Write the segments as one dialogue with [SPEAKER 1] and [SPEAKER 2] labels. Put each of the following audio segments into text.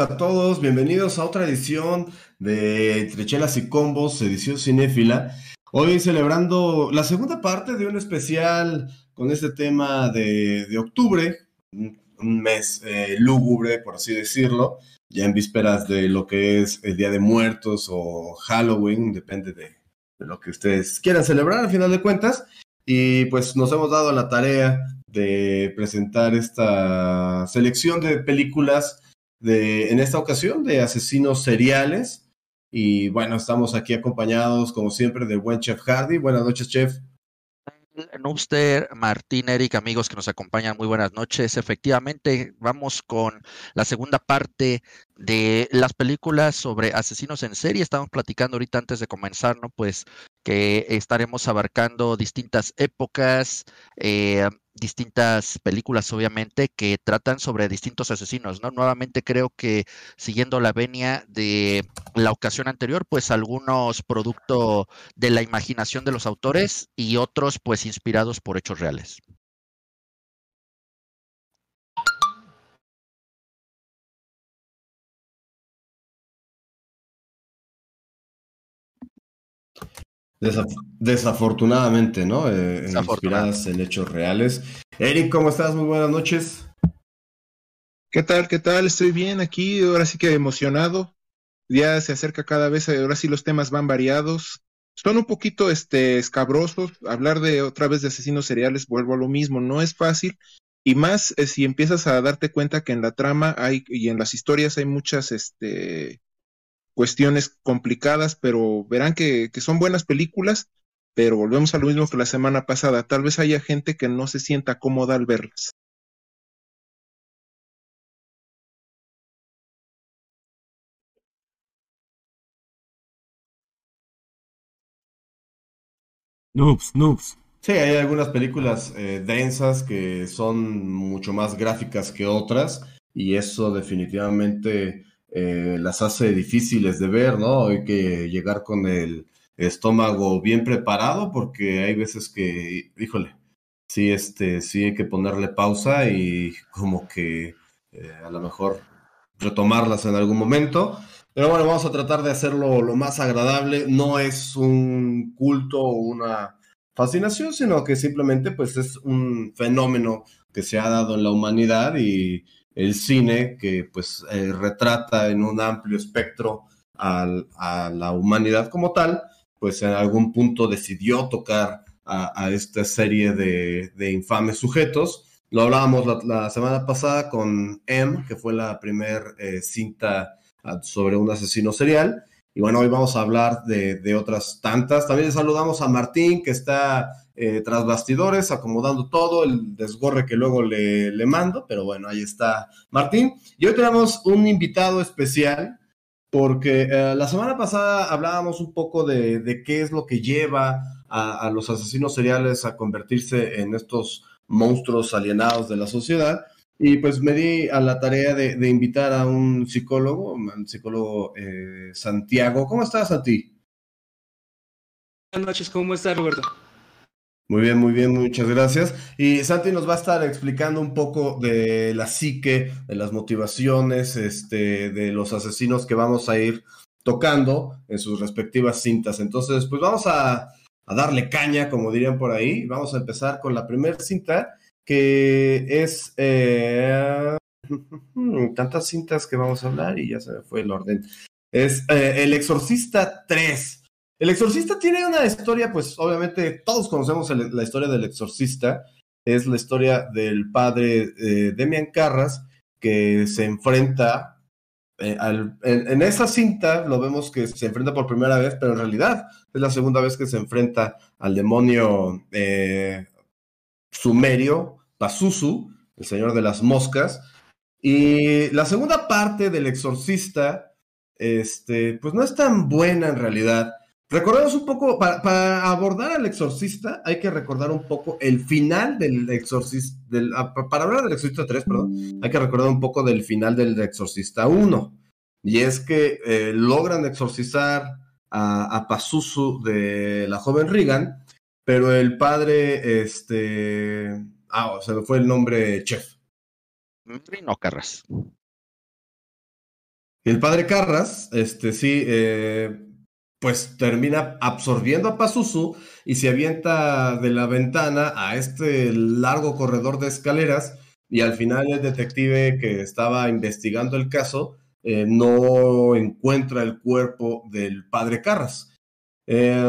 [SPEAKER 1] a todos, bienvenidos a otra edición de Entre Chelas y Combos, edición cinéfila. Hoy celebrando la segunda parte de un especial con este tema de, octubre, un mes eh, lúgubre, por así decirlo, ya en vísperas de lo que es el Día de Muertos o Halloween, depende de, de lo que ustedes quieran celebrar al final de cuentas. Y pues nos hemos dado la tarea de presentar esta selección de películas de, en esta ocasión de asesinos seriales. Y bueno, estamos aquí acompañados, como siempre, del buen Chef Hardy. Buenas noches, Chef.
[SPEAKER 2] Nuster, Martín, Eric, amigos que nos acompañan, muy buenas noches. Efectivamente, vamos con la segunda parte de las películas sobre asesinos en serie. Estamos platicando ahorita antes de comenzar, ¿no? Pues que estaremos abarcando distintas épocas, eh, distintas películas, obviamente, que tratan sobre distintos asesinos, ¿no? Nuevamente creo que siguiendo la venia de la ocasión anterior, pues algunos producto de la imaginación de los autores y otros, pues, inspirados por hechos reales.
[SPEAKER 1] Desafortunadamente, ¿no? Eh, inspiradas en hechos reales. Eric, ¿cómo estás? Muy buenas noches.
[SPEAKER 3] ¿Qué tal? ¿Qué tal? Estoy bien aquí, ahora sí que emocionado. Ya se acerca cada vez, ahora sí los temas van variados. Son un poquito este, escabrosos. Hablar de otra vez de asesinos seriales, vuelvo a lo mismo, no es fácil. Y más eh, si empiezas a darte cuenta que en la trama hay y en las historias hay muchas este, cuestiones complicadas, pero verán que, son buenas películas, pero volvemos a lo mismo que la semana pasada. Tal vez haya gente que no se sienta cómoda al verlas.
[SPEAKER 1] Noobs, noobs. Sí, hay algunas películas eh, densas que son mucho más gráficas que otras y eso definitivamente eh, las hace difíciles de ver, ¿no? Hay que llegar con el estómago bien preparado porque hay veces que, híjole, sí, este, sí hay que ponerle pausa y como que eh, a lo mejor retomarlas en algún momento. Pero bueno, vamos a tratar de hacerlo lo más agradable. No es un culto o una fascinación, sino que simplemente pues es un fenómeno que se ha dado en la humanidad y el cine que pues eh, retrata en un amplio espectro a la humanidad como tal, pues en algún punto decidió tocar a, esta serie de, infames sujetos. Lo hablábamos la, semana pasada con M, que fue la primer eh, cinta ah, sobre un asesino serial. Y bueno, hoy vamos a hablar de, de otras tantas. También saludamos a Martín, que está eh, tras bastidores, acomodando todo, el desgorre que luego le, le, mando, pero bueno, ahí está Martín. Y hoy tenemos un invitado especial, porque eh, la semana pasada hablábamos un poco de, de qué es lo que lleva a, a, los asesinos seriales a convertirse en estos monstruos alienados de la sociedad. Y pues me di a la tarea de, de invitar a un psicólogo, un psicólogo eh, Santiago. ¿Cómo estás, Santi?
[SPEAKER 4] Buenas noches, ¿cómo estás, Roberto?
[SPEAKER 1] Muy bien, muy bien, muchas gracias. Y Santi nos va a estar explicando un poco de la psique, de las motivaciones, este, de los asesinos que vamos a ir tocando en sus respectivas cintas. Entonces, pues vamos a, darle caña, como dirían por ahí. Vamos a empezar con la primera cinta, que es eh, tantas cintas que vamos a hablar y ya se me fue el orden. Es eh, El Exorcista 3. El exorcista tiene una historia, pues obviamente todos conocemos la historia del exorcista. Es la historia del padre eh, Demian Carras que se enfrenta eh, en, esa cinta lo vemos que se enfrenta por primera vez, pero en realidad es la segunda vez que se enfrenta al demonio eh, sumerio, Pazuzu, el señor de las moscas. Y la segunda parte del exorcista, este, pues no es tan buena en realidad. Recordemos un poco, para, abordar al exorcista, hay que recordar un poco el final del exorcista, ah, para hablar del exorcista 3, perdón, hay que recordar un poco del final del exorcista 1. Y es que eh, logran exorcizar a, a Pazuzu de la joven Regan, pero el padre, este, ah, se me fue el nombre, chef.
[SPEAKER 2] No, Carras.
[SPEAKER 1] El padre Carras, este sí, eh, pues termina absorbiendo a Pazuzu y se avienta de la ventana a este largo corredor de escaleras y al final el detective que estaba investigando el caso eh, no encuentra el cuerpo del padre Carras. Eh,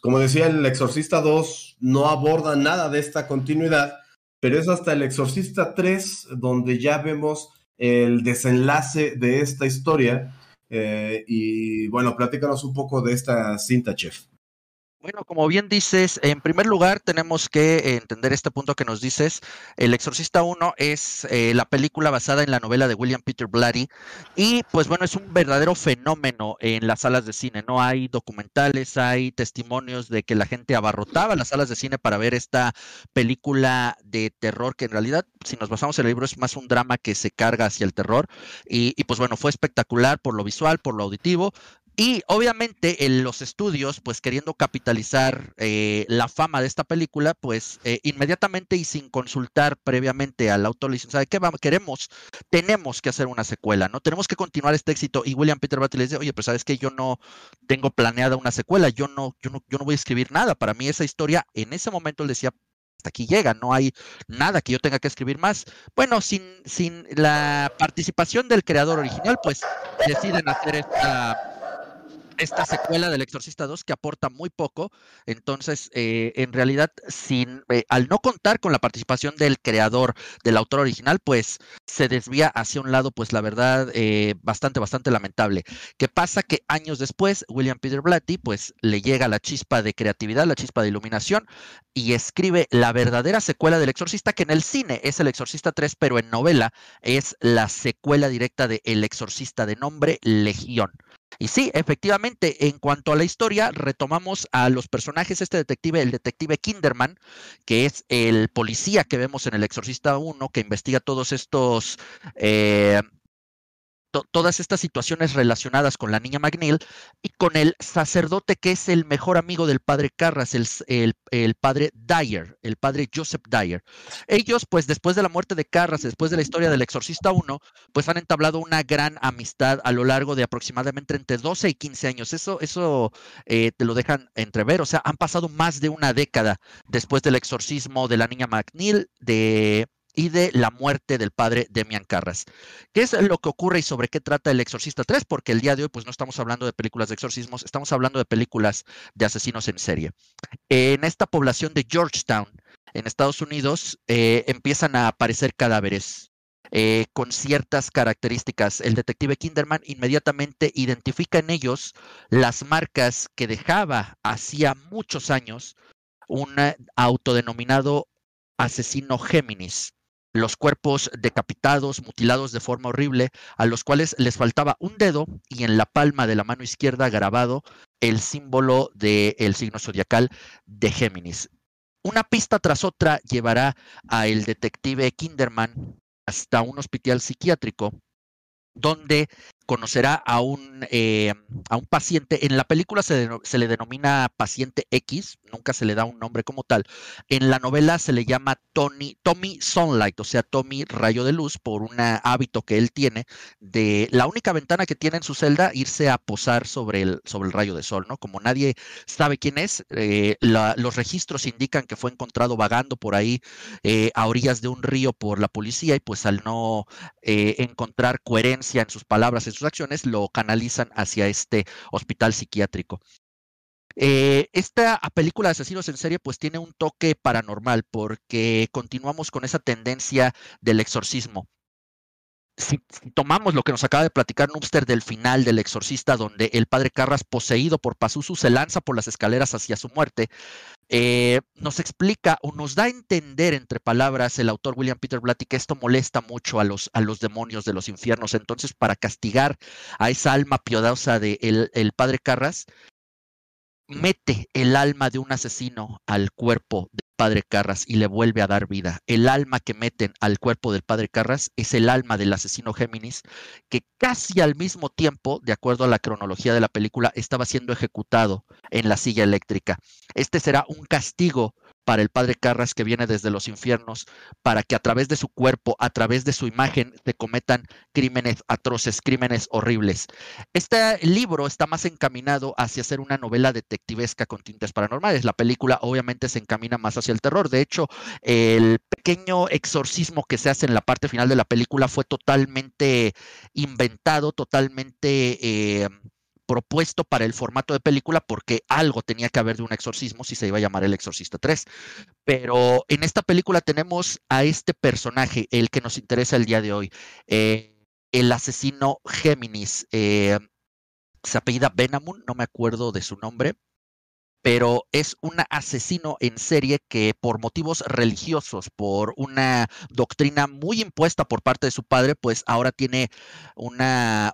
[SPEAKER 1] como decía, el Exorcista 2 no aborda nada de esta continuidad, pero es hasta el Exorcista 3 donde ya vemos el desenlace de esta historia. Eh, y bueno, platícanos un poco de esta cinta, chef.
[SPEAKER 2] Bueno, como bien dices, en primer lugar tenemos que entender este punto que nos dices. El Exorcista 1 es eh, la película basada en la novela de William Peter Blatty y pues bueno, es un verdadero fenómeno en las salas de cine. No hay documentales, hay testimonios de que la gente abarrotaba las salas de cine para ver esta película de terror que en realidad, si nos basamos en el libro, es más un drama que se carga hacia el terror. Y, y pues bueno, fue espectacular por lo visual, por lo auditivo. Y obviamente en los estudios, pues queriendo capitalizar eh, la fama de esta película, pues eh, inmediatamente y sin consultar previamente al autor le dicen, ¿sabe qué vamos? queremos? Tenemos que hacer una secuela, ¿no? Tenemos que continuar este éxito. Y William Peter Blatty le dice, oye, pues sabes que yo no tengo planeada una secuela, yo no, yo no, yo no voy a escribir nada. Para mí esa historia, en ese momento él decía, hasta aquí llega, no hay nada que yo tenga que escribir más. Bueno, sin, sin la participación del creador original, pues deciden hacer esta esta secuela del Exorcista 2 que aporta muy poco. Entonces, eh, en realidad, sin, eh, al no contar con la participación del creador, del autor original, pues se desvía hacia un lado, pues la verdad, eh, bastante, bastante lamentable. ¿Qué pasa? Que años después, William Peter Blatty, pues le llega la chispa de creatividad, la chispa de iluminación y escribe la verdadera secuela del Exorcista, que en el cine es el Exorcista 3, pero en novela es la secuela directa de El Exorcista de nombre Legión. Y sí, efectivamente, en cuanto a la historia, retomamos a los personajes, este detective, el detective Kinderman, que es el policía que vemos en El Exorcista 1, que investiga todos estos eh, todas estas situaciones relacionadas con la niña McNeil y con el sacerdote que es el mejor amigo del padre Carras, el, el, padre Dyer, el padre Joseph Dyer. Ellos, pues después de la muerte de Carras, después de la historia del Exorcista 1, pues han entablado una gran amistad a lo largo de aproximadamente entre 12 y 15 años. Eso, eso eh, te lo dejan entrever, o sea, han pasado más de una década después del exorcismo de la niña McNeil, de y de la muerte del padre Demian Carras. ¿Qué es lo que ocurre y sobre qué trata El Exorcista 3? Porque el día de hoy pues no estamos hablando de películas de exorcismos, estamos hablando de películas de asesinos en serie. En esta población de Georgetown, en Estados Unidos, eh, empiezan a aparecer cadáveres. Eh, con ciertas características. El detective Kinderman inmediatamente identifica en ellos las marcas que dejaba hacía muchos años un autodenominado asesino Géminis los cuerpos decapitados, mutilados de forma horrible, a los cuales les faltaba un dedo y en la palma de la mano izquierda grabado el símbolo del signo zodiacal de Géminis. Una pista tras otra llevará a el detective Kinderman hasta un hospital psiquiátrico donde conocerá a un, eh, a un paciente. En la película se, se, le denomina paciente X, nunca se le da un nombre como tal. En la novela se le llama Tony, Tommy Sunlight, o sea, Tommy Rayo de Luz, por un hábito que él tiene de la única ventana que tiene en su celda, irse a posar sobre el, sobre el rayo de sol, ¿no? Como nadie sabe quién es, eh, los registros indican que fue encontrado vagando por ahí eh, a orillas de un río por la policía y pues al no encontrar coherencia en sus palabras, sus acciones lo canalizan hacia este hospital psiquiátrico. Eh, esta película de asesinos en serie pues tiene un toque paranormal porque continuamos con esa tendencia del exorcismo. Si, tomamos lo que nos acaba de platicar Nubster del final del exorcista, donde el padre Carras, poseído por Pazuzu, se lanza por las escaleras hacia su muerte, eh, nos explica o nos da a entender, entre palabras, el autor William Peter Blatty, que esto molesta mucho a los, a los demonios de los infiernos. Entonces, para castigar a esa alma piadosa del de el padre Carras, mete el alma de un asesino al cuerpo padre Carras y le vuelve a dar vida. El alma que meten al cuerpo del padre Carras es el alma del asesino Géminis, que casi al mismo tiempo, de acuerdo a la cronología de la película, estaba siendo ejecutado en la silla eléctrica. Este será un castigo para el padre Carras que viene desde los infiernos, para que a través de su cuerpo, a través de su imagen, se cometan crímenes atroces, crímenes horribles. Este libro está más encaminado hacia ser una novela detectivesca con tintes paranormales. La película obviamente se encamina más hacia el terror. De hecho, el pequeño exorcismo que se hace en la parte final de la película fue totalmente inventado, totalmente... Eh, propuesto para el formato de película porque algo tenía que haber de un exorcismo si se iba a llamar El Exorcista 3. Pero en esta película tenemos a este personaje, el que nos interesa el día de hoy, eh, el asesino Géminis. Eh, se apellida Benamun, no me acuerdo de su nombre, pero es un asesino en serie que por motivos religiosos, por una doctrina muy impuesta por parte de su padre, pues ahora tiene un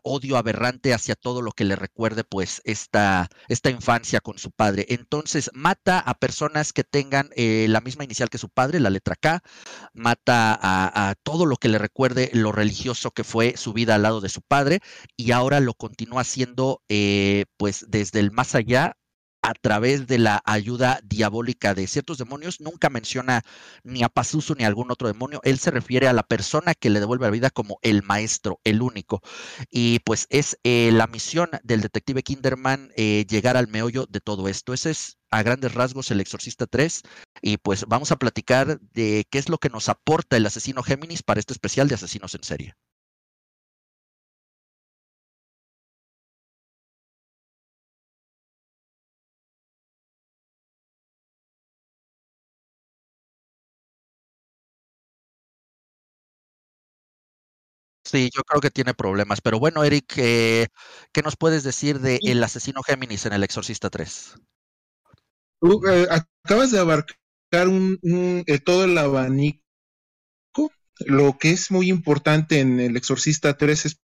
[SPEAKER 2] odio aberrante hacia todo lo que le recuerde pues esta, esta infancia con su padre. Entonces mata a personas que tengan eh, la misma inicial que su padre, la letra K, mata a, todo lo que le recuerde lo religioso que fue su vida al lado de su padre y ahora lo continúa haciendo eh, pues desde el más allá a través de la ayuda diabólica de ciertos demonios, nunca menciona ni a Pazuzu ni a algún otro demonio, él se refiere a la persona que le devuelve la vida como el maestro, el único. Y pues es eh, la misión del detective Kinderman eh, llegar al meollo de todo esto. Ese es a grandes rasgos el Exorcista 3 y pues vamos a platicar de qué es lo que nos aporta el asesino Géminis para este especial de asesinos en serie. Sí, yo creo que tiene problemas. Pero bueno, Eric, eh, ¿qué nos puedes decir de El asesino Géminis en El Exorcista 3?
[SPEAKER 3] Tú eh, acabas de abarcar un, eh, todo el abanico. Lo que es muy importante en El Exorcista 3 es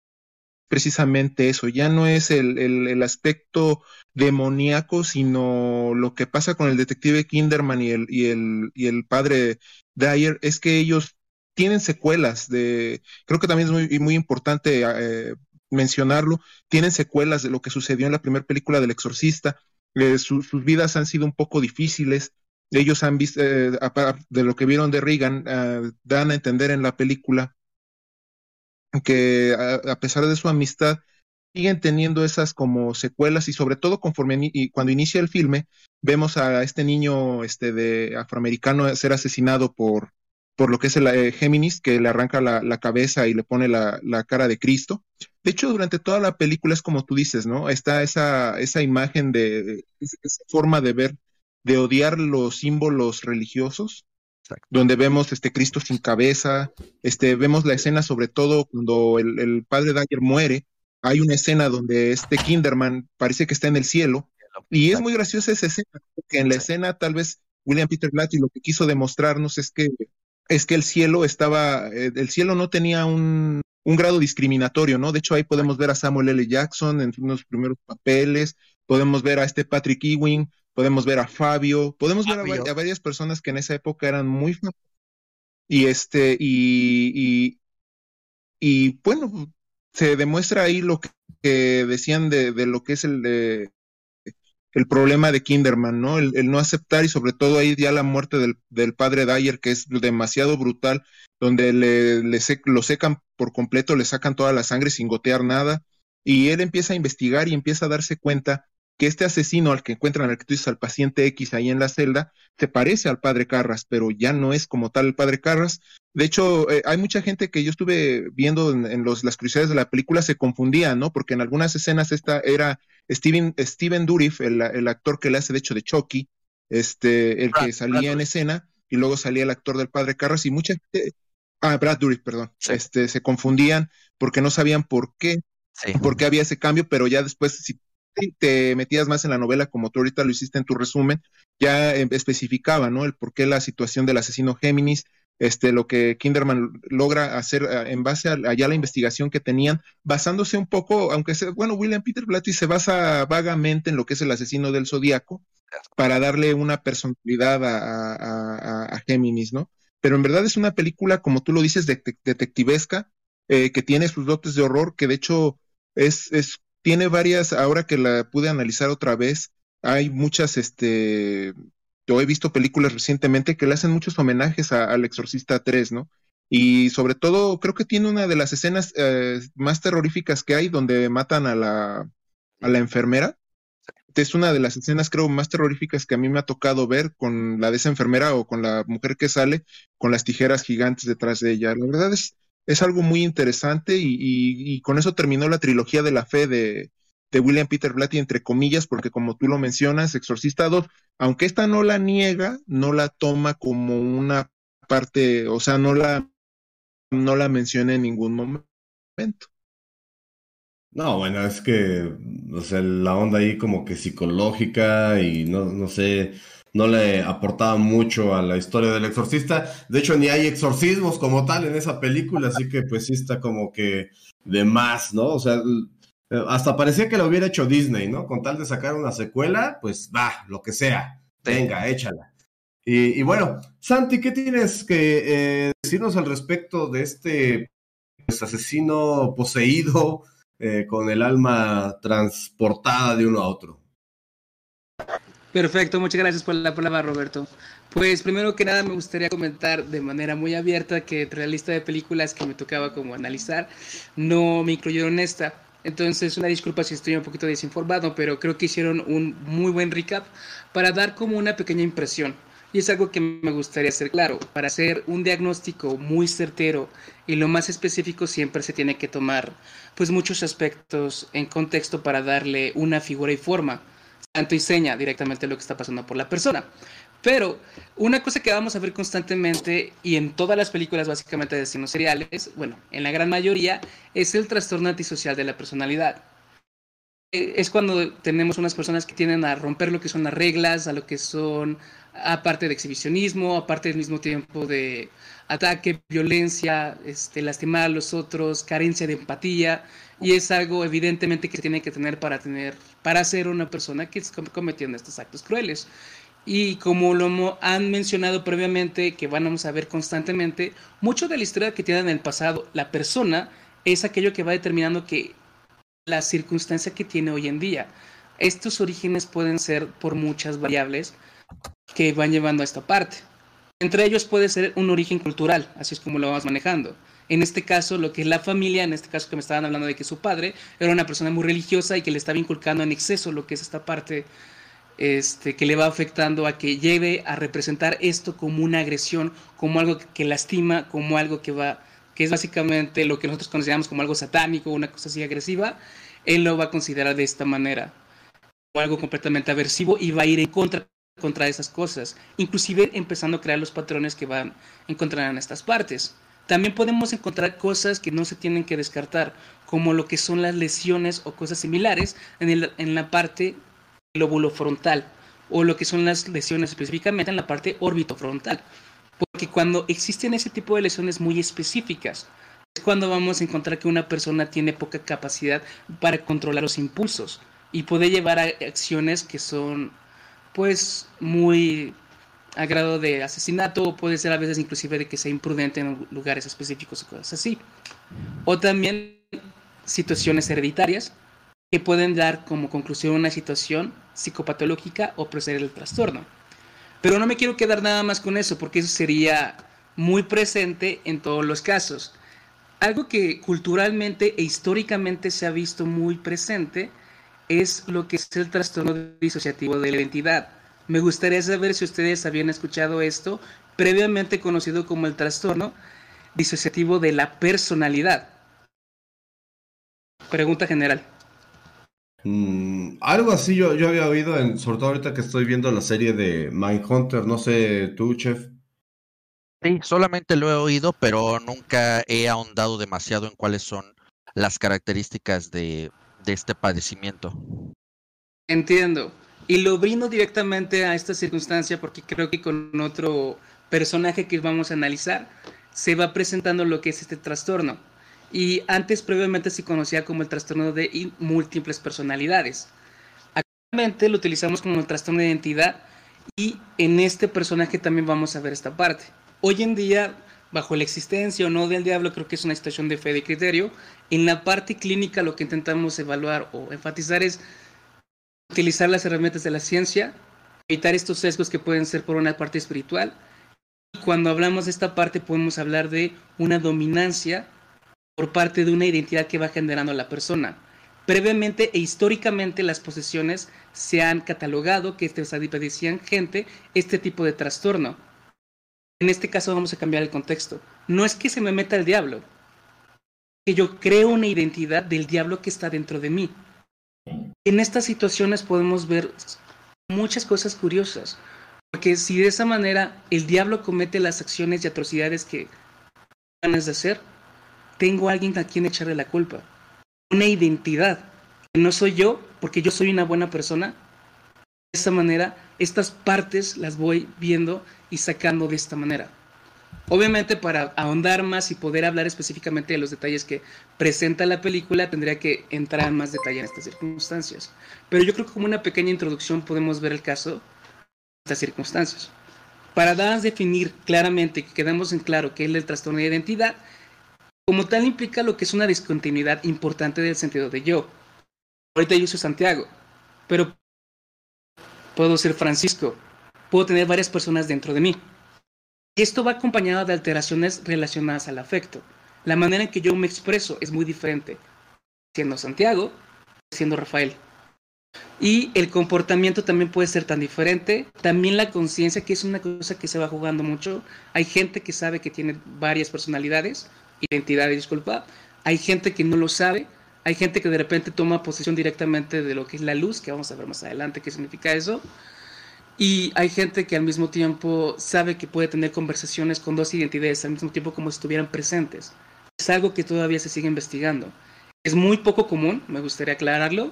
[SPEAKER 3] precisamente eso. Ya no es el, el, aspecto demoníaco, sino lo que pasa con el detective Kinderman y el, y el, y el padre Dyer es que ellos tienen secuelas de, creo que también es muy, muy importante eh, mencionarlo, tienen secuelas de lo que sucedió en la primera película del exorcista, eh, sus vidas han sido un poco difíciles, ellos han visto, eh, de lo que vieron de Reagan, dan a entender en la película que a, pesar de su amistad, siguen teniendo esas como secuelas y sobre todo conforme y cuando inicia el filme, vemos a este niño este de afroamericano ser asesinado por por lo que es el eh, Géminis, que le arranca la, cabeza y le pone la, cara de Cristo. De hecho, durante toda la película es como tú dices, ¿no? Está esa, esa imagen de, esa forma de ver, de odiar los símbolos religiosos, donde vemos este Cristo sin cabeza, este, vemos la escena sobre todo cuando el, padre Dagger muere, hay una escena donde este Kinderman parece que está en el cielo, y es muy graciosa esa escena, porque en la escena tal vez William Peter Blatty lo que quiso demostrarnos es que es que el cielo estaba, eh, el cielo no tenía un, grado discriminatorio, ¿no? De hecho, ahí podemos ver a Samuel L. Jackson en unos primeros papeles, podemos ver a este Patrick Ewing, podemos ver a Fabio, podemos ver a, varias personas que en esa época eran muy y este, y, y, bueno, se demuestra ahí lo que, decían de, de, lo que es el, de, el problema de Kinderman, ¿no? El, no aceptar y sobre todo ahí ya la muerte del, padre Dyer, que es demasiado brutal, donde le, lo secan por completo, le sacan toda la sangre sin gotear nada, y él empieza a investigar y empieza a darse cuenta que este asesino al que encuentran al que tú dices, al paciente X ahí en la celda, se parece al padre Carras, pero ya no es como tal el padre Carras. De hecho, eh, hay mucha gente que yo estuve viendo en, los, las curiosidades de la película se confundía, ¿no? Porque en algunas escenas esta era Steven, Steven Durif, el, el actor que le hace de hecho de Chucky, este, el que salía en escena, y luego salía el actor del padre Carras, y mucha gente, ah, Brad Durif, perdón, este, se confundían porque no sabían por qué, por qué había ese cambio, pero ya después, si te metías más en la novela, como tú ahorita lo hiciste en tu resumen, ya em, especificaba, ¿no? El por qué la situación del asesino Géminis, este, lo que Kinderman logra hacer eh, en base a allá la investigación que tenían, basándose un poco, aunque sea, bueno, William Peter Blatty se basa vagamente en lo que es el asesino del zodiaco para darle una personalidad a, Géminis, ¿no? Pero en verdad es una película, como tú lo dices, detectivesca, eh, que tiene sus dotes de horror, que de hecho es, es tiene varias, ahora que la pude analizar otra vez, hay muchas, este, yo he visto películas recientemente que le hacen muchos homenajes al Exorcista 3, ¿no? Y sobre todo, creo que tiene una de las escenas eh, más terroríficas que hay donde matan a la, a la enfermera. Es una de las escenas, creo, más terroríficas que a mí me ha tocado ver con la de esa enfermera o con la mujer que sale con las tijeras gigantes detrás de ella. La verdad es, es algo muy interesante y, y con eso terminó la trilogía de la fe de, de William Peter Blatty, entre comillas, porque como tú lo mencionas, Exorcista 2, aunque esta no la niega, no la toma como una parte, o sea, no la, no la menciona en ningún momento.
[SPEAKER 1] No, bueno, es que, o sea, la onda ahí como que psicológica y no, no sé, no le aportaba mucho a la historia del exorcista. De hecho, ni hay exorcismos como tal en esa película, así que pues sí está como que de más, ¿no? O sea, hasta parecía que lo hubiera hecho Disney, ¿no? Con tal de sacar una secuela, pues va, lo que sea, venga, échala. Y, bueno, Santi, ¿qué tienes que eh, decirnos al respecto de este pues, asesino poseído eh, con el alma transportada de uno a otro?
[SPEAKER 4] Perfecto, muchas gracias por la palabra, Roberto. Pues primero que nada me gustaría comentar de manera muy abierta que entre la lista de películas que me tocaba como analizar, no me incluyeron esta. Entonces, una disculpa si estoy un poquito desinformado, pero creo que hicieron un muy buen recap para dar como una pequeña impresión. Y es algo que me gustaría hacer claro. Para hacer un diagnóstico muy certero y lo más específico siempre se tiene que tomar pues muchos aspectos en contexto para darle una figura y forma, tanto y seña directamente lo que está pasando por la persona. Pero una cosa que vamos a ver constantemente y en todas las películas básicamente de asesinos seriales, bueno, en la gran mayoría, es el trastorno antisocial de la personalidad. Eh, es cuando tenemos unas personas que tienden a romper lo que son las reglas, a lo que son, aparte de exhibicionismo, aparte del mismo tiempo de ataque, violencia, este, lastimar a los otros, carencia de empatía, y es algo evidentemente que tiene que tener para tener, para ser una persona que está cometiendo estos actos crueles. Y como lo han mencionado previamente, que vamos a ver constantemente, mucho de la historia que tiene en el pasado la persona es aquello que va determinando que la circunstancia que tiene hoy en día. Estos orígenes pueden ser por muchas variables que van llevando a esta parte. Entre ellos puede ser un origen cultural, así es como lo vamos manejando. En este caso, lo que es la familia, en este caso que me estaban hablando de que su padre era una persona muy religiosa y que le estaba inculcando en exceso lo que es esta parte este, que le va afectando a que lleve a representar esto como una agresión, como algo que lastima, como algo que va, que es básicamente lo que nosotros consideramos como algo satánico, una cosa así agresiva, él lo va a considerar de esta manera, como algo completamente aversivo y va a ir en contra contra esas cosas, inclusive empezando a crear los patrones que van a encontrar en estas partes. También podemos encontrar cosas que no se tienen que descartar, como lo que son las lesiones o cosas similares en, en la parte lóbulo frontal o lo que son las lesiones específicamente en la parte orbitofrontal. Porque cuando existen ese tipo de lesiones muy específicas, es cuando vamos a encontrar que una persona tiene poca capacidad para controlar los impulsos y puede llevar a acciones que son pues muy a grado de asesinato puede ser a veces inclusive de que sea imprudente en lugares específicos cosas así. O también situaciones hereditarias que pueden dar como conclusión una situación psicopatológica o proceder el trastorno. Pero no me quiero quedar nada más con eso, porque eso sería muy presente en todos los casos. Algo que culturalmente e históricamente se ha visto muy presente es lo que es el trastorno disociativo de la identidad. Me gustaría saber si ustedes habían escuchado esto, previamente conocido como el trastorno disociativo de la personalidad. Pregunta general.
[SPEAKER 1] Mm, algo así yo, yo había oído, en, sobre todo ahorita que estoy viendo la serie de Mindhunter, no sé, tú, chef.
[SPEAKER 2] Sí, solamente lo he oído, pero nunca he ahondado demasiado en cuáles son las características de, de este padecimiento.
[SPEAKER 4] Entiendo. Y lo brindo directamente a esta circunstancia porque creo que con otro personaje que vamos a analizar se va presentando lo que es este trastorno y antes previamente se conocía como el trastorno de múltiples personalidades. Actualmente lo utilizamos como el trastorno de identidad y en este personaje también vamos a ver esta parte. Hoy en día, bajo la existencia o no del diablo, creo que es una situación de fe y criterio. En la parte clínica lo que intentamos evaluar o enfatizar es utilizar las herramientas de la ciencia evitar estos sesgos que pueden ser por una parte espiritual. Y cuando hablamos de esta parte podemos hablar de una dominancia por parte de una identidad que va generando la persona. Previamente e históricamente las posesiones se han catalogado que este, decían gente este tipo de trastorno. En este caso vamos a cambiar el contexto. No es que se me meta el diablo, que yo creo una identidad del diablo que está dentro de mí. En estas situaciones podemos ver muchas cosas curiosas, porque si de esa manera el diablo comete las acciones y atrocidades que ganas de hacer, tengo alguien a quien echarle la culpa, una identidad, que no soy yo, porque yo soy una buena persona. De esta manera, estas partes las voy viendo y sacando de esta manera. Obviamente para ahondar más y poder hablar específicamente de los detalles que presenta la película, tendría que entrar en más detalle en estas circunstancias. Pero yo creo que como una pequeña introducción podemos ver el caso de estas circunstancias. Para dar definir claramente, que quedamos en claro que es el trastorno de identidad, como tal implica lo que es una discontinuidad importante del sentido de yo. Ahorita yo soy Santiago, pero puedo ser Francisco, puedo tener varias personas dentro de mí. Esto va acompañado de alteraciones relacionadas al afecto. La manera en que yo me expreso es muy diferente, siendo Santiago, siendo Rafael. Y el comportamiento también puede ser tan diferente. También la conciencia, que es una cosa que se va jugando mucho. Hay gente que sabe que tiene varias personalidades, identidades, disculpa. Hay gente que no lo sabe. Hay gente que de repente toma posesión directamente de lo que es la luz, que vamos a ver más adelante qué significa eso. Y hay gente que al mismo tiempo sabe que puede tener conversaciones con dos identidades al mismo tiempo como si estuvieran presentes. Es algo que todavía se sigue investigando. Es muy poco común, me gustaría aclararlo,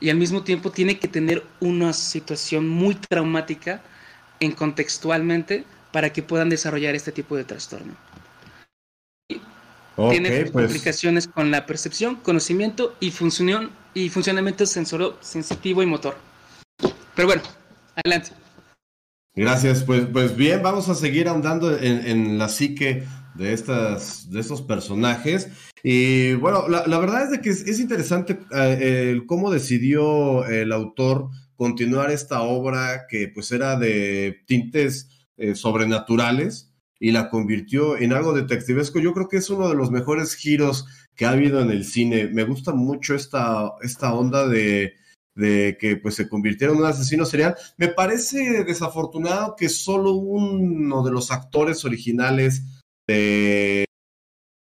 [SPEAKER 4] y al mismo tiempo tiene que tener una situación muy traumática en contextualmente para que puedan desarrollar este tipo de trastorno. Tiene pues. complicaciones con la percepción, conocimiento y función y funcionamiento sensoro, sensitivo y motor. Pero bueno, Adelante.
[SPEAKER 1] Gracias, pues, pues bien, vamos a seguir ahondando en, la psique de, estas, de estos personajes. Y bueno, la, verdad es de que es, interesante eh, cómo decidió el autor continuar esta obra que pues era de tintes eh, sobrenaturales y la convirtió en algo detectivesco. Yo creo que es uno de los mejores giros que ha habido en el cine. Me gusta mucho esta, esta onda de de que pues se convirtiera en un asesino serial. Me parece desafortunado que solo uno de los actores originales de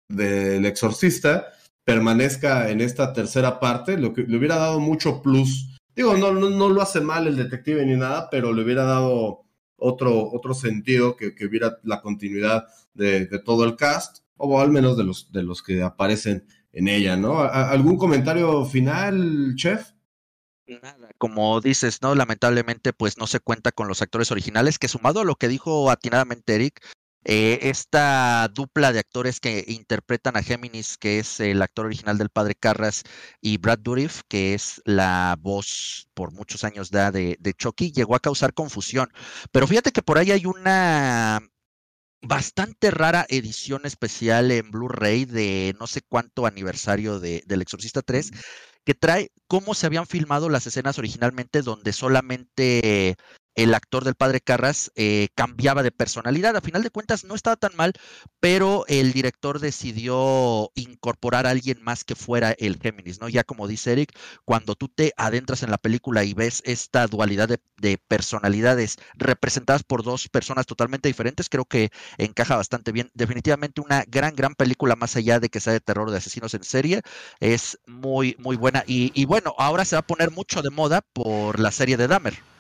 [SPEAKER 1] del exorcista permanezca en esta tercera parte, lo que le hubiera dado mucho plus. Digo, no, no, lo hace mal el detective ni nada, pero le hubiera dado otro, otro sentido que, que hubiera la continuidad de, de, todo el cast, o al menos de los, de los que aparecen en ella, ¿no? ¿Algún comentario final, chef?
[SPEAKER 2] Nada, como dices, ¿no? Lamentablemente, pues no se cuenta con los actores originales, que sumado a lo que dijo atinadamente Eric, eh, esta dupla de actores que interpretan a Géminis, que es el actor original del padre Carras, y Brad Dourif, que es la voz por muchos años de, de Chucky, llegó a causar confusión. Pero fíjate que por ahí hay una bastante rara edición especial en Blu-ray de no sé cuánto aniversario de, del Exorcista 3 que trae cómo se habían filmado las escenas originalmente donde solamente el actor del padre Carras eh, cambiaba de personalidad. A final de cuentas no estaba tan mal, pero el director decidió incorporar a alguien más que fuera el Géminis, ¿no? Ya como dice Eric, cuando tú te adentras en la película y ves esta dualidad de, de personalidades representadas por dos personas totalmente diferentes, creo que encaja bastante bien. Definitivamente una gran, gran película, más allá de que sea de terror de asesinos en serie, es muy, muy buena. Y, y bueno, ahora se va a poner mucho de moda por la serie de Dahmer.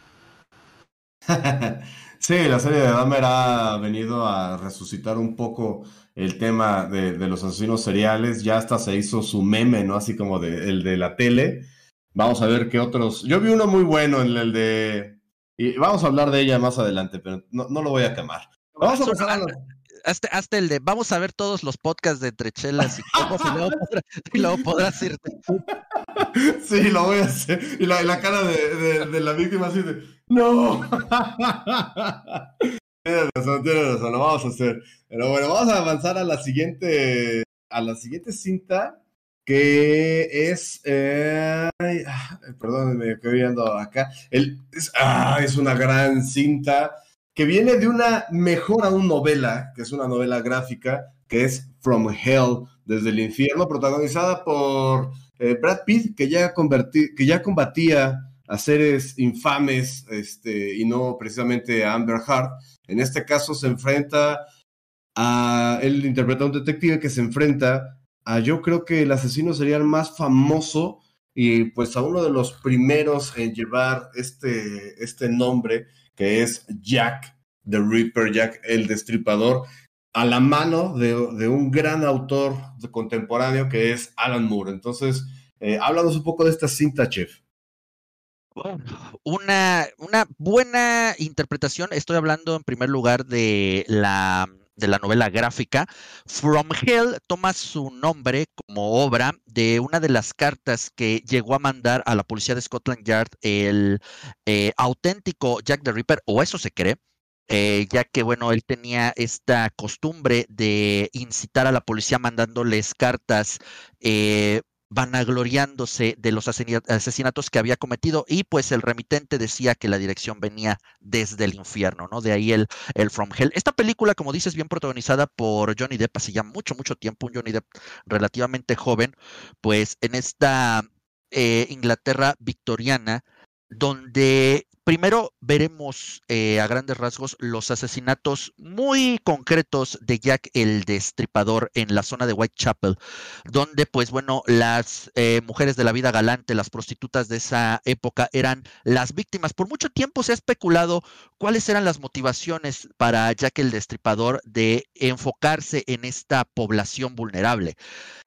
[SPEAKER 1] sí, la serie de Dahmer ha venido a resucitar un poco el tema de, los asesinos seriales. Ya hasta se hizo su meme, ¿no? Así como de, el de la tele. Vamos a ver qué otros. Yo vi uno muy bueno, en el de. Y vamos a hablar de ella más adelante, pero no, lo voy a quemar. Vamos a pasar a
[SPEAKER 2] hasta, el de vamos a ver todos los podcasts de Entrechelas y cómo y luego, podrás, irte.
[SPEAKER 1] Sí, lo voy a hacer. Y la, cara de, de, la víctima así de ¡No! tienes razón, tienes razón, lo vamos a hacer. Pero bueno, vamos a avanzar a la siguiente, a la siguiente cinta. que es, eh, perdón, me estoy viendo acá, es, ah, es una gran cinta que viene de una mejor aún novela, que es una novela gráfica, que es From Hell, desde el infierno, protagonizada por eh, Brad Pitt, que ya, que ya combatía a seres infames este, y no precisamente a Amber Heard. En este caso se enfrenta a, él interpreta a un detective que se enfrenta a, yo creo que el asesino sería el más famoso y pues a uno de los primeros en llevar este, este nombre, que es Jack the Ripper, Jack el Destripador, a la mano de, un gran autor contemporáneo que es Alan Moore. Entonces, eh, háblanos un poco de esta cinta, chef.
[SPEAKER 2] Una, una buena interpretación, estoy hablando en primer lugar de la de la novela gráfica, From Hell toma su nombre como obra de una de las cartas que llegó a mandar a la policía de Scotland Yard el eh, auténtico Jack the Ripper, o eso se cree, eh, ya que, bueno, él tenía esta costumbre de incitar a la policía mandándoles cartas eh, vanagloriándose de los asesinatos que había cometido y pues el remitente decía que la dirección venía desde el infierno, ¿no? De ahí el, el From Hell. Esta película, como dices, bien protagonizada por Johnny Depp hace ya mucho, mucho tiempo, un Johnny Depp relativamente joven, pues en esta eh, Inglaterra victoriana, donde Primero veremos eh, a grandes rasgos los asesinatos muy concretos de Jack el Destripador en la zona de Whitechapel, donde pues bueno, las eh, mujeres de la vida galante, las prostitutas de esa época eran las víctimas. Por mucho tiempo se ha especulado cuáles eran las motivaciones para Jack el Destripador de enfocarse en esta población vulnerable.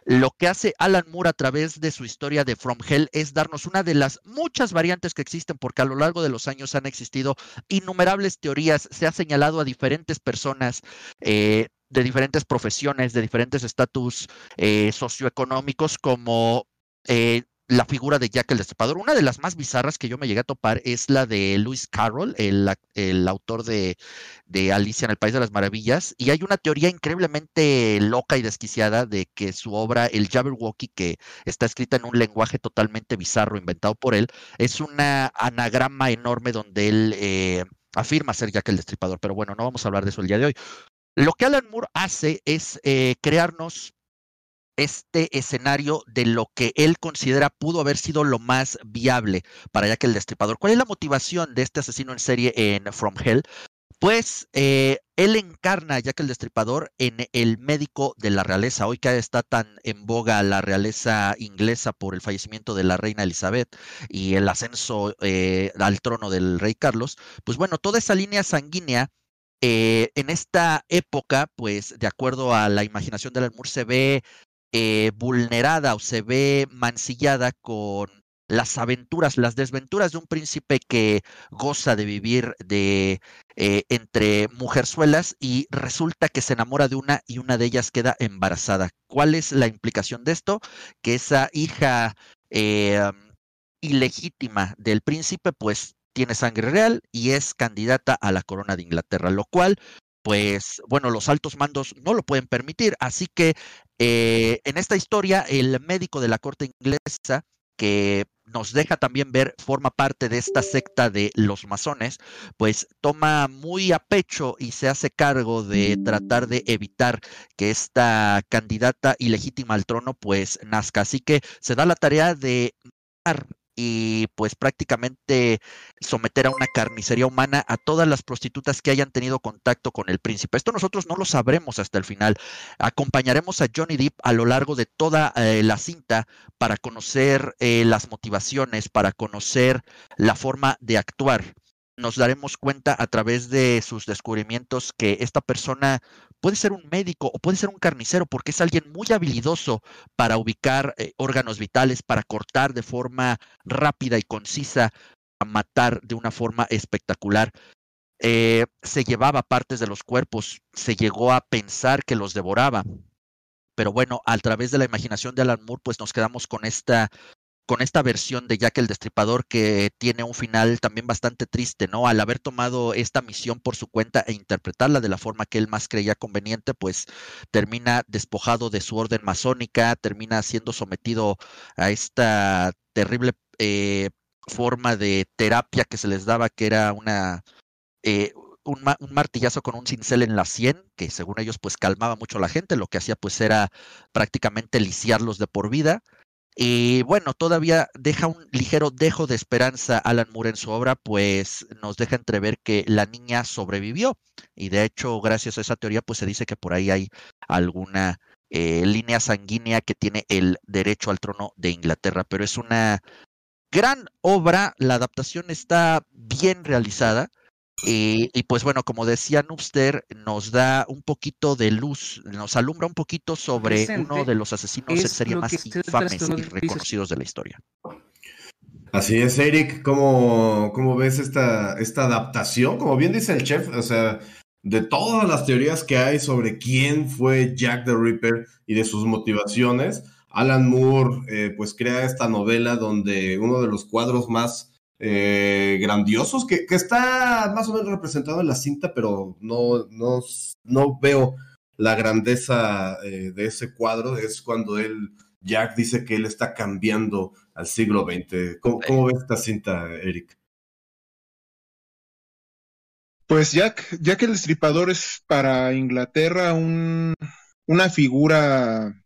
[SPEAKER 2] Lo que hace Alan Moore a través de su historia de From Hell es darnos una de las muchas variantes que existen, porque a lo largo de los años han existido innumerables teorías, se ha señalado a diferentes personas. Eh, de diferentes profesiones, de diferentes estatus eh, socioeconómicos, como eh, la figura de Jack el Destripador. Una de las más bizarras que yo me llegué a topar es la de Lewis Carroll, el, el autor de, de, Alicia en el País de las Maravillas. Y hay una teoría increíblemente loca y desquiciada de que su obra, el Jabberwocky, que está escrita en un lenguaje totalmente bizarro inventado por él, es una anagrama enorme donde él eh, afirma ser Jack el Destripador. Pero bueno, no vamos a hablar de eso el día de hoy. Lo que Alan Moore hace es eh, crearnos este escenario de lo que él considera pudo haber sido lo más viable para Jack el Destripador. ¿Cuál es la motivación de este asesino en serie en From Hell? Pues eh, él encarna a Jack el Destripador en el médico de la realeza. Hoy que está tan en boga la realeza inglesa por el fallecimiento de la reina Elizabeth y el ascenso eh, al trono del rey Carlos, pues bueno, toda esa línea sanguínea eh, en esta época, pues de acuerdo a la imaginación de Alan se ve eh, vulnerada o se ve mancillada con las aventuras, las desventuras de un príncipe que goza de vivir de eh, entre mujerzuelas y resulta que se enamora de una y una de ellas queda embarazada. ¿Cuál es la implicación de esto? Que esa hija eh, ilegítima del príncipe, pues tiene sangre real y es candidata a la corona de Inglaterra, lo cual pues bueno, los altos mandos no lo pueden permitir. Así que eh, en esta historia, el médico de la corte inglesa, que nos deja también ver, forma parte de esta secta de los masones, pues toma muy a pecho y se hace cargo de tratar de evitar que esta candidata ilegítima al trono pues nazca. Así que se da la tarea de y pues prácticamente someter a una carnicería humana a todas las prostitutas que hayan tenido contacto con el príncipe. Esto nosotros no lo sabremos hasta el final. Acompañaremos a Johnny Depp a lo largo de toda eh, la cinta para conocer eh, las motivaciones, para conocer la forma de actuar nos daremos cuenta a través de sus descubrimientos que esta persona puede ser un médico o puede ser un carnicero porque es alguien muy habilidoso para ubicar eh, órganos vitales, para cortar de forma rápida y concisa, a matar de una forma espectacular. Eh, se llevaba partes de los cuerpos, se llegó a pensar que los devoraba. Pero bueno, a través de la imaginación de Alan Moore, pues nos quedamos con esta con esta versión de Jack el Destripador que tiene un final también bastante triste, ¿no? Al haber tomado esta misión por su cuenta e interpretarla de la forma que él más creía conveniente, pues termina despojado de su orden masónica, termina siendo sometido a esta terrible eh, forma de terapia que se les daba, que era una... Eh, un, martillazo con un cincel en la sien, que según ellos pues calmaba mucho a la gente, lo que hacía pues era prácticamente lisiarlos de por vida. Y bueno, todavía deja un ligero dejo de esperanza Alan Moore en su obra, pues nos deja entrever que la niña sobrevivió. Y de hecho, gracias a esa teoría, pues se dice que por ahí hay alguna eh, línea sanguínea que tiene el derecho al trono de Inglaterra. Pero es una gran obra, la adaptación está bien realizada. Y, pues bueno, como decía Nubster, nos da un poquito de luz, nos alumbra un poquito sobre uno de los asesinos en serie más infames y reconocidos de la historia.
[SPEAKER 1] Así es, Eric, ¿cómo, cómo ves esta, esta adaptación? Como bien dice el chef, o sea, de todas las teorías que hay sobre quién fue Jack the Ripper y de sus motivaciones, Alan Moore eh, pues crea esta novela donde uno de los cuadros más eh, grandiosos, que, está más o menos representado en la cinta, pero no, no, no veo la grandeza eh, de ese cuadro. Es cuando él, Jack dice que él está cambiando al siglo XX. ¿Cómo, cómo ves esta cinta, Eric?
[SPEAKER 3] Pues Jack, Jack el Destripador es para Inglaterra un, una figura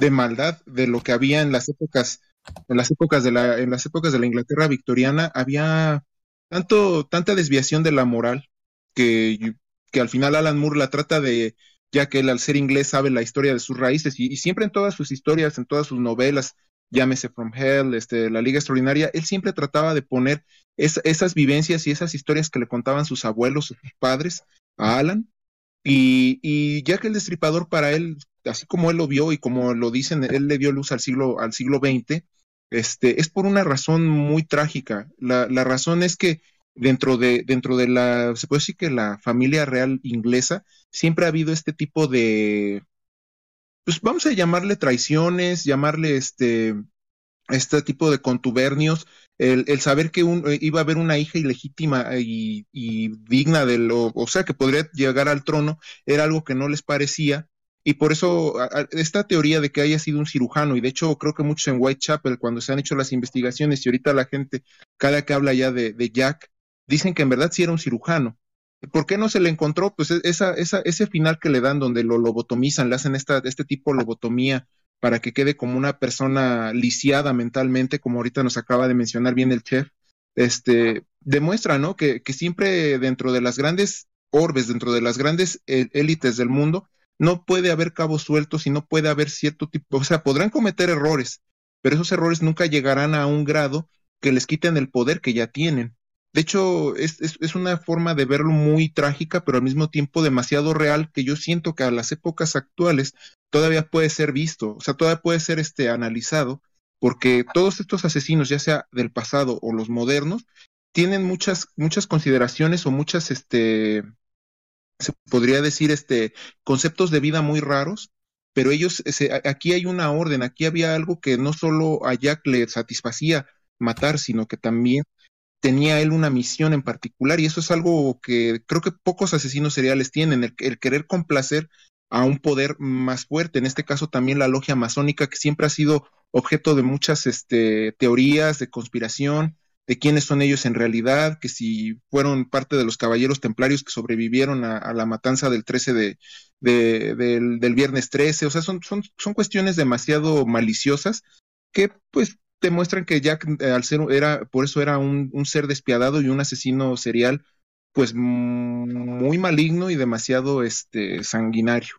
[SPEAKER 3] de maldad de lo que había en las épocas en las épocas de la, en las épocas de la Inglaterra victoriana había tanto, tanta desviación de la moral que, que al final Alan Moore la trata de, ya que él al ser inglés sabe la historia de sus raíces y, siempre en todas sus historias, en todas sus novelas, llámese From Hell, este, La Liga Extraordinaria, él siempre trataba de poner esas vivencias y esas historias que le contaban sus abuelos, sus padres a Alan. Y, y ya que el destripador para él, así como él lo vio y como lo dicen, él le dio luz al siglo, al siglo XX, este, es por una razón muy trágica. La, razón es que dentro de, dentro de la, se puede decir que la familia real inglesa siempre ha habido este tipo de, pues vamos a llamarle traiciones, llamarle este, este tipo de contubernios, el, saber que eh, iba a haber una hija ilegítima y, y digna de lo, o sea, que podría llegar al trono, era algo que no les parecía y por eso esta teoría de que haya sido un cirujano, y de hecho creo que muchos en Whitechapel, cuando se han hecho las investigaciones, y ahorita la gente, cada que habla ya de, Jack, dicen que en verdad sí era un cirujano. ¿Por qué no se le encontró? Pues esa, esa, ese final que le dan donde lo lobotomizan, le hacen esta, este tipo de lobotomía para que quede como una persona lisiada mentalmente, como ahorita nos acaba de mencionar bien el chef, este, demuestra, ¿no? Que, que siempre dentro de las grandes orbes, dentro de las grandes eh, élites del mundo, no puede haber cabos sueltos y no puede haber cierto tipo, o sea, podrán cometer errores, pero esos errores nunca llegarán a un grado que les quiten el poder que ya tienen. De hecho, es, es, una forma de verlo muy trágica, pero al mismo tiempo demasiado real, que yo siento que a las épocas actuales todavía puede ser visto, o sea, todavía puede ser este, analizado, porque todos estos asesinos, ya sea del pasado o los modernos, tienen muchas, muchas consideraciones o muchas, este, se podría decir, este, conceptos de vida muy raros, pero ellos, aquí hay una orden, aquí había algo que no solo a Jack le satisfacía matar, sino que también tenía él una misión en particular, y eso es algo que creo que pocos asesinos seriales tienen, el, el querer complacer a un poder más fuerte, en este caso también la logia masónica, que siempre ha sido objeto de muchas este, teorías de conspiración, de quiénes son ellos en realidad, que si fueron parte de los caballeros templarios que sobrevivieron a, la matanza del 13 de, del, viernes 13, o sea, son, son, son cuestiones demasiado maliciosas que pues demuestran que Jack eh, al ser era, por eso era un, un, ser despiadado y un asesino serial, pues muy maligno y demasiado este sanguinario.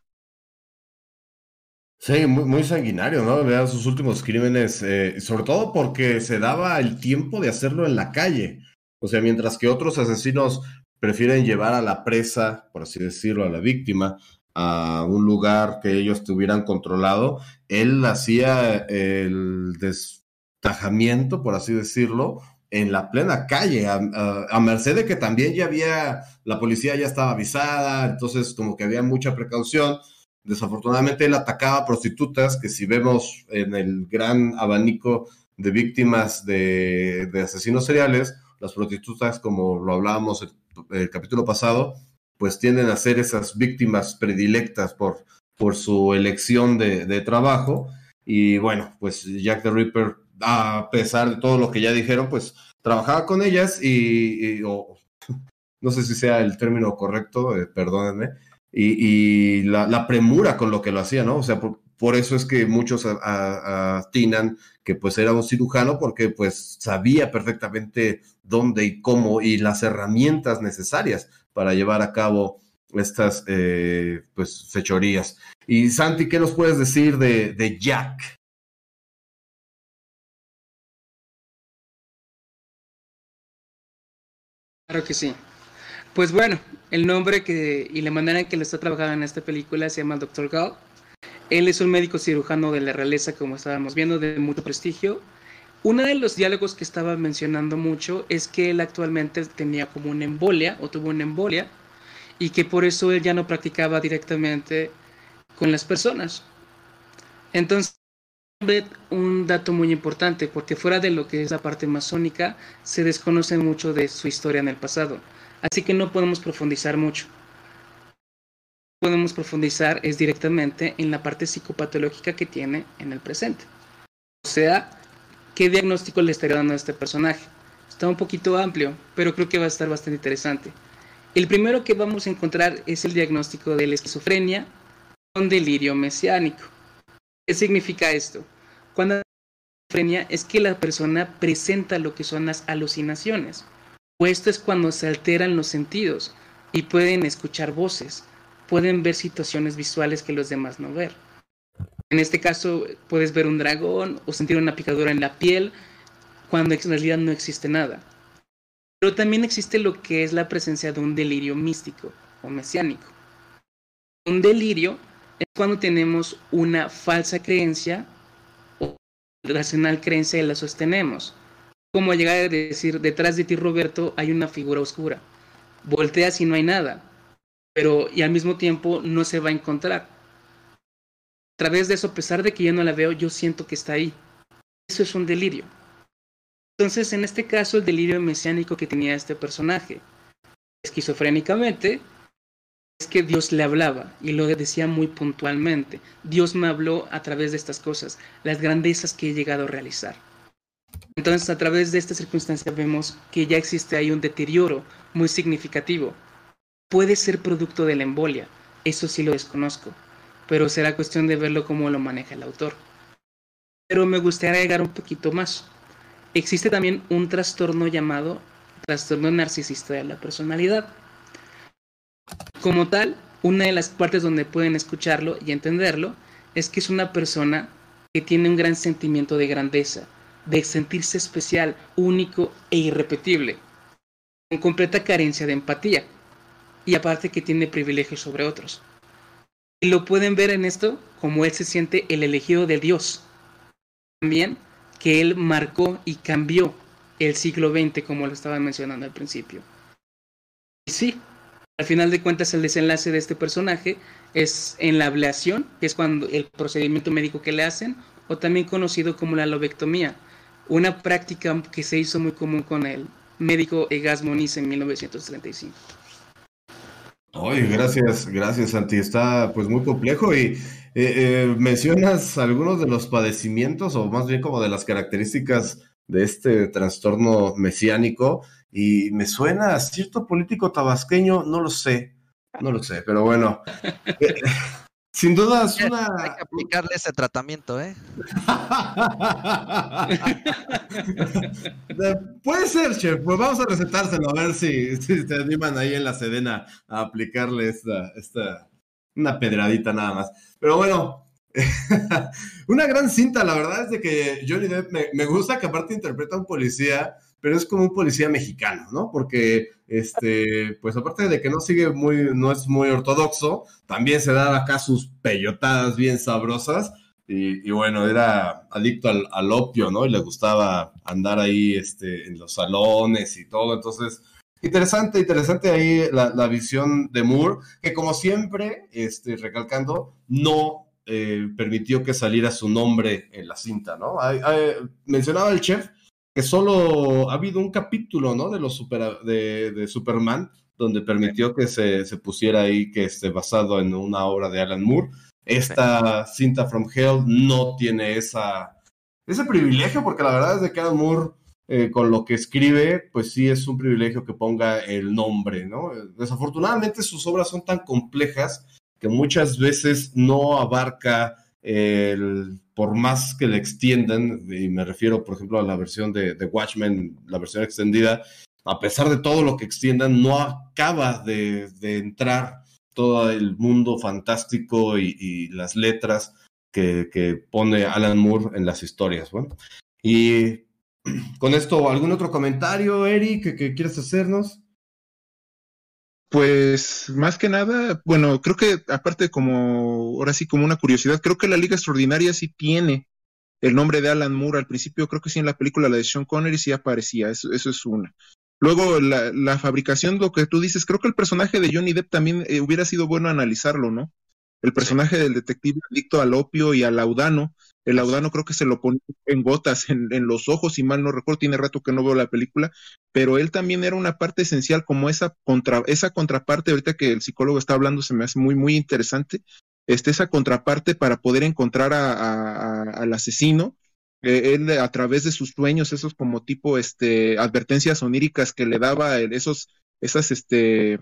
[SPEAKER 1] Sí, muy, sanguinario, ¿no? Vean sus últimos crímenes, eh, sobre todo porque se daba el tiempo de hacerlo en la calle. O sea, mientras que otros asesinos prefieren llevar a la presa, por así decirlo, a la víctima, a un lugar que ellos tuvieran controlado, él hacía el destajamiento, por así decirlo, en la plena calle, a, a, merced de que también ya había, la policía ya estaba avisada, entonces como que había mucha precaución Desafortunadamente él atacaba prostitutas, que si vemos en el gran abanico de víctimas de, asesinos seriales, las prostitutas, como lo hablábamos el, capítulo pasado, pues tienden a ser esas víctimas predilectas por, por su elección de, trabajo. Y bueno, pues Jack the Ripper, a pesar de todo lo que ya dijeron, pues trabajaba con ellas y, no sé si sea el término correcto, eh, perdónenme, y, la, premura con lo que lo hacía, ¿no? O sea, por, eso es que muchos atinan que pues era un cirujano porque pues sabía perfectamente dónde y cómo y las herramientas necesarias para llevar a cabo estas eh, pues fechorías. Y Santi, ¿qué nos puedes decir de, de Jack?
[SPEAKER 4] Claro que sí. Pues bueno, el nombre que y la manera en que lo está trabajando en esta película se llama Dr. Gall. Él es un médico cirujano de la realeza, como estábamos viendo, de mucho prestigio. Uno de los diálogos que estaba mencionando mucho es que él actualmente tenía como una embolia o tuvo una embolia y que por eso él ya no practicaba directamente con las personas. Entonces, un dato muy importante, porque fuera de lo que es la parte masónica, se desconoce mucho de su historia en el pasado. Así que no podemos profundizar mucho. Podemos profundizar es directamente en la parte psicopatológica que tiene en el presente. O sea, ¿qué diagnóstico le estaría dando a este personaje? Está un poquito amplio, pero creo que va a estar bastante interesante. El primero que vamos a encontrar es el diagnóstico de la esquizofrenia con delirio mesiánico. ¿Qué significa esto? Cuando la esquizofrenia es que la persona presenta lo que son las alucinaciones esto es cuando se alteran los sentidos y pueden escuchar voces, pueden ver situaciones visuales que los demás no ver. En este caso puedes ver un dragón o sentir una picadura en la piel cuando en realidad no existe nada. Pero también existe lo que es la presencia de un delirio místico o mesiánico. Un delirio es cuando tenemos una falsa creencia o racional creencia y la sostenemos como llegar a decir, detrás de ti Roberto hay una figura oscura. Volteas y no hay nada, pero y al mismo tiempo no se va a encontrar. A través de eso, a pesar de que yo no la veo, yo siento que está ahí. Eso es un delirio. Entonces, en este caso, el delirio mesiánico que tenía este personaje, esquizofrénicamente, es que Dios le hablaba y lo decía muy puntualmente. Dios me habló a través de estas cosas, las grandezas que he llegado a realizar. Entonces, a través de esta circunstancia vemos que ya existe ahí un deterioro muy significativo. Puede ser producto de la embolia, eso sí lo desconozco, pero será cuestión de verlo cómo lo maneja el autor. Pero me gustaría agregar un poquito más. Existe también un trastorno llamado trastorno narcisista de la personalidad. Como tal, una de las partes donde pueden escucharlo y entenderlo es que es una persona que tiene un gran sentimiento de grandeza, de sentirse especial, único e irrepetible, con completa carencia de empatía, y aparte que tiene privilegios sobre otros. Y lo pueden ver en esto como él se siente el elegido de Dios. También que él marcó y cambió el siglo XX, como lo estaba mencionando al principio. Y sí, al final de cuentas el desenlace de este personaje es en la ablación, que es cuando el procedimiento médico que le hacen, o también conocido como la lobectomía, una práctica que se hizo muy común con el médico Egas Moniz en 1935.
[SPEAKER 1] Oye, gracias, gracias Santi. Está pues muy complejo y eh, eh, mencionas algunos de los padecimientos o más bien como de las características de este trastorno mesiánico y me suena a cierto político tabasqueño, no lo sé, no lo sé, pero bueno. Sin duda es una.
[SPEAKER 2] Hay que aplicarle ese tratamiento, ¿eh?
[SPEAKER 1] Puede ser, chef. Pues vamos a recetárselo a ver si, si se animan ahí en la Sedena a aplicarle esta, esta, una pedradita nada más. Pero bueno, una gran cinta, la verdad es de que Johnny Depp me, me gusta que aparte interpreta a un policía pero es como un policía mexicano, ¿no? Porque, este, pues aparte de que no sigue muy, no es muy ortodoxo, también se da acá sus peyotadas bien sabrosas. Y, bueno, era adicto al, opio, ¿no? Y le gustaba andar ahí este, en los salones y todo. Entonces, interesante, interesante ahí la, visión de Moore, que como siempre, este, recalcando, no eh, permitió que saliera su nombre en la cinta, ¿no? mencionaba el chef solo ha habido un capítulo, ¿no? De los super, de, Superman, donde permitió que se, pusiera ahí que esté basado en una obra de Alan Moore. Esta cinta From Hell no tiene esa, ese privilegio, porque la verdad es que Alan Moore eh, con lo que escribe, pues sí es un privilegio que ponga el nombre, ¿no? Desafortunadamente sus obras son tan complejas que muchas veces no abarca el, por más que le extiendan, y me refiero, por ejemplo, a la versión de, Watchmen, la versión extendida, a pesar de todo lo que extiendan, no acaba de, entrar todo el mundo fantástico y, las letras que, que, pone Alan Moore en las historias. Bueno, y con esto, ¿algún otro comentario, Eric, que, quieras hacernos?
[SPEAKER 3] Pues más que nada, bueno, creo que aparte como, ahora sí como una curiosidad, creo que la Liga Extraordinaria sí tiene el nombre de Alan Moore. Al principio creo que sí en la película la de Sean Connery sí aparecía, eso, eso es una. Luego la, fabricación, lo que tú dices, creo que el personaje de Johnny Depp también eh, hubiera sido bueno analizarlo, ¿no? El personaje del detective adicto al opio y al laudano, el laudano creo que se lo pone en gotas en, los ojos, si mal no recuerdo, tiene rato que no veo la película, pero él también era una parte esencial como esa, contra, esa contraparte, ahorita que el psicólogo está hablando, se me hace muy, muy interesante, este, esa contraparte para poder encontrar al asesino, eh, él a través de sus sueños, esos como tipo este, advertencias oníricas que le daba, esos, esas, este,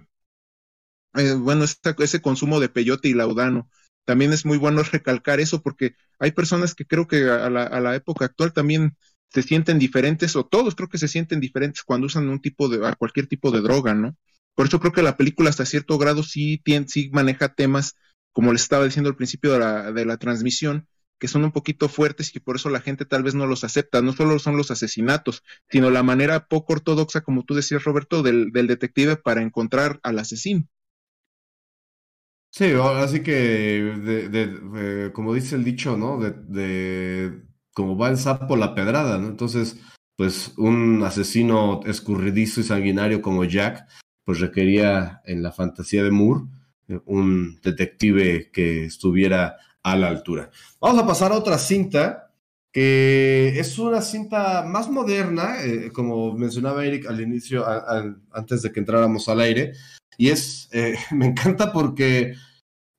[SPEAKER 3] eh, bueno, ese consumo de peyote y laudano, también es muy bueno recalcar eso porque hay personas que creo que a la, época actual también se sienten diferentes o todos creo que se sienten diferentes cuando usan un tipo de, cualquier tipo de droga, ¿no? Por eso creo que la película hasta cierto grado sí, tiene, sí maneja temas, como les estaba diciendo al principio de la, de la transmisión, que son un poquito fuertes y por eso la gente tal vez no los acepta. No solo son los asesinatos, sino la manera poco ortodoxa, como tú decías, Roberto, del, del detective para encontrar al asesino.
[SPEAKER 1] Sí, así que, de, como dice el dicho, ¿no? De, de como va el sapo la pedrada, ¿no? Entonces, pues un asesino escurridizo y sanguinario como Jack, pues requería en la fantasía de Moore eh, un detective que estuviera a la altura. Vamos a pasar a otra cinta, que es una cinta más moderna, eh, como mencionaba Eric al inicio, antes de que entráramos al aire, y es, eh, me encanta porque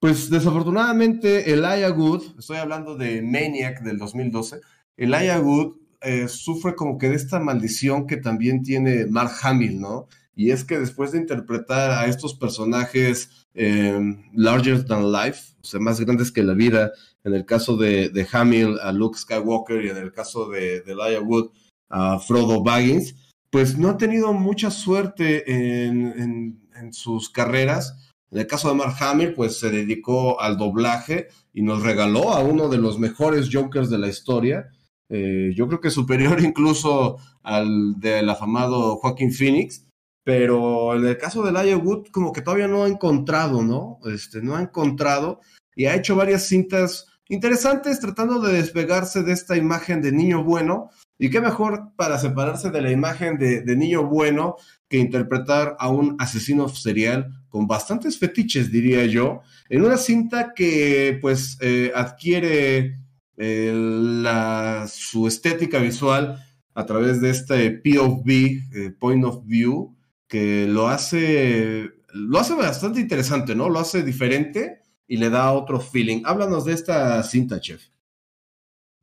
[SPEAKER 1] pues desafortunadamente Elijah Wood, estoy hablando de Maniac del 2012, Elijah Wood eh, sufre como que de esta maldición que también tiene Mark Hamill, ¿no? Y es que después de interpretar a estos personajes em, larger than life, o sea, más grandes que la vida, en el caso de, Hamill a Luke Skywalker y en el caso de, de Wood a Frodo Baggins, pues no ha tenido mucha suerte en sus carreras en el caso de Mark Hamill, pues se dedicó al doblaje y nos regaló a uno de los mejores Jokers de la historia. Eh, yo creo que superior incluso al del afamado Joaquín Phoenix. Pero en el caso de Laia Wood, como que todavía no ha encontrado, ¿no? Este, no ha encontrado y ha hecho varias cintas interesantes tratando de despegarse de esta imagen de niño bueno. Y qué mejor para separarse de la imagen de niño bueno que interpretar a un asesino serial con bastantes fetiches, diría yo, en una cinta que pues eh, adquiere eh, la, su estética visual a través de este POV, eh, Point of View, que lo hace, lo hace bastante interesante, ¿no? Lo hace diferente y le da otro feeling. Háblanos de esta cinta, chef.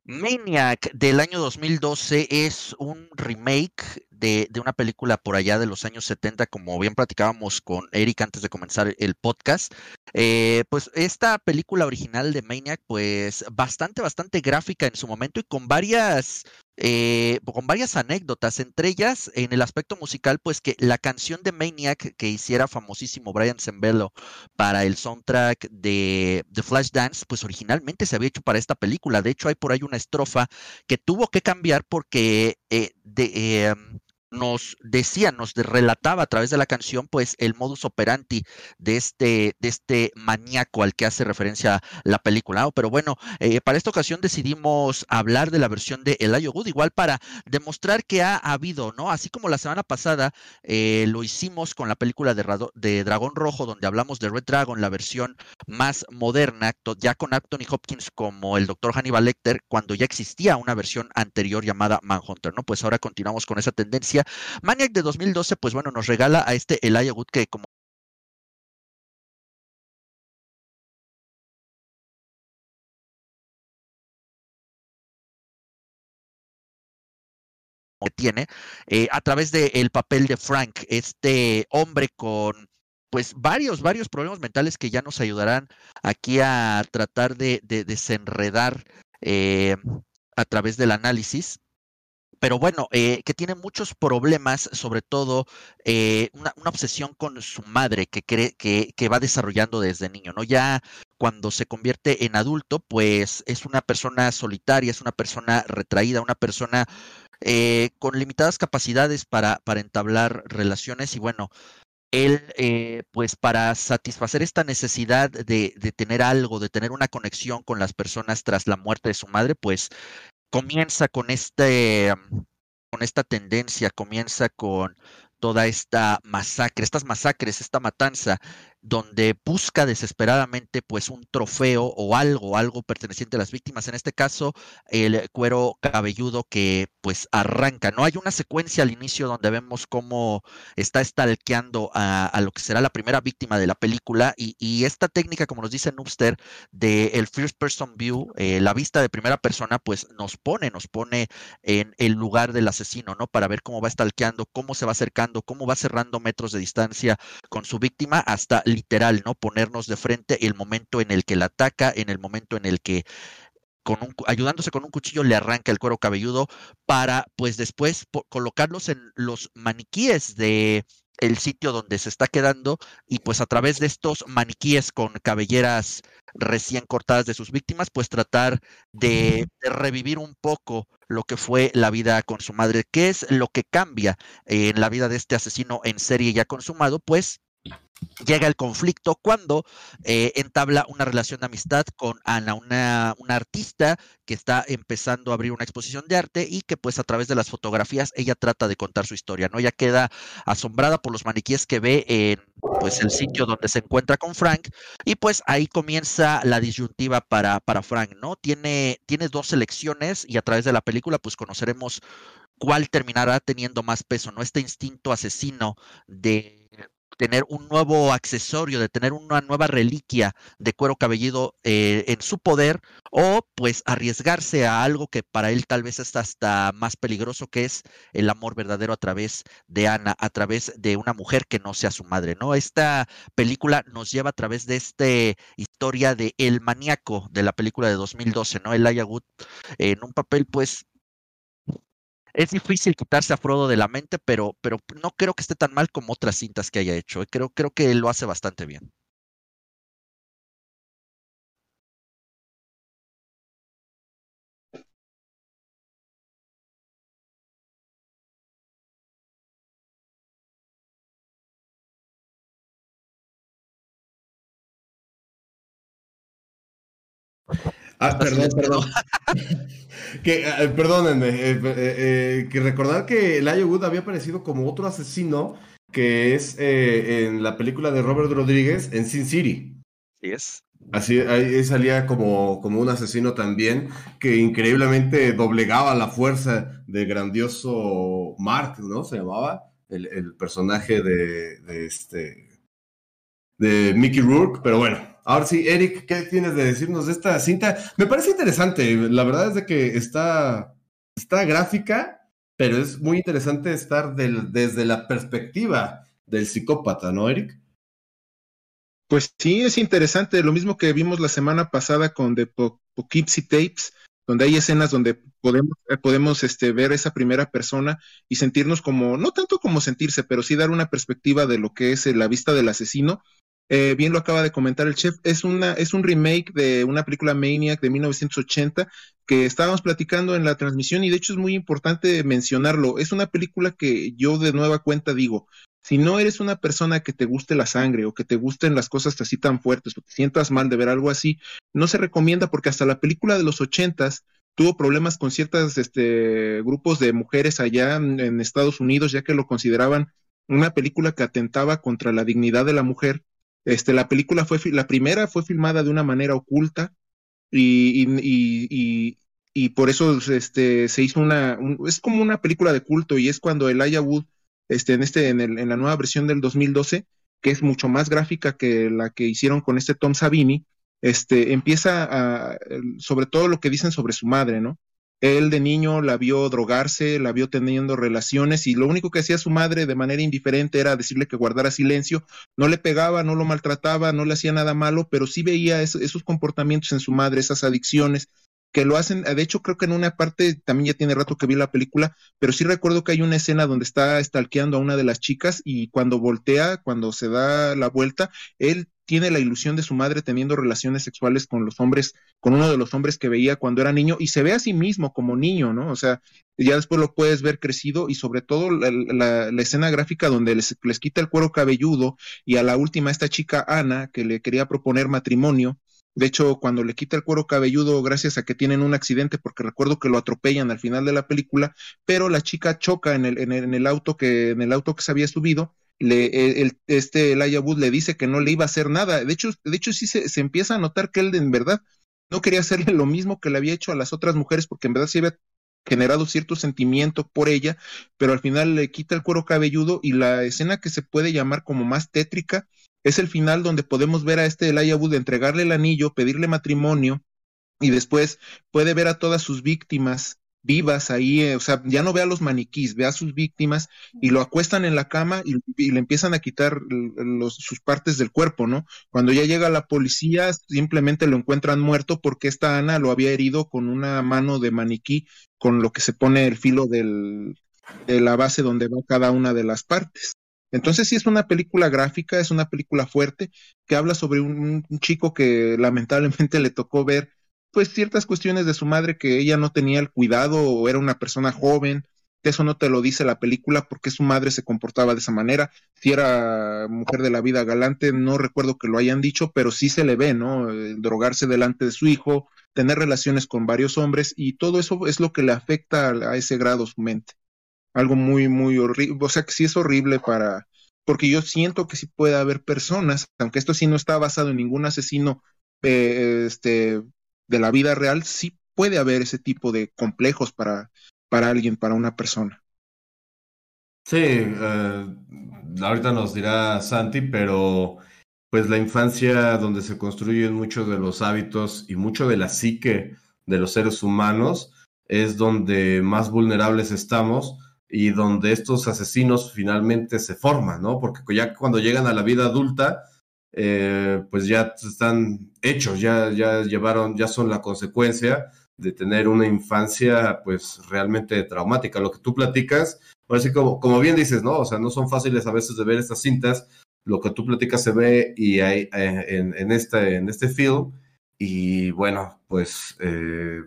[SPEAKER 2] Maniac del año 2012 es un remake de, una película por allá de los años 70, como bien platicábamos con Eric antes de comenzar el podcast. Eh, pues esta película original de Maniac, pues bastante, bastante gráfica en su momento y con varias eh, con varias anécdotas, entre ellas en el aspecto musical, pues que la canción de Maniac que hiciera famosísimo Brian Zembello para el soundtrack de, de Flashdance, pues originalmente se había hecho para esta película. De hecho, hay por ahí una estrofa que tuvo que cambiar porque eh, de, em, nos decía, nos relataba a través de la canción, pues el modus operandi de este, de este maníaco al que hace referencia la película. Pero bueno, eh, para esta ocasión decidimos hablar de la versión de Elijah Wood, igual para demostrar que ha habido, ¿no? Así como la semana pasada eh, lo hicimos con la película de, de Dragón Rojo, donde hablamos de Red Dragon, la versión más moderna, ya con Anthony Hopkins como el doctor Hannibal Lecter, cuando ya existía una versión anterior llamada Manhunter, ¿no? Pues ahora continuamos con esa tendencia. Maniac de 2012, pues bueno, nos regala a este Elijah Wood que como tiene eh, a través del papel de Frank, este hombre con pues varios, varios problemas mentales que ya nos ayudarán aquí a tratar de, desenredar eh, a través del análisis pero bueno, eh, que tiene muchos problemas, sobre todo una, obsesión con su madre que, cree, que, que, va desarrollando desde niño, ¿no? Ya cuando se convierte en adulto, pues es una persona solitaria, es una persona retraída, una persona eh, con limitadas capacidades para, para entablar relaciones y bueno, él, eh, pues para satisfacer esta necesidad de, de, tener algo, de tener una conexión con las personas tras la muerte de su madre, pues comienza con este, con esta tendencia, comienza con toda esta masacre, estas masacres, esta matanza donde busca desesperadamente pues un trofeo o algo, algo perteneciente a las víctimas, en este caso el cuero cabelludo que pues arranca, ¿no? Hay una secuencia al inicio donde vemos cómo está stalkeando a, lo que será la primera víctima de la película y, esta técnica, como nos dice Noobster, de el first person view, eh, la vista de primera persona, pues nos pone, nos pone en el lugar del asesino, ¿no? Para ver cómo va stalkeando, cómo se va acercando, cómo va cerrando metros de distancia con su víctima hasta literal, ¿no? Ponernos de frente el momento en el que la ataca, en el momento en el que con un, ayudándose con un cuchillo le arranca el cuero cabelludo para pues después colocarlos en los maniquíes de el sitio donde se está quedando y pues a través de estos maniquíes con cabelleras recién cortadas de sus víctimas, pues tratar de, de, revivir un poco lo que fue la vida con su madre. ¿Qué es lo que cambia en la vida de este asesino en serie ya consumado? Pues llega el conflicto cuando eh, entabla una relación de amistad con Ana, una, artista que está empezando a abrir una exposición de arte y que pues a través de las fotografías ella trata de contar su historia, ¿no? Ella queda asombrada por los maniquíes que ve en pues el sitio donde se encuentra con Frank y pues ahí comienza la disyuntiva para, para Frank, ¿no? Tiene, tiene dos elecciones y a través de la película pues conoceremos cuál terminará teniendo más peso, ¿no? Este instinto asesino de tener un nuevo accesorio, de tener una nueva reliquia de cuero cabelludo eh, en su poder, o pues arriesgarse a algo que para él tal vez es hasta más peligroso, que es el amor verdadero a través de Ana, a través de una mujer que no sea su madre, ¿no? Esta película nos lleva a través de esta historia de El maníaco de la película de 2012, ¿no? El Wood en un papel pues es difícil quitarse a Frodo de la mente, pero, pero no creo que esté tan mal como otras cintas que haya hecho. ¿eh? Creo, creo que lo hace bastante bien.
[SPEAKER 1] Ah, perdón, perdón. que, ah, perdónenme, eh, eh, eh, que recordar que Elijah Wood había aparecido como otro asesino que es en la película de Robert Rodríguez en Sin City.
[SPEAKER 2] Sí es.
[SPEAKER 1] Así, ahí salía como, como un asesino también que increíblemente doblegaba la fuerza del grandioso Mark, ¿no? Se llamaba el, personaje de, de, este de Mickey Rourke, pero bueno, Ahora sí, Eric, ¿qué tienes de decirnos de esta cinta? Me parece interesante, la verdad es de que está, está gráfica, pero es muy interesante estar desde la perspectiva del psicópata, ¿no, Eric?
[SPEAKER 3] Pues sí, es interesante, lo mismo que vimos la semana pasada con The Poughkeepsie Tapes, donde hay escenas donde podemos, eh, podemos este, ver esa primera persona y sentirnos como, no tanto como sentirse, pero sí dar una perspectiva de lo que es la vista del asesino eh, bien lo acaba de comentar el chef, es, una, es un remake de una película Maniac de 1980 que estábamos platicando en la transmisión y de hecho es muy importante mencionarlo. Es una película que yo de nueva cuenta digo, si no eres una persona que te guste la sangre o que te gusten las cosas así tan fuertes o te sientas mal de ver algo así, no se recomienda porque hasta la película de los ochentas tuvo problemas con ciertos este, grupos de mujeres allá en Estados Unidos, ya que lo consideraban una película que atentaba contra la dignidad de la mujer. Este, la película fue, la primera fue filmada de una manera oculta y, y, y, por eso este, se hizo una, es como una película de culto y es cuando Elijah Wood, este, en, este, en, el, en la nueva versión del 2012, que es mucho más gráfica que la que hicieron con este Tom Savini, este, empieza a, sobre todo lo que dicen sobre su madre, ¿no? Él de niño la vio drogarse, la vio teniendo relaciones y lo único que hacía su madre de manera indiferente era decirle que guardara silencio. No le pegaba, no lo maltrataba, no le hacía nada malo, pero sí veía esos comportamientos en su madre, esas adicciones que lo hacen, de hecho creo que en una parte, también ya tiene rato que vi la película, pero sí recuerdo que hay una escena donde está stalkeando a una de las chicas y cuando voltea, cuando se da la vuelta, él tiene la ilusión de su madre teniendo relaciones sexuales con los hombres, con uno de los hombres que veía cuando era niño y se ve a sí mismo como niño, ¿no? O sea, ya después lo puedes ver crecido y sobre todo la, escena gráfica donde les, les, quita el cuero cabelludo y a la última esta chica Ana que le quería proponer matrimonio, de hecho, cuando le quita el cuero cabelludo, gracias a que tienen un accidente, porque recuerdo que lo atropellan al final de la película, pero la chica choca en el, en el, auto que, en el auto que se había subido, le, e, el, este Elijah Wood le dice que no le iba a hacer nada. De hecho, de hecho sí se, se, empieza a notar que él en verdad no quería hacerle lo mismo que le había hecho a las otras mujeres, porque en verdad se había generado cierto sentimiento por ella, pero al final le quita el cuero cabelludo y la escena que se puede llamar como más tétrica es el final donde podemos ver a este Elijah Wood entregarle el anillo, pedirle matrimonio y después puede ver a todas sus víctimas vivas ahí, eh, o sea, ya no ve a los maniquís, ve a sus víctimas y lo acuestan en la cama y, le empiezan a quitar sus partes del cuerpo, ¿no? Cuando ya llega la policía, simplemente lo encuentran muerto porque esta Ana lo había herido con una mano de maniquí, con lo que se pone el filo de la base donde va cada una de las partes. Entonces sí es una película gráfica, es una película fuerte que habla sobre un, chico que lamentablemente le tocó ver pues ciertas cuestiones de su madre que ella no tenía el cuidado o era una persona joven. Eso no te lo dice la película porque su madre se comportaba de esa manera. Si era mujer de la vida galante, no recuerdo que lo hayan dicho, pero sí se le ve, ¿no? drogarse delante de su hijo, tener relaciones con varios hombres y todo eso es lo que le afecta a ese grado su mente algo muy, muy horrible, o sea que sí es horrible para, porque yo siento que sí puede haber personas, aunque esto sí no está basado en ningún asesino eh, este, de la vida real, sí puede haber ese tipo de complejos para, para alguien, para una persona.
[SPEAKER 1] Sí, eh, ahorita nos dirá Santi, pero pues la infancia donde se construyen muchos de los hábitos y mucho de la psique de los seres humanos es donde más vulnerables estamos y donde estos asesinos finalmente se forman, ¿no? Porque ya cuando llegan a la vida adulta, eh, pues ya están hechos, ya, ya llevaron, ya son la consecuencia de tener una infancia pues realmente traumática. Lo que tú platicas, así como, como bien dices, ¿no? O sea, no son fáciles a veces de ver estas cintas, lo que tú platicas se ve y hay eh, en, en, este, en este film y bueno, pues eh,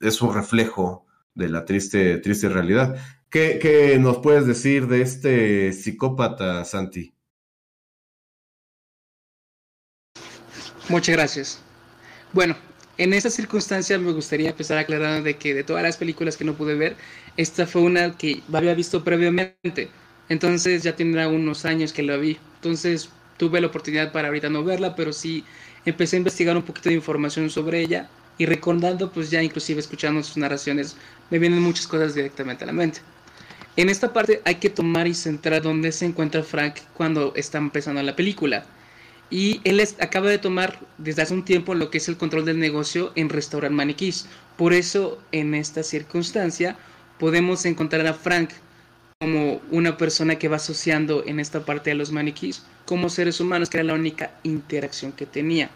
[SPEAKER 1] es un reflejo de la triste, triste realidad. ¿Qué, nos puedes decir de este psicópata, Santi?
[SPEAKER 4] Muchas gracias. Bueno, en esta circunstancia me gustaría empezar aclarando de que de todas las películas que no pude ver, esta fue una que había visto previamente. Entonces ya tendrá unos años que la vi. Entonces tuve la oportunidad para ahorita no verla, pero sí empecé a investigar un poquito de información sobre ella y recordando, pues ya inclusive escuchando sus narraciones, me vienen muchas cosas directamente a la mente. En esta parte hay que tomar y centrar dónde se encuentra Frank cuando está empezando la película. Y él acaba de tomar desde hace un tiempo lo que es el control del negocio en restaurar maniquís. Por eso, en esta circunstancia, podemos encontrar a Frank como una persona que va asociando en esta parte de los maniquís como seres humanos, que era la única interacción que tenía.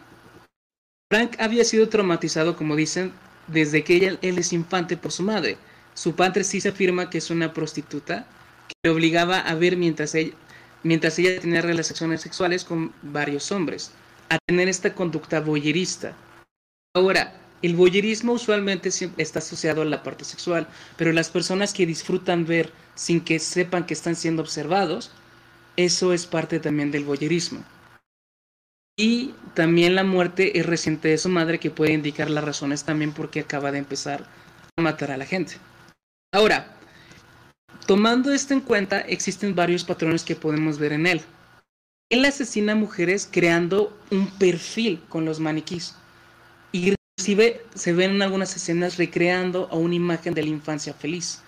[SPEAKER 4] Frank había sido traumatizado, como dicen, desde que él es infante por su madre. Su padre sí se afirma que es una prostituta que le obligaba a ver mientras ella, mientras ella tenía relaciones sexuales con varios hombres, a tener esta conducta boyerista. Ahora, el boyerismo usualmente está asociado a la parte sexual, pero las personas que disfrutan ver sin que sepan que están siendo observados, eso es parte también del boyerismo. Y también la muerte es reciente de su madre, que puede indicar las razones también porque acaba de empezar a matar a la gente. Ahora, tomando esto en cuenta, existen varios patrones que podemos ver en él. Él asesina a mujeres creando un perfil con los maniquís. Y se ven en algunas escenas recreando a una imagen de la infancia feliz.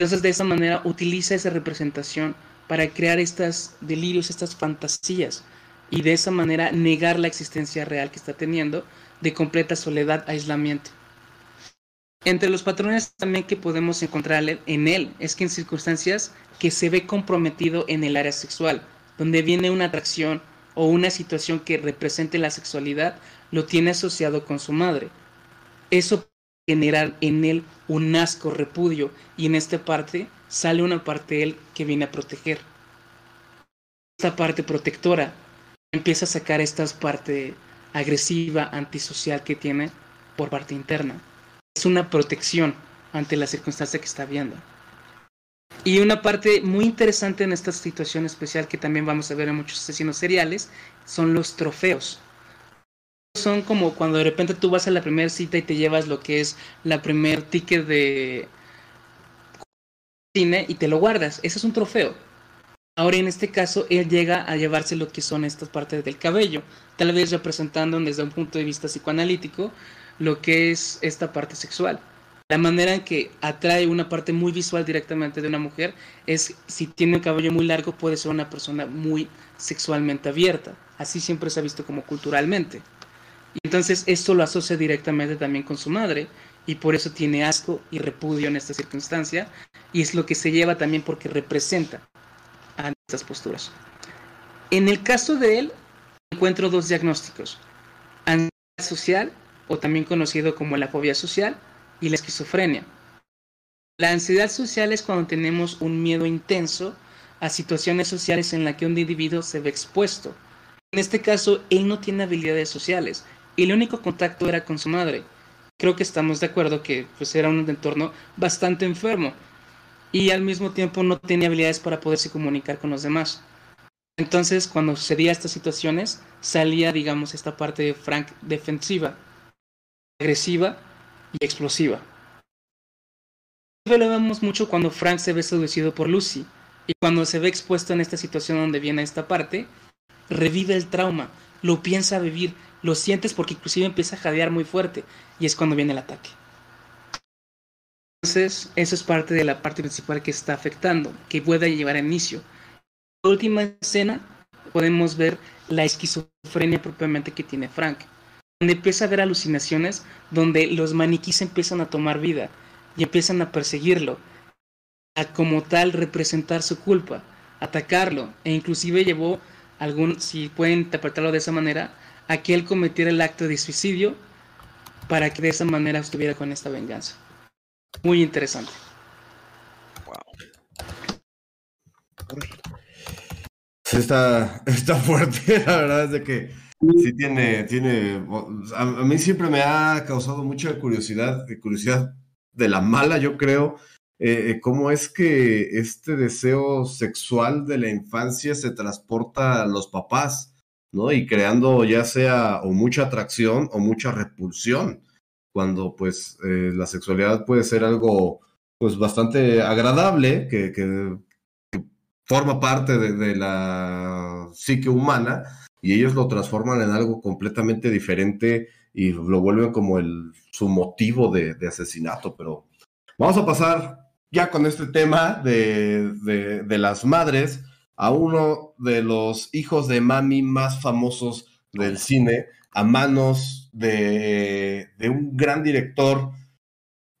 [SPEAKER 4] Entonces de esa manera utiliza esa representación para crear estos delirios, estas fantasías y de esa manera negar la existencia real que está teniendo de completa soledad, aislamiento. Entre los patrones también que podemos encontrar en él es que en circunstancias que se ve comprometido en el área sexual, donde viene una atracción o una situación que represente la sexualidad, lo tiene asociado con su madre. Eso genera en él un asco, repudio, y en esta parte sale una parte de él que viene a proteger. Esta parte protectora empieza a sacar esta parte agresiva, antisocial que tiene por parte interna. Es una protección ante la circunstancia que está viendo. Y una parte muy interesante en esta situación especial que también vamos a ver en muchos asesinos seriales son los trofeos. Son como cuando de repente tú vas a la primera cita y te llevas lo que es la primer ticket de cine y te lo guardas. Ese es un trofeo. Ahora en este caso él llega a llevarse lo que son estas partes del cabello, tal vez representando desde un punto de vista psicoanalítico lo que es esta parte sexual. La manera en que atrae una parte muy visual directamente de una mujer es si tiene un cabello muy largo puede ser una persona muy sexualmente abierta. Así siempre se ha visto como culturalmente. Y entonces esto lo asocia directamente también con su madre y por eso tiene asco y repudio en esta circunstancia y es lo que se lleva también porque representa a estas posturas. En el caso de él, encuentro dos diagnósticos. Ansiedad social, o también conocido como la fobia social, y la esquizofrenia. La ansiedad social es cuando tenemos un miedo intenso a situaciones sociales en las que un individuo se ve expuesto. En este caso, él no tiene habilidades sociales y el único contacto era con su madre. Creo que estamos de acuerdo que pues, era un entorno bastante enfermo y al mismo tiempo no tenía habilidades para poderse comunicar con los demás. Entonces, cuando sucedía estas situaciones, salía, digamos, esta parte de Frank defensiva, agresiva y explosiva. Lo vemos mucho cuando Frank se ve seducido por Lucy y cuando se ve expuesto en esta situación donde viene esta parte, revive el trauma, lo piensa vivir, lo sientes porque inclusive empieza a jadear muy fuerte y es cuando viene el ataque. Entonces, eso es parte de la parte principal que está afectando, que puede llevar a inicio. La última escena podemos ver la esquizofrenia propiamente que tiene Frank, donde empieza a ver alucinaciones, donde los maniquíes empiezan a tomar vida y empiezan a perseguirlo, a como tal representar su culpa, atacarlo, e inclusive llevó algún, si pueden interpretarlo de esa manera, a que él cometiera el acto de suicidio para que de esa manera estuviera con esta venganza. Muy interesante. Wow.
[SPEAKER 1] Está, está fuerte, la verdad es de que sí tiene, tiene, a, mí siempre me ha causado mucha curiosidad, curiosidad de la mala, yo creo, eh, eh, cómo es que este deseo sexual de la infancia se transporta a los papás, ¿no? Y creando ya sea o mucha atracción o mucha repulsión cuando pues eh, la sexualidad puede ser algo pues bastante agradable, que, que, forma parte de, la psique humana, y ellos lo transforman en algo completamente diferente y lo vuelven como el, su motivo de, de asesinato. Pero vamos a pasar ya con este tema de, de, de, las madres a uno de los hijos de mami más famosos del cine, a manos de, un gran director,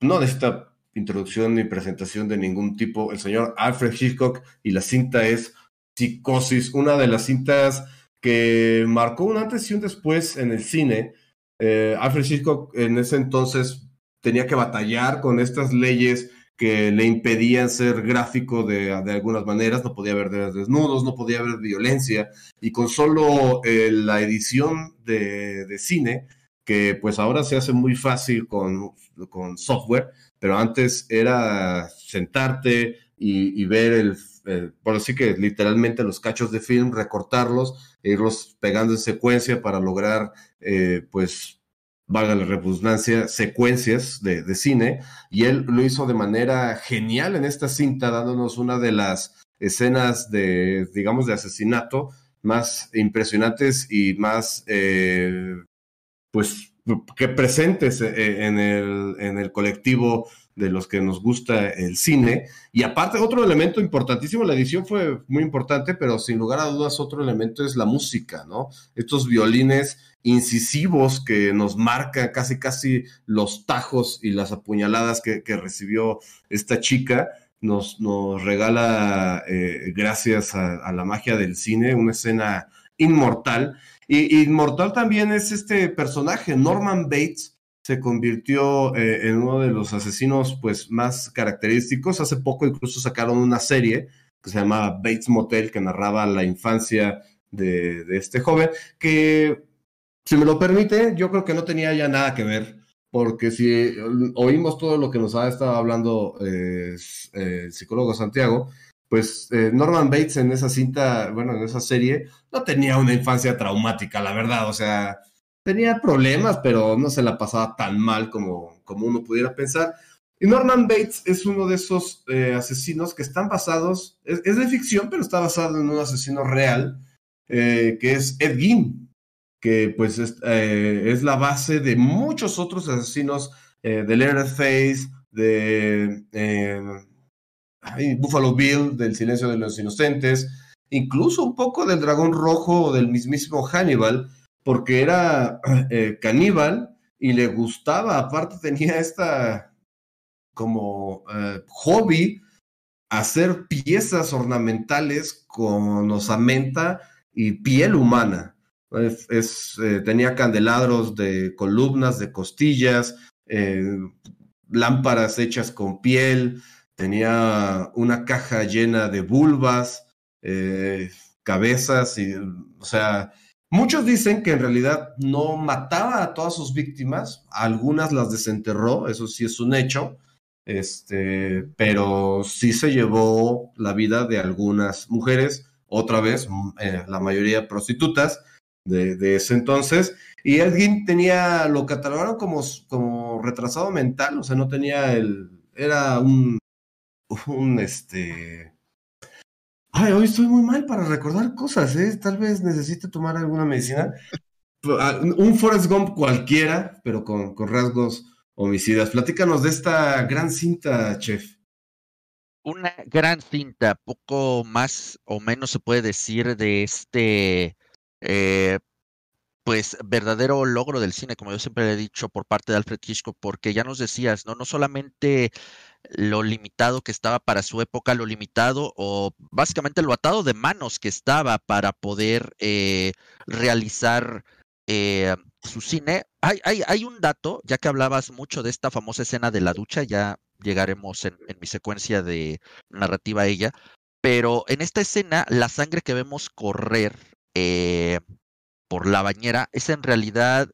[SPEAKER 1] no de esta introducción ni presentación de ningún tipo, el señor Alfred Hitchcock, y la cinta es Psicosis, una de las cintas que marcó un antes y un después en el cine. Eh, Alfred Hitchcock en ese entonces tenía que batallar con estas leyes que le impedían ser gráfico de, algunas maneras, no podía haber desnudos, no podía haber violencia, y con solo eh, la edición de, cine, que pues ahora se hace muy fácil con, con software, pero antes era sentarte y, ver el, por decir que literalmente los cachos de film, recortarlos irlos pegando en secuencia para lograr eh, pues valga la redundancia, secuencias de, cine, y él lo hizo de manera genial en esta cinta, dándonos una de las escenas de, digamos, de asesinato más impresionantes y más, eh, pues, que presentes eh, en el, en el colectivo de los que nos gusta el cine. Y aparte, otro elemento importantísimo, la edición fue muy importante, pero sin lugar a dudas otro elemento es la música, ¿no? Estos violines incisivos que nos marcan casi, casi los tajos y las apuñaladas que, recibió esta chica. Nos, nos regala, eh, gracias a, la magia del cine, una escena inmortal. Y inmortal también es este personaje, Norman Bates, se convirtió eh, en uno de los asesinos pues más característicos. Hace poco incluso sacaron una serie que se llama Bates Motel, que narraba la infancia de, este joven, que si me lo permite, yo creo que no tenía ya nada que ver, porque si oímos todo lo que nos ha estado hablando eh, eh, el psicólogo Santiago, pues Norman Bates en esa cinta, bueno, en esa serie, no tenía una infancia traumática, la verdad, o sea, tenía problemas, pero no se la pasaba tan mal como, como uno pudiera pensar. Y Norman Bates es uno de esos eh, asesinos que están basados, es, de ficción, pero está basado en un asesino real, eh, que es Ed Gein, que pues es, eh, es, la base de muchos otros asesinos de Leatherface, de Buffalo Bill, del Silencio de los Inocentes, incluso un poco del Dragón Rojo o del mismísimo Hannibal, porque era eh, caníbal y le gustaba, aparte tenía esta como eh, hobby hacer piezas ornamentales con osamenta y piel humana. Eh, tenía candelabros de columnas, de costillas, lámparas hechas con piel, tenía una caja llena de vulvas, cabezas, y, o sea, Muchos dicen que en realidad no mataba a todas sus víctimas, algunas las desenterró, eso sí es un hecho, este, pero sí se llevó la vida de algunas mujeres, otra vez, mm, eh, la mayoría prostitutas de, ese entonces, y Edgin tenía, lo catalogaron como, como retrasado mental, o sea, no tenía el, era un, un, este, Ay, hoy estoy muy mal para recordar cosas, ¿eh? Tal vez necesite tomar alguna medicina. Ah, un Forrest Gump cualquiera, pero con, con rasgos homicidas. Platícanos de esta gran cinta, chef.
[SPEAKER 2] Una gran cinta, poco más o menos se puede decir de este, eh, pues, verdadero logro del cine, como yo siempre le he dicho por parte de Alfred Hitchcock, porque ya nos decías, ¿no? No solamente lo limitado que estaba para su época, lo limitado o básicamente lo atado de manos que estaba para poder eh, realizar eh, su cine. Hay, un dato, ya que hablabas mucho de esta famosa escena de la ducha, ya llegaremos en, mi secuencia de narrativa a ella, pero en esta escena la sangre que vemos correr eh, por la bañera es en realidad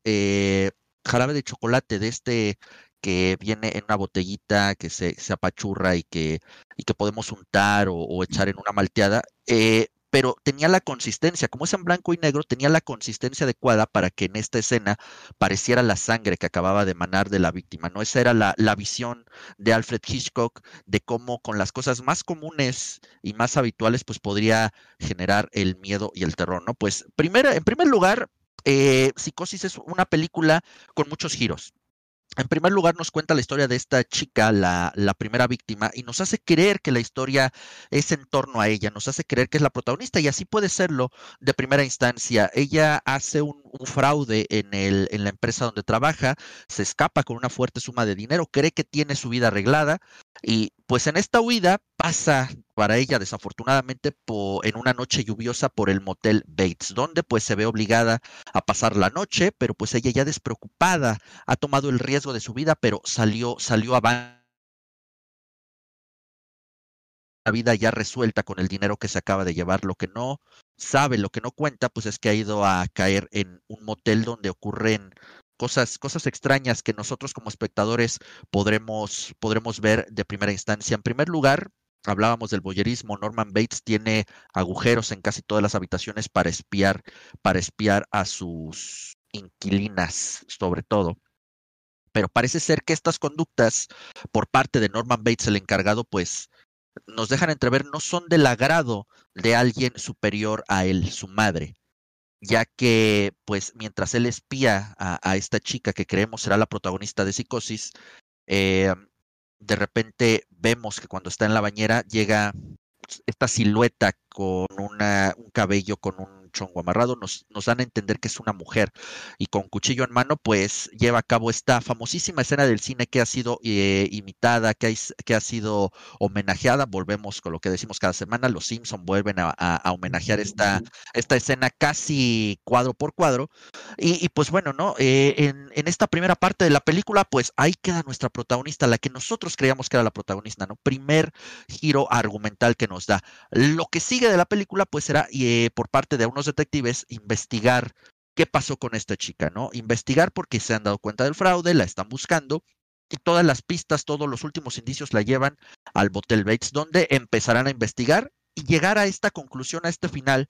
[SPEAKER 2] jarabe de chocolate de este que viene en una botellita que se, se apachurra y que, y que podemos untar o, echar en una malteada, eh, pero tenía la consistencia, como es en blanco y negro, tenía la consistencia adecuada para que en esta escena pareciera la sangre que acababa de emanar de la víctima, ¿no? Esa era la, la visión de Alfred Hitchcock de cómo con las cosas más comunes y más habituales, pues podría generar el miedo y el terror, ¿no? Pues en primer lugar, eh, Psicosis es una película con muchos giros. En primer lugar, nos cuenta la historia de esta chica, la, la, primera víctima, y nos hace creer que la historia es en torno a ella, nos hace creer que es la protagonista, y así puede serlo de primera instancia. Ella hace un, fraude en, en la empresa donde trabaja, se escapa con una fuerte suma de dinero, cree que tiene su vida arreglada, y pues en esta huida pasa para ella desafortunadamente en una noche lluviosa por el motel Bates, donde pues se ve obligada a pasar la noche, pero pues ella ya despreocupada ha tomado el riesgo de su vida, pero salió salió a vida ya resuelta con el dinero que se acaba de llevar. Lo que no sabe, lo que no cuenta, pues es que ha ido a caer en un motel donde ocurren cosas, cosas extrañas que nosotros como espectadores podremos, podremos ver de primera instancia. En primer lugar, hablábamos del boyerismo. Norman Bates tiene agujeros en casi todas las habitaciones para espiar, para espiar a sus inquilinas, sobre todo. Pero parece ser que estas conductas por parte de Norman Bates, el encargado, pues nos dejan entrever no son del agrado de alguien superior a él, su madre, ya que pues mientras él espía a, esta chica que creemos será la protagonista de Psicosis, eh, de repente vemos que cuando está en la bañera llega esta silueta con una, un cabello, con un chongo amarrado, nos, nos dan a entender que es una mujer y con cuchillo en mano, pues lleva a cabo esta famosísima escena del cine que ha sido eh, imitada, que, que ha sido homenajeada. Volvemos con lo que decimos cada semana, los Simpson vuelven a, homenajear esta, esta escena casi cuadro por cuadro. Y, pues bueno, ¿no? Eh, en, en esta primera parte de la película, pues ahí queda nuestra protagonista, la que nosotros creíamos que era la protagonista, ¿no? Primer giro argumental que nos da. Lo que sigue de la película, pues será eh, por parte de unos detectives investigar qué pasó con esta chica, ¿no? Investigar porque se han dado cuenta del fraude, la están buscando y todas las pistas, todos los últimos indicios la llevan al Botel Bates, donde empezarán a investigar y llegar a esta conclusión, a este final,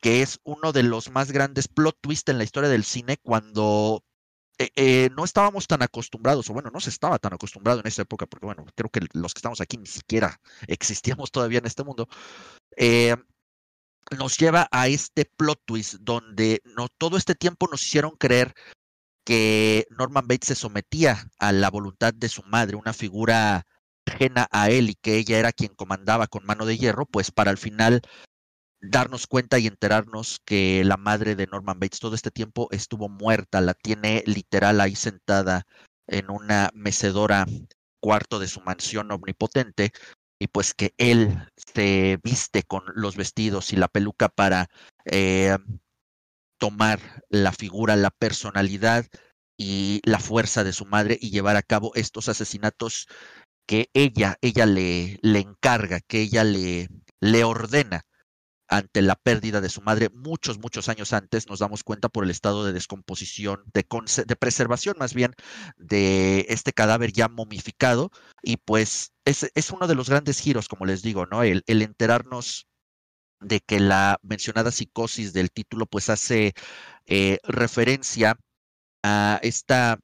[SPEAKER 2] que es uno de los más grandes plot twists en la historia del cine cuando eh, eh, no estábamos tan acostumbrados, o bueno, no se estaba tan acostumbrado en esa época, porque bueno, creo que los que estamos aquí ni siquiera existíamos todavía en este mundo. Eh, nos lleva a este plot twist donde no, todo este tiempo nos hicieron creer que Norman Bates se sometía a la voluntad de su madre, una figura ajena a él y que ella era quien comandaba con mano de hierro, pues para al final darnos cuenta y enterarnos que la madre de Norman Bates todo este tiempo estuvo muerta, la tiene literal ahí sentada en una mecedora cuarto de su mansión omnipotente y pues que él se viste con los vestidos y la peluca para eh, tomar la figura, la personalidad y la fuerza de su madre y llevar a cabo estos asesinatos que ella, ella le, le encarga, que ella le, le ordena ante la pérdida de su madre muchos, muchos años antes, nos damos cuenta por el estado de descomposición, de, preservación más bien de este cadáver ya momificado. Y pues es, es, uno de los grandes giros, como les digo, ¿no? El, el enterarnos de que la mencionada psicosis del título pues hace eh, referencia a esta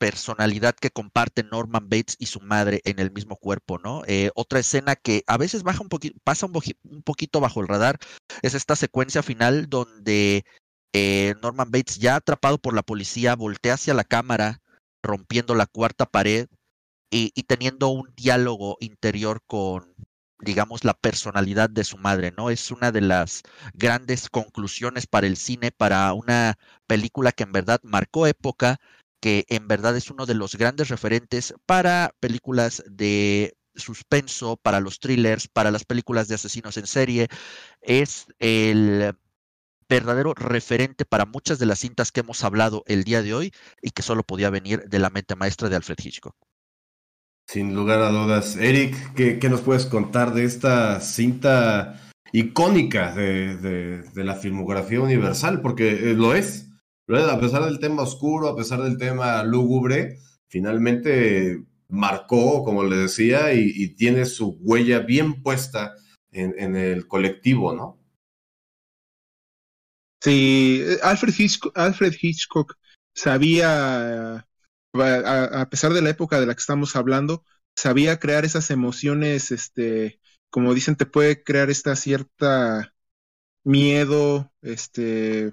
[SPEAKER 2] personalidad que comparten Norman Bates y su madre en el mismo cuerpo, ¿no? Eh, otra escena que a veces baja un poquito, pasa un, poquito bajo el radar es esta secuencia final donde eh, Norman Bates, ya atrapado por la policía, voltea hacia la cámara, rompiendo la cuarta pared y, y teniendo un diálogo interior con, digamos, la personalidad de su madre, ¿no? Es una de las grandes conclusiones para el cine, para una película que en verdad marcó época, que en verdad es uno de los grandes referentes para películas de suspenso, para los thrillers, para las películas de asesinos en serie. Es el verdadero referente para muchas de las cintas que hemos hablado el día de hoy y que solo podía venir de la mente maestra de Alfred Hitchcock.
[SPEAKER 1] Sin lugar a dudas. Eric, ¿qué, nos puedes contar de esta cinta icónica de, de la filmografía universal? Porque eh, lo es a pesar del tema oscuro, a pesar del tema lúgubre, finalmente marcó, como le decía, y, tiene su huella bien puesta en, el colectivo, ¿no?
[SPEAKER 3] Sí, Alfred Hitchcock, Alfred Hitchcock sabía, a, pesar de la época de la que estamos hablando, sabía crear esas emociones, este, como dicen, te puede crear esta cierta miedo, este,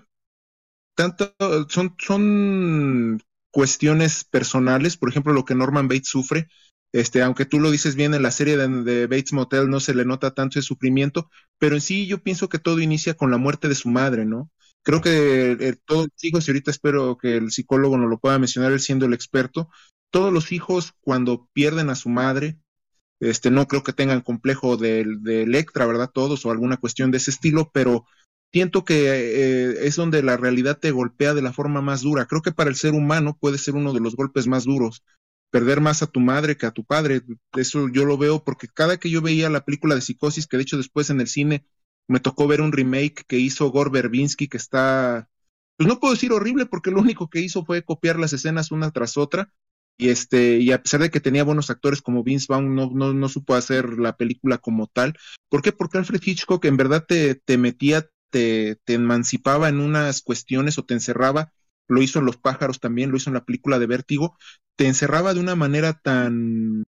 [SPEAKER 3] tanto, son, son cuestiones personales, por ejemplo, lo que Norman Bates sufre, este, aunque tú lo dices bien en la serie de, Bates Motel, no se le nota tanto ese sufrimiento, pero en sí yo pienso que todo inicia con la muerte de su madre, ¿no? Creo que eh, todos los hijos, y ahorita espero que el psicólogo nos lo pueda mencionar, él siendo el experto, todos los hijos cuando pierden a su madre, este, no creo que tengan complejo de, de Electra, ¿verdad? Todos o alguna cuestión de ese estilo, pero siento que eh, es donde la realidad te golpea de la forma más dura. Creo que para el ser humano puede ser uno de los golpes más duros, perder más a tu madre que a tu padre. Eso yo lo veo porque cada que yo veía la película de Psicosis, que de hecho después en el cine me tocó ver un remake que hizo Gore Verbinski que está, pues no puedo decir horrible porque lo único que hizo fue copiar las escenas una tras otra. Y este, y a pesar de que tenía buenos actores como Vince Vaughn, no, no, no supo hacer la película como tal. ¿Por qué? Porque Alfred Hitchcock en verdad te, te metía, te, emancipaba en unas cuestiones o te encerraba lo hizo en Los pájaros también, lo hizo en la película de Vértigo, te encerraba de una manera tan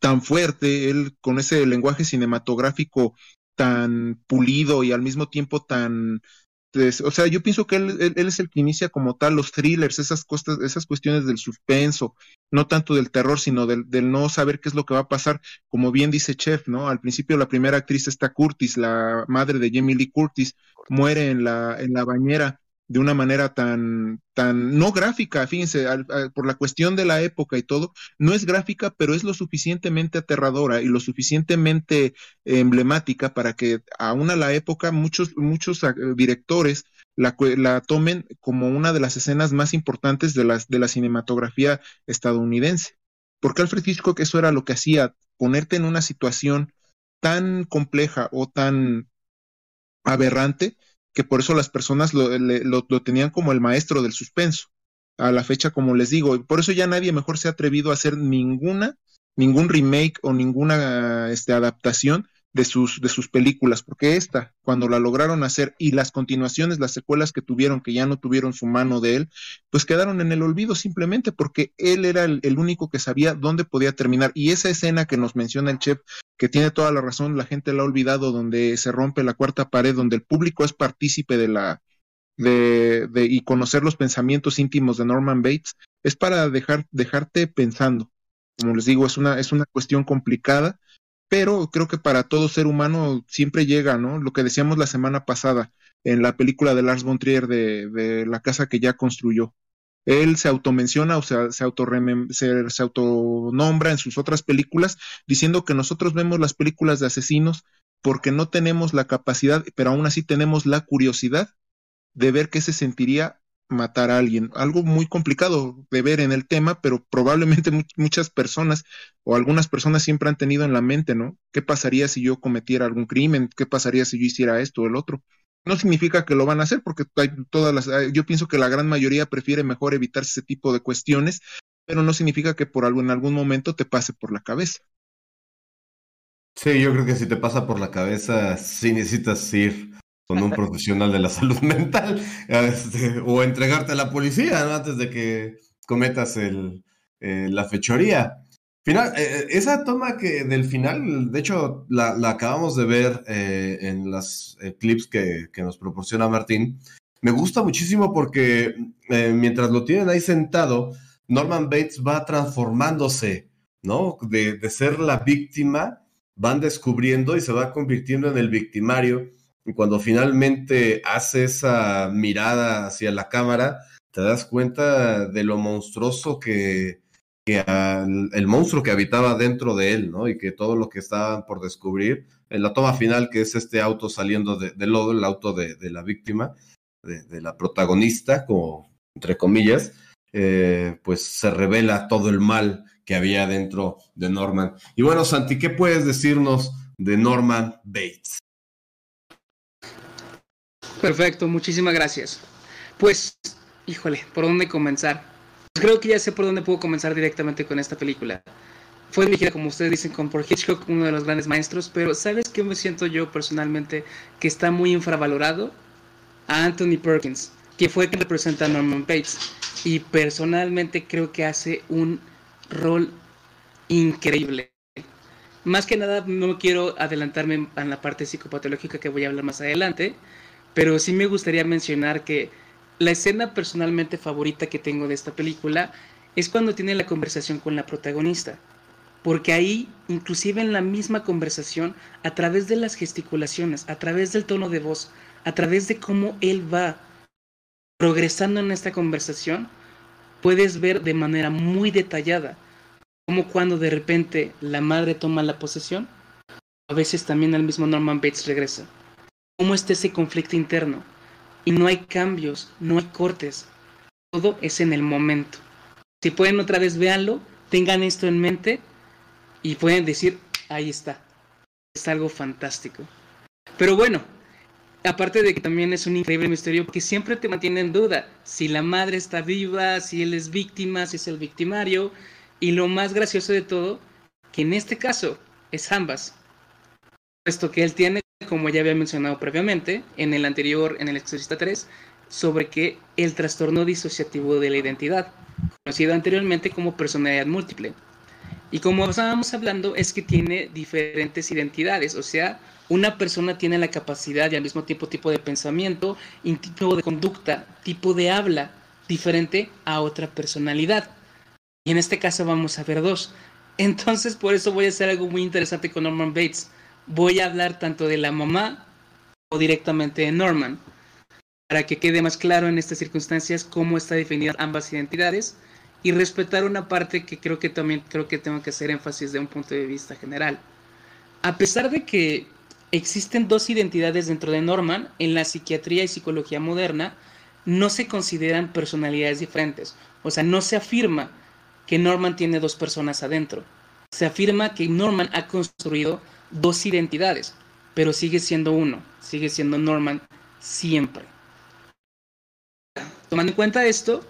[SPEAKER 3] tan fuerte, él con ese lenguaje cinematográfico tan pulido y al mismo tiempo tan o sea, yo pienso que él, es el que inicia como tal los thrillers, esas, cosas, esas cuestiones del suspenso, no tanto del terror, sino del, del, no saber qué es lo que va a pasar, como bien dice Chef, ¿no? Al principio la primera actriz está Curtis, la madre de Jamie Lee Curtis, muere en la, en la bañera de una manera tan, tan no gráfica, fíjense, por la cuestión de la época y todo, no es gráfica, pero es lo suficientemente aterradora y lo suficientemente emblemática para que aún a la época muchos, muchos ah, directores la, la, tomen como una de las escenas más importantes de, las, de la cinematografía estadounidense. Porque Alfred Hitchcock eso era lo que hacía, ponerte en una situación tan compleja o tan aberrante que por eso las personas lo, lo, tenían como el maestro del suspenso. A la fecha, como les digo, por eso ya nadie mejor se ha atrevido a hacer ninguna, ningún remake o ninguna este, adaptación de sus, de sus películas, porque esta, cuando la lograron hacer y las continuaciones, las secuelas que tuvieron, que ya no tuvieron su mano de él, pues quedaron en el olvido simplemente porque él era el, el único que sabía dónde podía terminar. Y esa escena que nos menciona el chef, que tiene toda la razón, la gente la ha olvidado, donde se rompe la cuarta pared, donde el público es partícipe de la, de, de, y conocer los pensamientos íntimos de Norman Bates, es para dejar, dejarte pensando. Como les digo, es una, es una cuestión complicada pero creo que para todo ser humano siempre llega, ¿no? Lo que decíamos la semana pasada en la película de Lars von Trier de, la casa que ya construyó. Él se automenciona o sea, se, se, se autonombra en sus otras películas diciendo que nosotros vemos las películas de asesinos porque no tenemos la capacidad, pero aún así tenemos la curiosidad de ver qué se sentiría matar a alguien. Algo muy complicado de ver en el tema, pero probablemente muchas personas o algunas personas siempre han tenido en la mente, ¿no? ¿Qué pasaría si yo cometiera algún crimen? ¿Qué pasaría si yo hiciera esto o el otro? No significa que lo van a hacer, porque hay todas las, yo pienso que la gran mayoría prefiere mejor evitar ese tipo de cuestiones, pero no significa que por algo, en algún momento te pase por la cabeza.
[SPEAKER 1] Sí, yo creo que si te pasa por la cabeza, sí necesitas ir con un profesional de la salud mental este, o entregarte a la policía antes de que cometas eh, la fechoría. Final, eh, eh, esa toma que del final, de hecho, la, acabamos de ver en las clips que, que, nos proporciona Martín. Me gusta muchísimo porque mientras lo tienen ahí sentado, Norman Bates va transformándose, ¿no? De, de ser la víctima, van descubriendo y se va convirtiendo en el victimario y cuando finalmente hace esa mirada hacia la cámara, te das cuenta de lo monstruoso que, el monstruo que habitaba dentro de él, ¿no? Y que todo lo que estaban por descubrir, en la toma final, que es este auto saliendo de, lodo, el auto de, la víctima, de, la protagonista, como entre comillas, eh, pues se revela todo el mal que había dentro de Norman. Y bueno, Santi, ¿qué puedes decirnos de Norman Bates?
[SPEAKER 4] Perfecto, muchísimas gracias. Pues, híjole, ¿por dónde comenzar? Pues creo que ya sé por dónde puedo comenzar directamente con esta película. Fue dirigida, como ustedes dicen, con por Hitchcock, uno de los grandes maestros, pero ¿sabes qué me siento yo personalmente que está muy infravalorado? A Anthony Perkins, que fue quien representa a Norman Bates. Y personalmente creo que hace un rol increíble. Más que nada, no quiero adelantarme en la parte psicopatológica que voy a hablar más adelante, pero sí me gustaría mencionar que la escena personalmente favorita que tengo de esta película es cuando tiene la conversación con la protagonista. Porque ahí, inclusive en la misma conversación, a través de las gesticulaciones, a través del tono de voz, a través de cómo él va progresando en esta conversación, puedes ver de manera muy detallada cómo cuando de repente la madre toma la posesión, a veces también el mismo Norman Bates regresa cómo está ese conflicto interno. Y no hay cambios, no hay cortes. Todo es en el momento. Si pueden otra vez véanlo, tengan esto en mente y pueden decir, ahí está. Es algo fantástico. Pero bueno, aparte de que también es un increíble misterio que siempre te mantiene en duda si la madre está viva, si él es víctima, si es el victimario. Y lo más gracioso de todo, que en este caso es ambas. Puesto que él tiene, como ya había mencionado previamente, en el anterior, en el Exorcista 3, sobre que el trastorno disociativo de la identidad, conocido anteriormente como personalidad múltiple. Y como estábamos hablando, es que tiene diferentes identidades, o sea, una persona tiene la capacidad y al mismo tiempo tipo de pensamiento, tipo de conducta, tipo de habla diferente a otra personalidad. Y en este caso vamos a ver dos. Entonces por eso voy a hacer algo muy interesante con Norman Bates. Voy a hablar tanto de la mamá o directamente de Norman para que quede más claro en estas circunstancias cómo está definida ambas identidades y respetar una parte que creo que también creo que tengo que hacer énfasis de un punto de vista general. A pesar de que existen dos identidades dentro de Norman, en la psiquiatría y psicología moderna no se consideran personalidades diferentes. O sea, no se afirma que Norman tiene dos personas adentro. Se afirma que Norman ha construido dos identidades, pero sigue siendo uno, sigue siendo Norman siempre. Tomando en cuenta esto,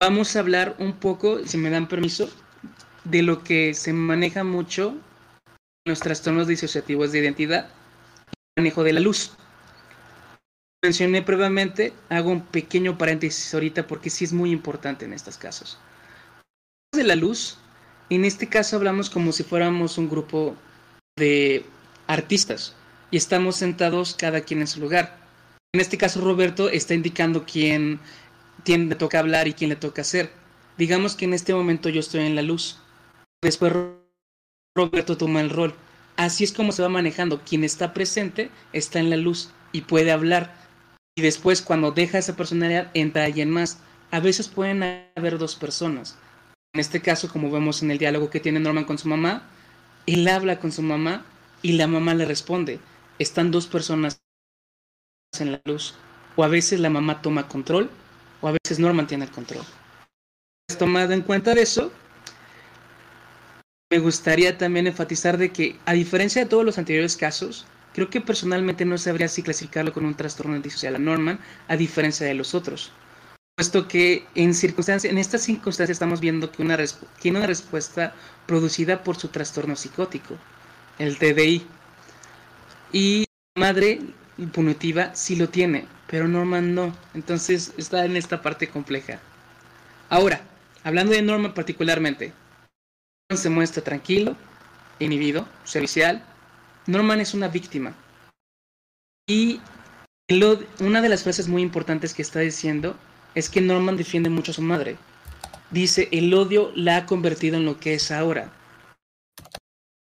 [SPEAKER 4] vamos a hablar un poco, si me dan permiso, de lo que se maneja mucho en los trastornos disociativos de identidad, el manejo de la luz. Mencioné previamente, hago un pequeño paréntesis ahorita porque sí es muy importante en estos casos. De la luz, en este caso hablamos como si fuéramos un grupo de artistas y estamos sentados cada quien en su lugar. En este caso, Roberto está indicando quién, le toca hablar y quién le toca hacer. Digamos que en este momento yo estoy en la luz. Después Roberto toma el rol. Así es como se va manejando. Quien está presente está en la luz y puede hablar. Y después, cuando deja esa personalidad, entra alguien más. A veces pueden haber dos personas. En este caso, como vemos en el diálogo que tiene Norman con su mamá, él habla con su mamá y la mamá le responde. Están dos personas en la luz. O a veces la mamá toma control, o a veces Norman tiene el control. Tomado en cuenta de eso, me gustaría también enfatizar de que, a diferencia de todos los anteriores casos, creo que personalmente no sabría si clasificarlo con un trastorno antisocial a Norman, a diferencia de los otros. Puesto que en, circunstancias, en estas circunstancias estamos viendo que una tiene una respuesta producida por su trastorno psicótico, el TDI. Y madre punitiva sí lo tiene, pero Norman no. Entonces está en esta parte compleja. Ahora, hablando de Norman particularmente, Norman se muestra tranquilo, inhibido, servicial. Norman es una víctima. Y una de las frases muy importantes que está diciendo es que Norman defiende mucho a su madre. Dice, el odio la ha convertido en lo que es ahora.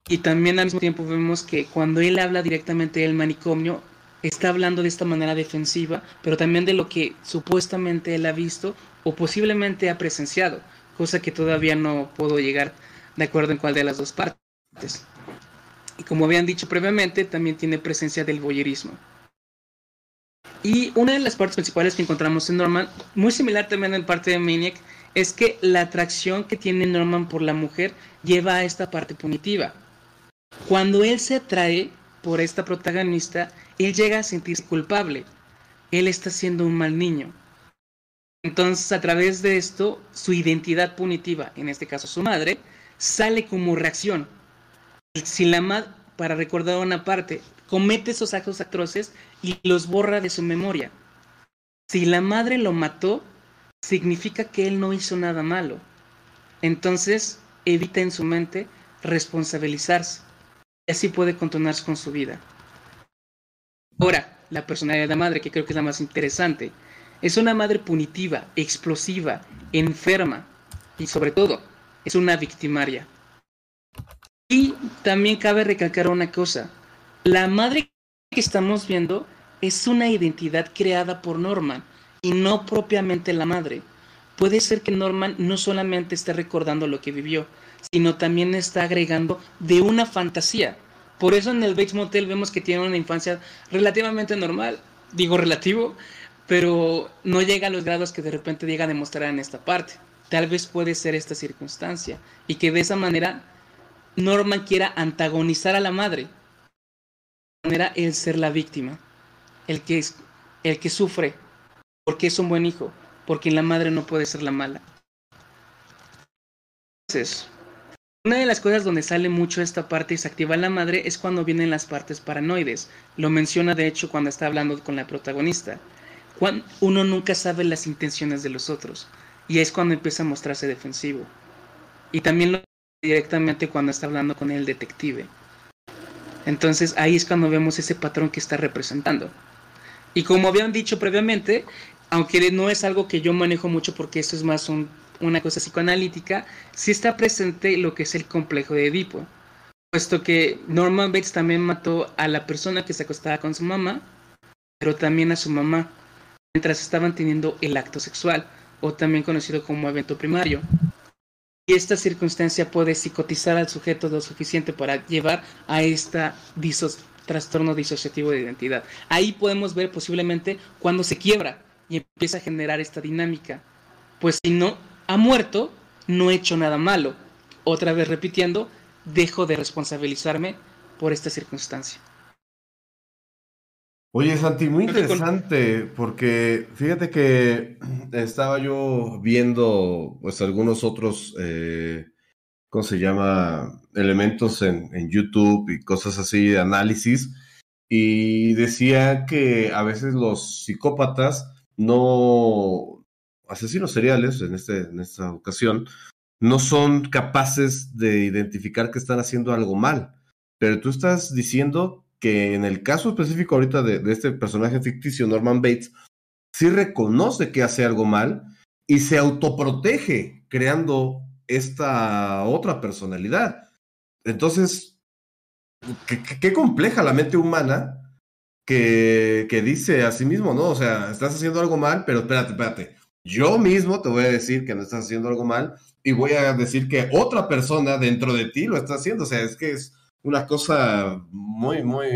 [SPEAKER 4] Y también al mismo tiempo vemos que cuando él habla directamente del manicomio, está hablando de esta manera defensiva, pero también de lo que supuestamente él ha visto o posiblemente ha presenciado, cosa que todavía no puedo llegar de acuerdo en cuál de las dos partes. Y como habían dicho previamente, también tiene presencia del voyerismo. Y una de las partes principales que encontramos en Norman, muy similar también en parte de Maniac, es que la atracción que tiene Norman por la mujer lleva a esta parte punitiva. Cuando él se atrae por esta protagonista, él llega a sentirse culpable. Él está siendo un mal niño. Entonces, a través de esto, su identidad punitiva, en este caso su madre, sale como reacción. Si la madre, para recordar una parte, comete esos actos atroces y los borra de su memoria. Si la madre lo mató, significa que él no hizo nada malo. Entonces, evita en su mente responsabilizarse. Y así puede continuar con su vida. Ahora, la personalidad de la madre, que creo que es la más interesante, es una madre punitiva, explosiva, enferma y sobre todo es una victimaria. Y también cabe recalcar una cosa, la madre que estamos viendo es una identidad creada por Norman y no propiamente la madre. Puede ser que Norman no solamente esté recordando lo que vivió, sino también está agregando de una fantasía. Por eso en el Bates Motel vemos que tiene una infancia relativamente normal, digo relativo, pero no llega a los grados que de repente llega a demostrar en esta parte. tal vez puede ser esta circunstancia y que de esa manera Norman quiera antagonizar a la madre. Manera el ser la víctima, el que, es, el que sufre, porque es un buen hijo, porque la madre no puede ser la mala. Entonces, una de las cosas donde sale mucho esta parte y se activa la madre es cuando vienen las partes paranoides. Lo menciona de hecho cuando está hablando con la protagonista. uno nunca sabe las intenciones de los otros y es cuando empieza a mostrarse defensivo. Y también lo directamente cuando está hablando con el detective. Entonces ahí es cuando vemos ese patrón que está representando. Y como habían dicho previamente, aunque no es algo que yo manejo mucho porque esto es más una cosa psicoanalítica, sí está presente lo que es el complejo de Edipo. Puesto que Norman Bates también mató a la persona que se acostaba con su mamá, pero también a su mamá, mientras estaban teniendo el acto sexual, o también conocido como evento primario. Y esta circunstancia puede psicotizar al sujeto lo suficiente para llevar a este trastorno disociativo de identidad. Ahí podemos ver posiblemente cuando se quiebra y empieza a generar esta dinámica. Pues si no ha muerto, no he hecho nada malo. Otra vez repitiendo, dejo de responsabilizarme por esta circunstancia.
[SPEAKER 1] Oye, Santi, muy interesante, porque fíjate que estaba yo viendo pues algunos otros, eh, ¿cómo se llama? Elementos en, en, YouTube y cosas así de análisis, y decía que a veces los psicópatas no, asesinos seriales en, este, en esta ocasión, no son capaces de identificar que están haciendo algo mal. Pero tú estás diciendo que en el caso específico ahorita de, este personaje ficticio, Norman Bates, sí reconoce que hace algo mal y se autoprotege creando esta otra personalidad. Entonces, qué, qué compleja la mente humana que, que, dice a sí mismo, ¿no? O sea, estás haciendo algo mal, pero espérate, espérate. Yo mismo te voy a decir que no estás haciendo algo mal y voy a decir que otra persona dentro de ti lo está haciendo. O sea, es que es una cosa muy, muy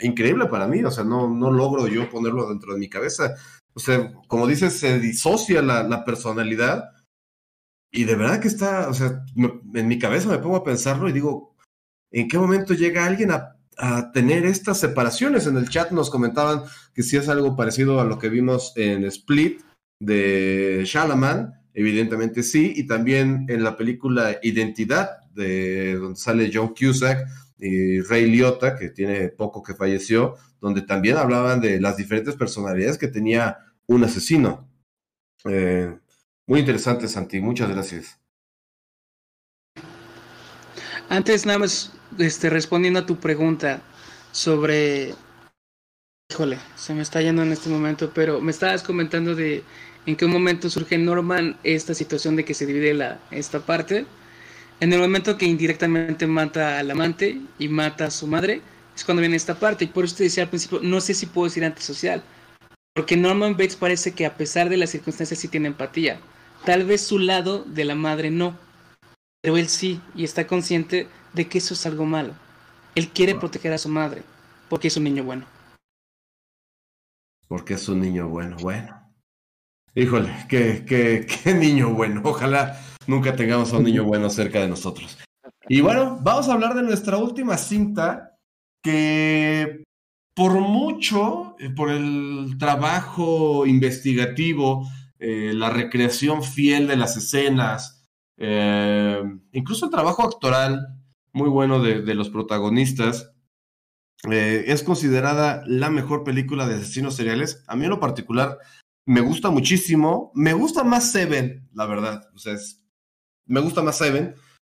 [SPEAKER 1] increíble para mí. O sea, no, no logro yo ponerlo dentro de mi cabeza. O sea, como dices, se disocia la, la personalidad y de verdad que está, o sea, en mi cabeza me pongo a pensarlo y digo, ¿en qué momento llega alguien a, a, tener estas separaciones? En el chat nos comentaban que si es algo parecido a lo que vimos en Split de Shalaman, evidentemente sí, y también en la película Identidad de donde sale John Cusack y Ray Liotta, que tiene poco que falleció, donde también hablaban de las diferentes personalidades que tenía un asesino. Eh, muy interesante, Santi, muchas gracias.
[SPEAKER 4] Antes, nada más este, respondiendo a tu pregunta sobre. Híjole, se me está yendo en este momento, pero me estabas comentando de en qué momento surge Norman esta situación de que se divide esta parte. En el momento que indirectamente mata al amante y mata a su madre, es cuando viene esta parte. Y por eso te decía al principio, no sé si puedo decir antisocial. Porque Norman Bates parece que a pesar de las circunstancias sí tiene empatía. Tal vez su lado de la madre no. Pero él sí, y está consciente de que eso es algo malo. Él quiere proteger a su madre, porque es un niño bueno.
[SPEAKER 1] Porque es un niño bueno, bueno. Híjole, qué, qué, qué niño bueno. Ojalá nunca tengamos a un niño bueno cerca de nosotros. Y bueno, vamos a hablar de nuestra última cinta, que por mucho, eh, por el trabajo investigativo, eh, la recreación fiel de las escenas, eh, incluso el trabajo actoral muy bueno de, los protagonistas, es considerada la mejor película de asesinos seriales. A mí en lo particular me gusta muchísimo. Me gusta más Seven, la verdad. O sea, es, me gusta más Seven,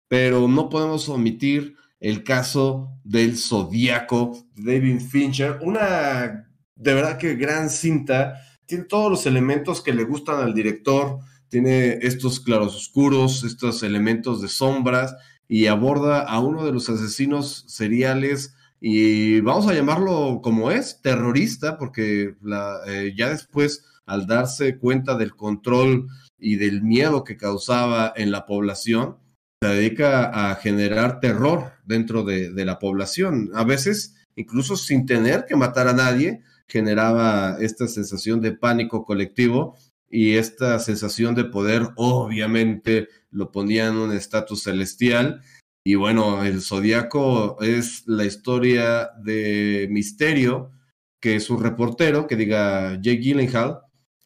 [SPEAKER 1] pero no podemos omitir el caso del Zodíaco David Fincher. Una de verdad que gran cinta. Tiene todos los elementos que le gustan al director. Tiene estos claroscuros, estos elementos de sombras y aborda a uno de los asesinos seriales y vamos a llamarlo como es, terrorista, porque eh, ya después, al darse cuenta del control y del miedo que causaba en la población, se dedica a generar terror dentro de, la población. A veces, incluso sin tener que matar a nadie, generaba esta sensación de pánico colectivo y esta sensación de poder obviamente lo ponía en un estatus celestial. Y bueno, el Zodíaco es la historia de Misterio, que es un reportero, que diga Jake Gyllenhaal,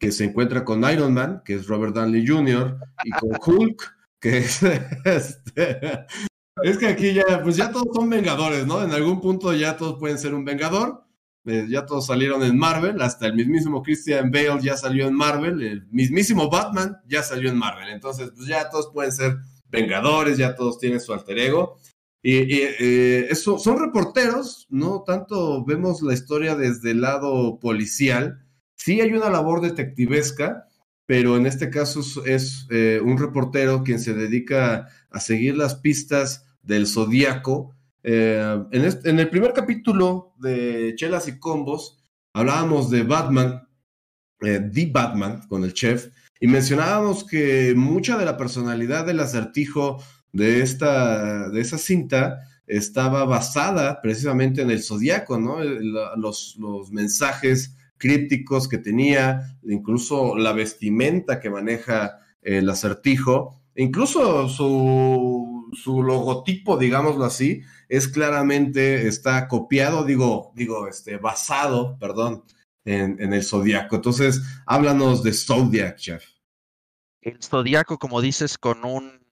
[SPEAKER 1] que se encuentra con Iron Man, que es Robert Downey Jr., y con Hulk, que es este, es que aquí ya, pues ya todos son vengadores, ¿no? En algún punto ya todos pueden ser un vengador. Eh, ya todos salieron en Marvel, hasta el mismísimo Christian Bale ya salió en Marvel, el mismísimo Batman ya salió en Marvel. Entonces, pues ya todos pueden ser vengadores, ya todos tienen su alter ego. Y, eh, eso, son reporteros, no tanto vemos la historia desde el lado policial. Sí hay una labor detectivesca, pero en este caso es, eh, un reportero quien se dedica a seguir las pistas del zodíaco. Eh, en, el primer capítulo de Chelas y Combos hablábamos de Batman, eh, The Batman, con el chef, y mencionábamos que mucha de la personalidad del acertijo de, esta, de esa cinta estaba basada precisamente en el zodíaco, ¿no? Los, los mensajes crípticos que tenía, incluso la vestimenta que maneja el acertijo, incluso su, su logotipo, digámoslo así, es claramente, está copiado, digo, digo, este, basado, perdón, en, el zodiaco. Entonces, háblanos de Zodiac, chef.
[SPEAKER 2] El zodiaco, como dices, con un...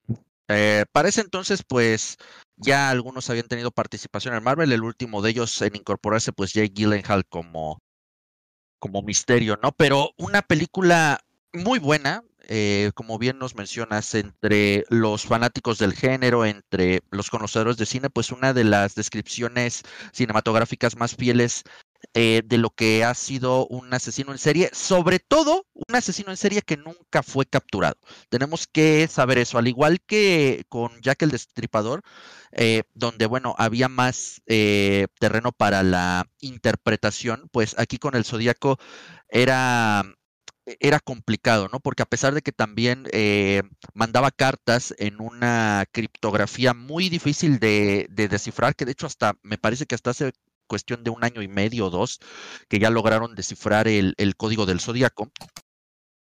[SPEAKER 2] Eh, parece entonces, pues, ya algunos habían tenido participación en Marvel, el último de ellos en incorporarse, pues, Jake Gyllenhaal como como misterio, ¿no? Pero una película muy buena, eh, como bien nos mencionas, entre los fanáticos del género, entre los conocedores de cine, pues una de las descripciones cinematográficas más fieles eh, de lo que ha sido un asesino en serie, sobre todo un asesino en serie que nunca fue capturado. Tenemos que saber eso, al igual que con Jack el Destripador, eh, donde, bueno, había más eh, terreno para la interpretación, pues aquí con el Zodíaco era era complicado, ¿no? Porque a pesar de que también mandaba cartas en una criptografía muy difícil de, de, descifrar, que de hecho hasta me parece que hasta hace cuestión de un año y medio o dos, que ya lograron descifrar el, código del zodiaco,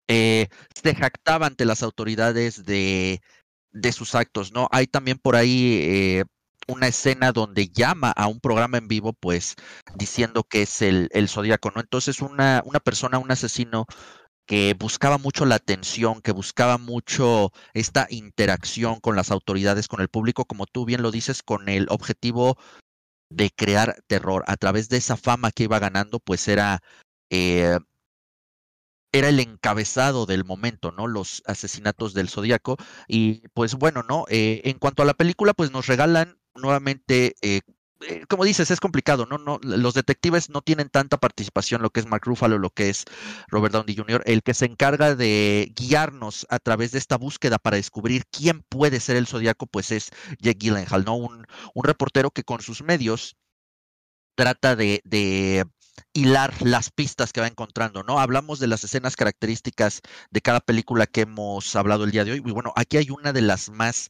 [SPEAKER 2] eh, se jactaba ante las autoridades de, de, sus actos, ¿no? Hay también por ahí eh, una escena donde llama a un programa en vivo, pues diciendo que es el, el zodiaco, ¿no? Entonces, una, una persona, un asesino que buscaba mucho la atención, que buscaba mucho esta interacción con las autoridades, con el público, como tú bien lo dices, con el objetivo de crear terror. A través de esa fama que iba ganando, pues era, eh, era el encabezado del momento, ¿no? Los asesinatos del Zodíaco. Y pues bueno, ¿no? Eh, en cuanto a la película, pues nos regalan nuevamente eh, eh, como dices, es complicado, ¿no? ¿no? Los detectives no tienen tanta participación, lo que es Mark Ruffalo, lo que es Robert Downey Jr., el que se encarga de guiarnos a través de esta búsqueda para descubrir quién puede ser el zodiaco, pues es Jake Gyllenhaal, ¿no? Un, un reportero que con sus medios trata de, de hilar las pistas que va encontrando, ¿no? Hablamos de las escenas características de cada película que hemos hablado el día de hoy. Y bueno, aquí hay una de las más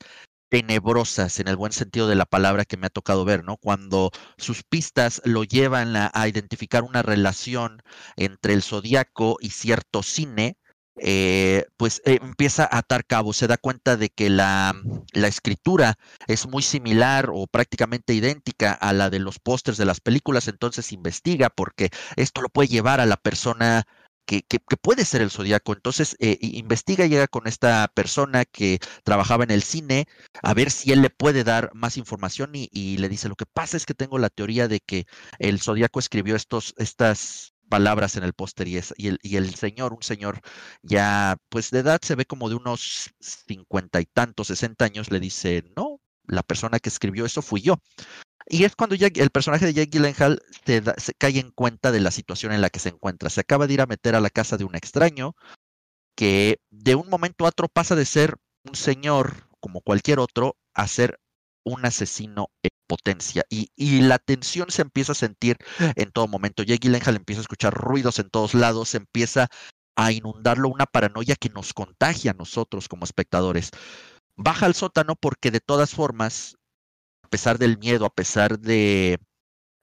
[SPEAKER 2] tenebrosas en el buen sentido de la palabra que me ha tocado ver, ¿no? Cuando sus pistas lo llevan a, identificar una relación entre el zodiaco y cierto cine, eh, pues eh, empieza a atar cabos, se da cuenta de que la, la, escritura es muy similar o prácticamente idéntica a la de los pósters de las películas, entonces investiga porque esto lo puede llevar a la persona que, puede ser el zodiaco. Entonces eh, investiga y llega con esta persona que trabajaba en el cine a ver si él le puede dar más información y, le dice, lo que pasa es que tengo la teoría de que el zodiaco escribió estos, estas palabras en el póster y, el, y el señor, un señor ya pues de edad se ve como de unos cincuenta y tantos, sesenta años, le dice, no, la persona que escribió eso fui yo. Y es cuando el personaje de Jake Gyllenhaal se, se, cae en cuenta de la situación en la que se encuentra. Se acaba de ir a meter a la casa de un extraño que de un momento a otro pasa de ser un señor como cualquier otro a ser un asesino en potencia. Y, y, la tensión se empieza a sentir en todo momento. Jake Gyllenhaal empieza a escuchar ruidos en todos lados, empieza a inundarlo una paranoia que nos contagia a nosotros como espectadores. Baja al sótano porque de todas formas a pesar del miedo, a pesar de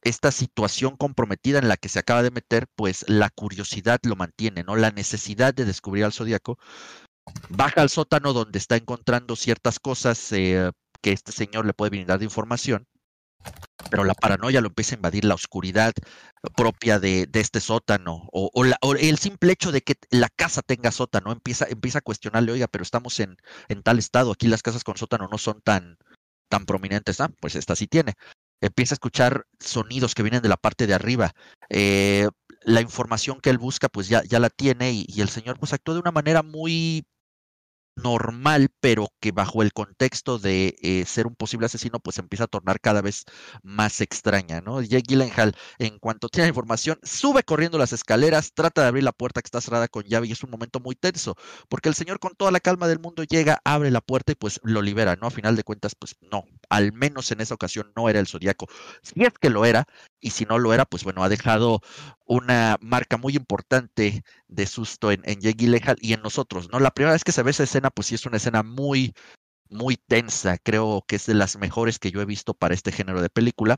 [SPEAKER 2] esta situación comprometida en la que se acaba de meter, pues la curiosidad lo mantiene, ¿no? La necesidad de descubrir al zodiaco. Baja al sótano donde está encontrando ciertas cosas eh, que este señor le puede brindar de información pero la paranoia lo empieza a invadir la oscuridad propia de, este sótano o, el simple hecho de que la casa tenga sótano empieza, empieza a cuestionarle, oiga, pero estamos en, en tal estado, aquí las casas con sótano no son tan, tan prominentes, ah, pues esta sí tiene. Empieza a escuchar sonidos que vienen de la parte de arriba. Eh, la información que él busca, pues ya, ya la tiene y, y el señor pues actúa de una manera muy normal, pero que bajo el contexto de eh, ser un posible asesino, pues empieza a tornar cada vez más extraña, ¿no? Jake Gyllenhaal, en cuanto tiene información, sube corriendo las escaleras, trata de abrir la puerta que está cerrada con llave y es un momento muy tenso, porque el señor con toda la calma del mundo llega, abre la puerta y pues lo libera, ¿no? A final de cuentas, pues no, al menos en esa ocasión no era el zodiaco. Si es que lo era, y si no lo era, pues bueno, ha dejado una marca muy importante de susto en, en Jake y en nosotros, ¿no? La primera vez que se ve esa escena, pues sí es una escena muy, muy tensa, creo que es de las mejores que yo he visto para este género de película.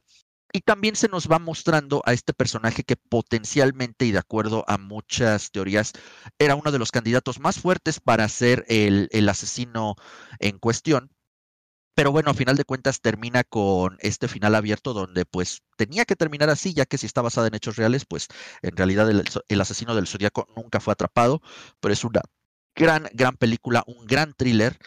[SPEAKER 2] Y también se nos va mostrando a este personaje que potencialmente y de acuerdo a muchas teorías era uno de los candidatos más fuertes para ser el, el asesino en cuestión, pero bueno, a final de cuentas termina con este final abierto donde pues tenía que terminar así, ya que si está basada en hechos reales, pues en realidad el, asesino del zodiaco nunca fue atrapado, pero es una gran, gran película, un gran thriller.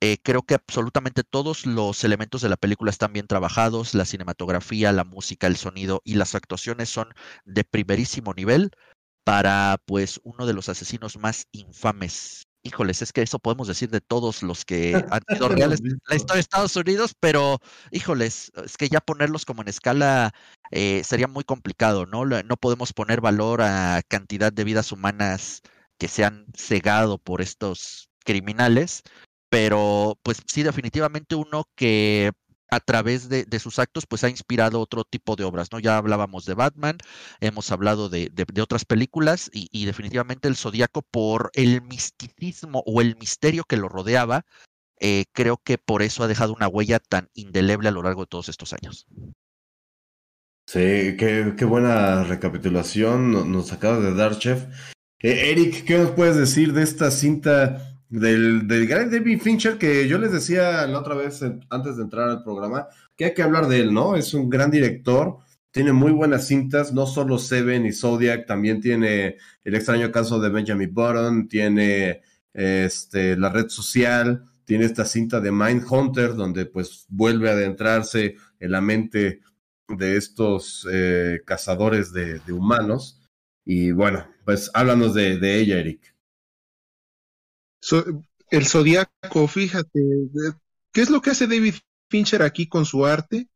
[SPEAKER 2] Eh, creo que absolutamente todos los elementos de la película están bien trabajados, la cinematografía, la música, el sonido y las actuaciones son de primerísimo nivel para pues uno de los asesinos más infames híjoles, es que eso podemos decir de todos los que han sido reales en la historia de Estados Unidos, pero híjoles, es que ya ponerlos como en escala eh, sería muy complicado, ¿no? No podemos poner valor a cantidad de vidas humanas que se han cegado por estos criminales, pero pues sí, definitivamente uno que a través de, sus actos, pues ha inspirado otro tipo de obras, ¿no? Ya hablábamos de Batman, hemos hablado de, otras películas y, definitivamente el Zodíaco por el misticismo o el misterio que lo rodeaba, eh, creo que por eso ha dejado una huella tan indeleble a lo largo de todos estos años.
[SPEAKER 1] Sí, qué, buena recapitulación nos acaba de dar, Chef. Eh, Eric, ¿qué nos puedes decir de esta cinta del, del gran David Fincher, que yo les decía la otra vez, antes de entrar al programa, que hay que hablar de él, ¿no? Es un gran director, tiene muy buenas cintas, no solo Seven y Zodiac, también tiene El extraño caso de Benjamin Button, tiene este, La red social, tiene esta cinta de Mindhunter, donde pues vuelve a adentrarse en la mente de estos eh, cazadores de, humanos. Y bueno, pues háblanos de ella, Eric
[SPEAKER 3] el zodiaco, fíjate, ¿qué es lo que hace David Fincher aquí con su arte?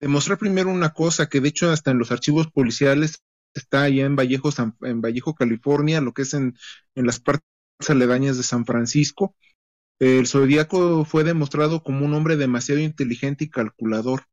[SPEAKER 3] Demostrar primero una cosa que de hecho hasta en los archivos policiales está allá en Vallejo, en Vallejo, California, lo que es en, en las partes aledañas de San Francisco. El zodiaco fue demostrado como un hombre demasiado inteligente y calculador.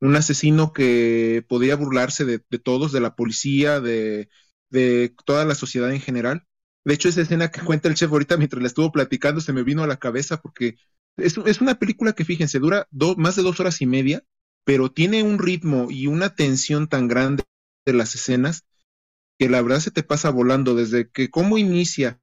[SPEAKER 3] Un asesino que podía burlarse de, de todos, de la policía, de, de toda la sociedad en general de hecho, esa escena que cuenta el chef ahorita mientras la estuvo platicando se me vino a la cabeza porque es, una película que, fíjense, dura más de dos horas y media, pero tiene un ritmo y una tensión tan grande de las escenas que la verdad se te pasa volando desde que cómo inicia.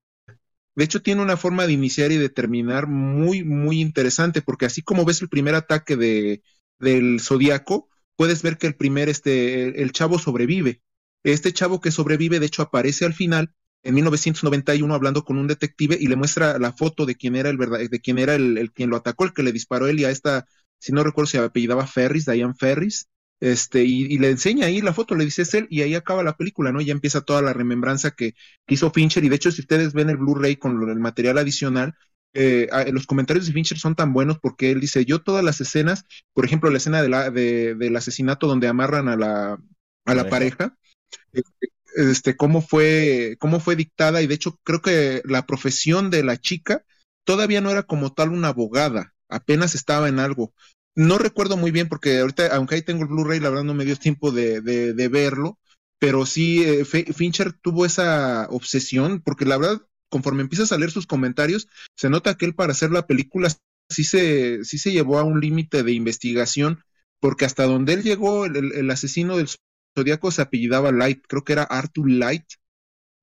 [SPEAKER 3] De hecho, tiene una forma de iniciar y de terminar muy, muy interesante, porque así como ves el primer ataque de, del zodiaco, puedes ver que el primer, este, el chavo sobrevive. Este chavo que sobrevive, de hecho, aparece al final en 1991 hablando con un detective y le muestra la foto de quién era el verdad, de quién era el, quien lo atacó, el que le disparó él y a esta, si no recuerdo si apellidaba Ferris, Diane Ferris, este, y, le enseña ahí la foto, le dice es él, y ahí acaba la película, ¿no? Ya empieza toda la remembranza que, hizo Fincher, y de hecho, si ustedes ven el Blu-ray con el material adicional, eh, los comentarios de Fincher son tan buenos porque él dice, yo todas las escenas, por ejemplo, la escena de la, de, del asesinato donde amarran a la, a la pareja, este, este, cómo fue, cómo fue dictada, y de hecho creo que la profesión de la chica todavía no era como tal una abogada, apenas estaba en algo. No recuerdo muy bien porque ahorita, aunque ahí tengo el Blu-ray, la verdad no me dio tiempo de, de, verlo, pero sí, eh, Fincher tuvo esa obsesión, porque la verdad, conforme empiezas a leer sus comentarios, se nota que él para hacer la película sí se, sí se llevó a un límite de investigación porque hasta donde él llegó, el, asesino del Zodíaco se apellidaba Light, creo que era Arthur Light,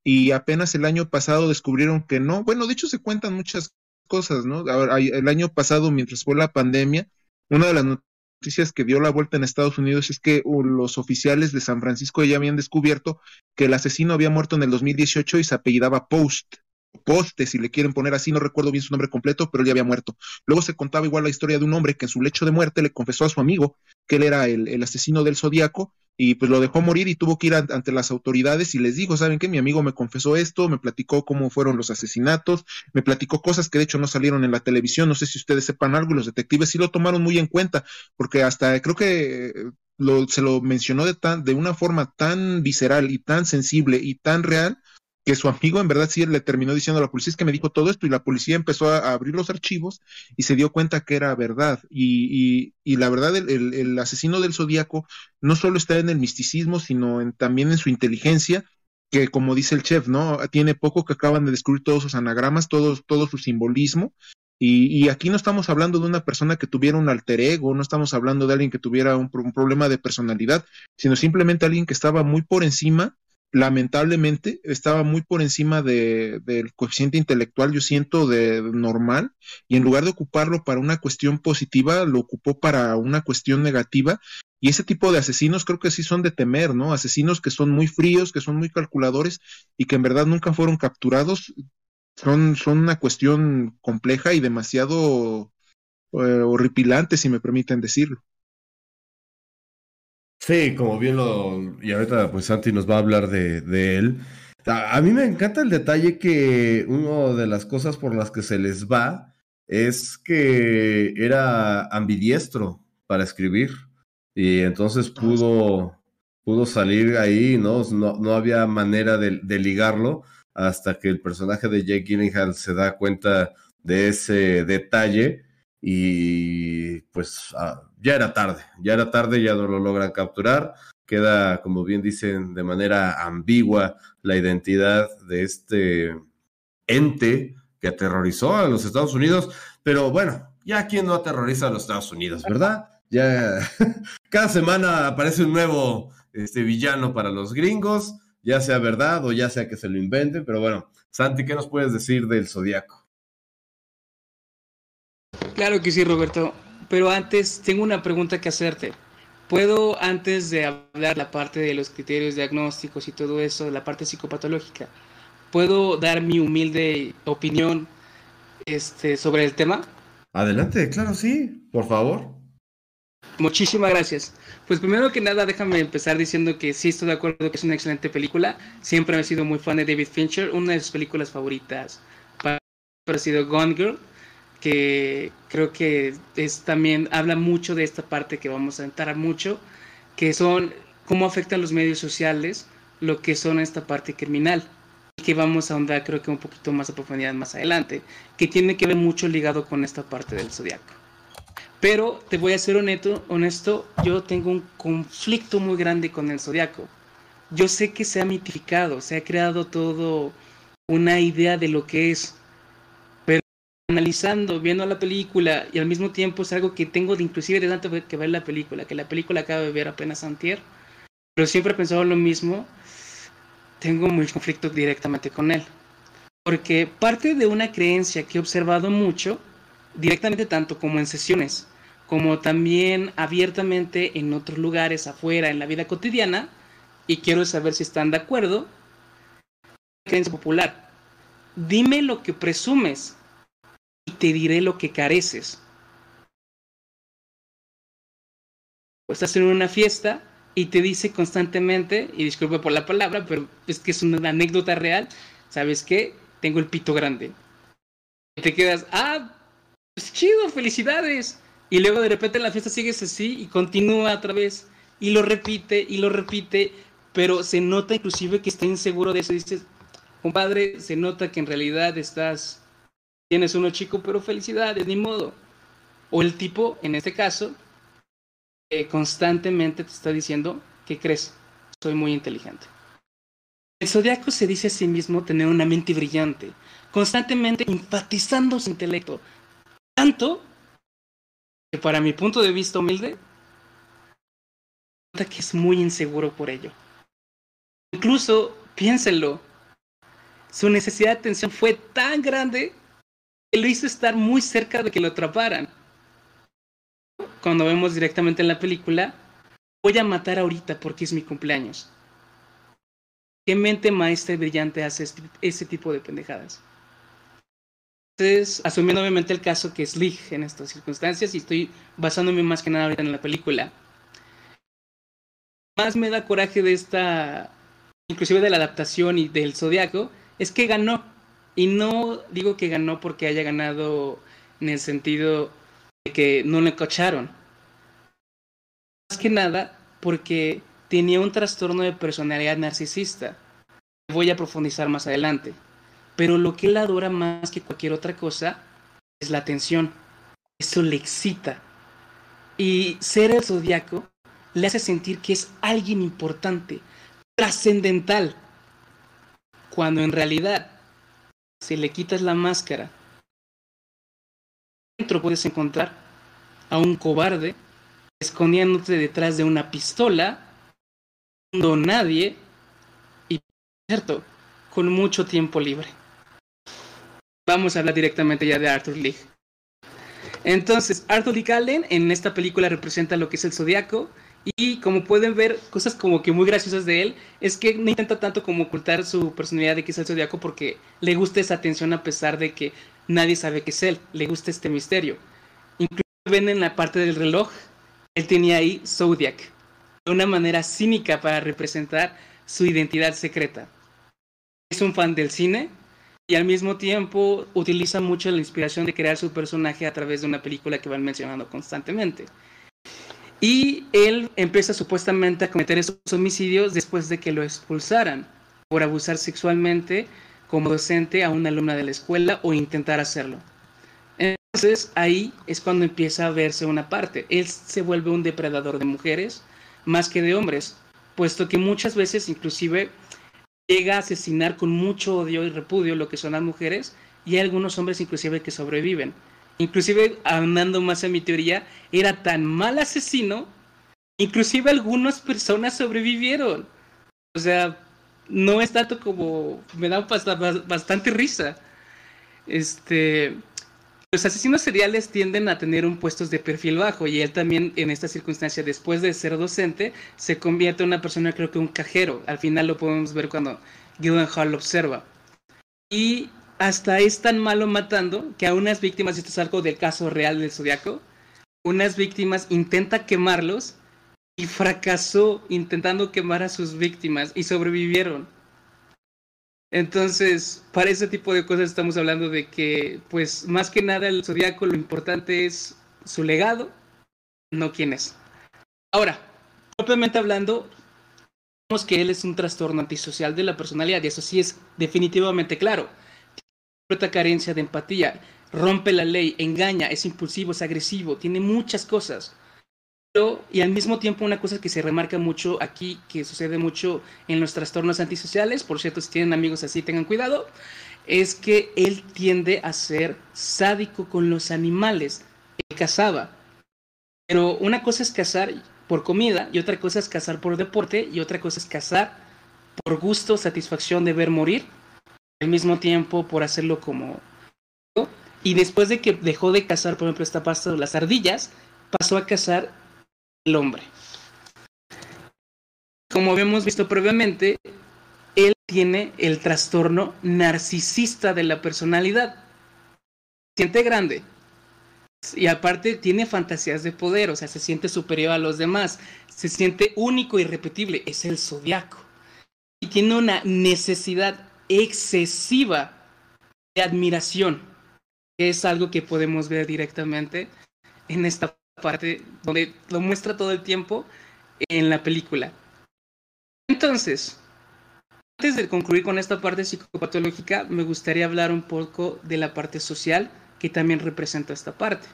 [SPEAKER 3] y apenas el año pasado descubrieron que no. Bueno, de hecho se cuentan muchas cosas, ¿no? El año pasado, mientras fue la pandemia, una de las noticias que dio la vuelta en Estados Unidos es que uh, los oficiales de San Francisco ya habían descubierto que el asesino había muerto en el 2018 y se apellidaba Post. Poste, si le quieren poner así, no recuerdo bien su nombre completo, pero él ya había muerto. Luego se contaba igual la historia de un hombre que en su lecho de muerte le confesó a su amigo que él era el, asesino del zodiaco y pues lo dejó morir y tuvo que ir ante las autoridades y les dijo, ¿saben qué? Mi amigo me confesó esto, me platicó cómo fueron los asesinatos, me platicó cosas que de hecho no salieron en la televisión, no sé si ustedes sepan algo, y los detectives sí lo tomaron muy en cuenta, porque hasta creo que lo, se lo mencionó de, tan, de una forma tan visceral y tan sensible y tan real que su amigo en verdad sí le terminó diciendo a la policía es que me dijo todo esto y la policía empezó a, abrir los archivos y se dio cuenta que era verdad. Y, y, la verdad, el, el, asesino del zodíaco no solo está en el misticismo, sino en, también en su inteligencia, que como dice el chef, ¿no? Tiene poco que acaban de descubrir todos sus anagramas, todo, todo su simbolismo. Y, y, aquí no estamos hablando de una persona que tuviera un alter ego, no estamos hablando de alguien que tuviera un, un problema de personalidad, sino simplemente alguien que estaba muy por encima lamentablemente estaba muy por encima de, del coeficiente intelectual, yo siento, de, normal, y en lugar de ocuparlo para una cuestión positiva, lo ocupó para una cuestión negativa. Y ese tipo de asesinos creo que sí son de temer, ¿no? Asesinos que son muy fríos, que son muy calculadores y que en verdad nunca fueron capturados, son, son una cuestión compleja y demasiado eh, horripilante, si me permiten decirlo.
[SPEAKER 1] Sí, como bien lo. Y ahorita, pues Santi nos va a hablar de, de él. A, mí me encanta el detalle que una de las cosas por las que se les va es que era ambidiestro para escribir. Y entonces ah, pudo, pudo salir ahí, ¿no? No, no había manera de, de, ligarlo hasta que el personaje de Jake Gyllenhaal se da cuenta de ese detalle y pues ah, ya era tarde, ya era tarde, ya no lo logran capturar. Queda, como bien dicen, de manera ambigua la identidad de este ente que aterrorizó a los Estados Unidos, pero bueno, ya quien no aterroriza a los Estados Unidos, ¿verdad? Ya cada semana aparece un nuevo este, villano para los gringos, ya sea verdad o ya sea que se lo inventen, pero bueno, Santi, ¿qué nos puedes decir del Zodíaco?
[SPEAKER 4] Claro que sí, Roberto. Pero antes tengo una pregunta que hacerte. ¿Puedo, antes de hablar la parte de los criterios diagnósticos y todo eso, la parte psicopatológica, ¿puedo dar mi humilde opinión este, sobre el tema?
[SPEAKER 1] Adelante, claro, sí, por favor.
[SPEAKER 4] Muchísimas gracias. Pues primero que nada, déjame empezar diciendo que sí estoy de acuerdo que es una excelente película. Siempre he sido muy fan de David Fincher. Una de sus películas favoritas para ha sido Gone Girl que creo que es también habla mucho de esta parte que vamos a entrar mucho, que son cómo afectan los medios sociales lo que son esta parte criminal, que vamos a ahondar creo que un poquito más a profundidad más adelante, que tiene que ver mucho ligado con esta parte del zodiaco. Pero te voy a ser honesto, honesto, yo tengo un conflicto muy grande con el zodiaco. Yo sé que se ha mitificado, se ha creado todo una idea de lo que es, analizando, viendo la película y al mismo tiempo es algo que tengo de inclusive de tanto que ver la película, que la película acaba de ver apenas antier, pero siempre he pensado lo mismo, tengo muy conflicto directamente con él. Porque parte de una creencia que he observado mucho, directamente tanto como en sesiones, como también abiertamente en otros lugares afuera, en la vida cotidiana, y quiero saber si están de acuerdo, creencia popular. Dime lo que presumes te diré lo que careces. Pues estás en una fiesta y te dice constantemente, y disculpe por la palabra, pero es que es una anécdota real, ¿sabes qué? Tengo el pito grande. Y te quedas, ah, pues chido, felicidades. Y luego de repente en la fiesta sigues así y continúa otra vez. Y lo repite y lo repite, pero se nota inclusive que está inseguro de eso. Dices, compadre, se nota que en realidad estás tienes uno chico, pero felicidades, ni modo. O el tipo, en este caso, constantemente te está diciendo, ¿qué crees? Soy muy inteligente. El zodiaco se dice a sí mismo tener una mente brillante, constantemente enfatizando su intelecto. Tanto que para mi punto de vista humilde, que es muy inseguro por ello. Incluso, piénsenlo, su necesidad de atención fue tan grande lo hizo estar muy cerca de que lo atraparan. Cuando vemos directamente en la película, voy a matar ahorita porque es mi cumpleaños. ¿Qué mente maestra y brillante hace ese tipo de pendejadas? Entonces, asumiendo obviamente el caso que es Lig en estas circunstancias, y estoy basándome más que nada ahorita en la película, más me da coraje de esta, inclusive de la adaptación y del Zodiaco, es que ganó. Y no digo que ganó porque haya ganado en el sentido de que no le cocharon. Más que nada porque tenía un trastorno de personalidad narcisista. Voy a profundizar más adelante. Pero lo que él adora más que cualquier otra cosa es la atención. Eso le excita. Y ser el zodiaco le hace sentir que es alguien importante, trascendental. Cuando en realidad, si le quitas la máscara, dentro puedes encontrar a un cobarde escondiéndote detrás de una pistola, no nadie y, cierto, con mucho tiempo libre. Vamos a hablar directamente ya de Arthur Lee. Entonces, Arthur Lee Allen en esta película representa lo que es el zodiaco y como pueden ver, cosas como que muy graciosas de él, es que no intenta tanto como ocultar su personalidad de que es el zodiaco porque le gusta esa atención a pesar de que nadie sabe que es él, le gusta este misterio. Incluso ven en la parte del reloj, él tenía ahí Zodiac, de una manera cínica para representar su identidad secreta. Es un fan del cine y al mismo tiempo utiliza mucho la inspiración de crear su personaje a través de una película que van mencionando constantemente. Y él empieza supuestamente a cometer esos homicidios después de que lo expulsaran por abusar sexualmente como docente a una alumna de la escuela o intentar hacerlo. Entonces ahí es cuando empieza a verse una parte. Él se vuelve un depredador de mujeres más que de hombres, puesto que muchas veces inclusive llega a asesinar con mucho odio y repudio lo que son las mujeres y hay algunos hombres inclusive que sobreviven. Inclusive, andando más a mi teoría, era tan mal asesino, inclusive algunas personas sobrevivieron. O sea, no es tanto como... me da bastante risa. Este... Los asesinos seriales tienden a tener un puestos de perfil bajo y él también en esta circunstancia, después de ser docente, se convierte en una persona, creo que un cajero. Al final lo podemos ver cuando Gyllenhaal lo observa. Y hasta es tan malo matando que a unas víctimas, esto es algo del caso real del Zodiaco, unas víctimas intenta quemarlos y fracasó intentando quemar a sus víctimas y sobrevivieron. Entonces, para ese tipo de cosas estamos hablando de que, pues, más que nada el Zodiaco lo importante es su legado, no quién es. Ahora, propiamente hablando, vemos que él es un trastorno antisocial de la personalidad y eso sí es definitivamente claro carencia de empatía, rompe la ley, engaña, es impulsivo, es agresivo, tiene muchas cosas. Y al mismo tiempo una cosa que se remarca mucho aquí, que sucede mucho en los trastornos antisociales, por cierto, si tienen amigos así, tengan cuidado, es que él tiende a ser sádico con los animales. Él cazaba. Pero una cosa es cazar por comida y otra cosa es cazar por deporte y otra cosa es cazar por gusto, satisfacción de ver morir al mismo tiempo por hacerlo como... Y después de que dejó de cazar, por ejemplo, esta pasta de las ardillas, pasó a cazar el hombre. Como habíamos visto previamente, él tiene el trastorno narcisista de la personalidad. Siente grande. Y aparte tiene fantasías de poder, o sea, se siente superior a los demás. Se siente único y irrepetible. Es el zodiaco. Y tiene una necesidad excesiva de admiración, que es algo que podemos ver directamente en esta parte donde lo muestra todo el tiempo en la película. Entonces, antes de concluir con esta parte psicopatológica, me gustaría hablar un poco de la parte social que también representa esta parte.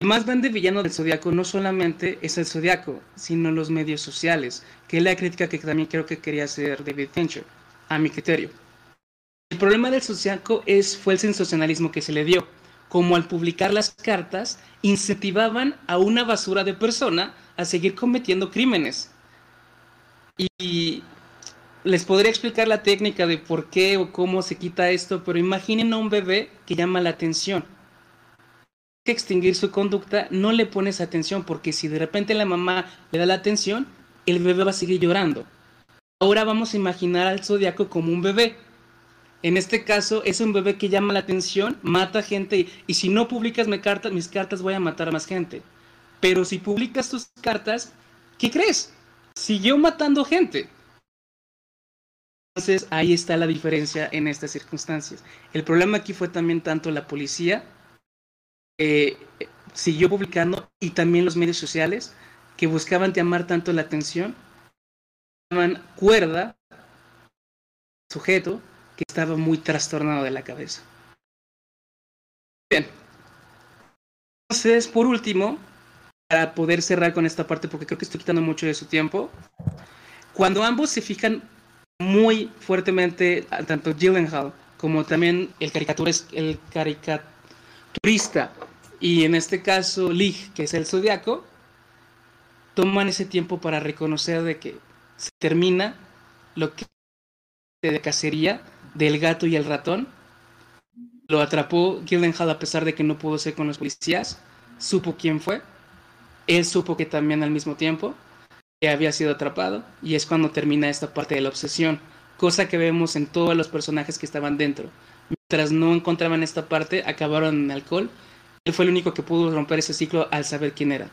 [SPEAKER 4] El más grande villano del zodiaco no solamente es el zodiaco, sino los medios sociales, que es la crítica que también creo que quería hacer David Fincher a mi criterio. El problema del Zodiaco es, fue el sensacionalismo que se le dio. como al publicar las cartas incentivaban a una basura de persona a seguir cometiendo crímenes. Y les podría explicar la técnica de por qué o cómo se quita esto, pero imaginen a un bebé que llama la atención. Que extinguir su conducta, no le pones atención porque si de repente la mamá le da la atención, el bebé va a seguir llorando. Ahora vamos a imaginar al zodiaco como un bebé. En este caso es un bebé que llama la atención, mata gente y, si no publicas mis cartas, mis cartas voy a matar a más gente. Pero si publicas tus cartas, ¿qué crees? Siguió matando gente. Entonces ahí está la diferencia en estas circunstancias. El problema aquí fue también tanto la policía, eh, siguió publicando, y también los medios sociales, que buscaban llamar tanto la atención, llaman cuerda, sujeto, que estaba muy trastornado de la cabeza. Bien. Entonces, por último, para poder cerrar con esta parte, porque creo que estoy quitando mucho de su tiempo, cuando ambos se fijan muy fuertemente, tanto Gyllenhaal como también el, caricaturista, y en este caso Lig, que es el zodiaco, toman ese tiempo para reconocer de que se termina lo que de cacería del gato y el ratón. Lo atrapó Gyllenhaal a pesar de que no pudo ser con los policías. Supo quién fue. Él supo que también al mismo tiempo que había sido atrapado. Y es cuando termina esta parte de la obsesión. Cosa que vemos en todos los personajes que estaban dentro. Mientras no encontraban esta parte, acabaron en alcohol. Él fue el único que pudo romper ese ciclo al saber quién era.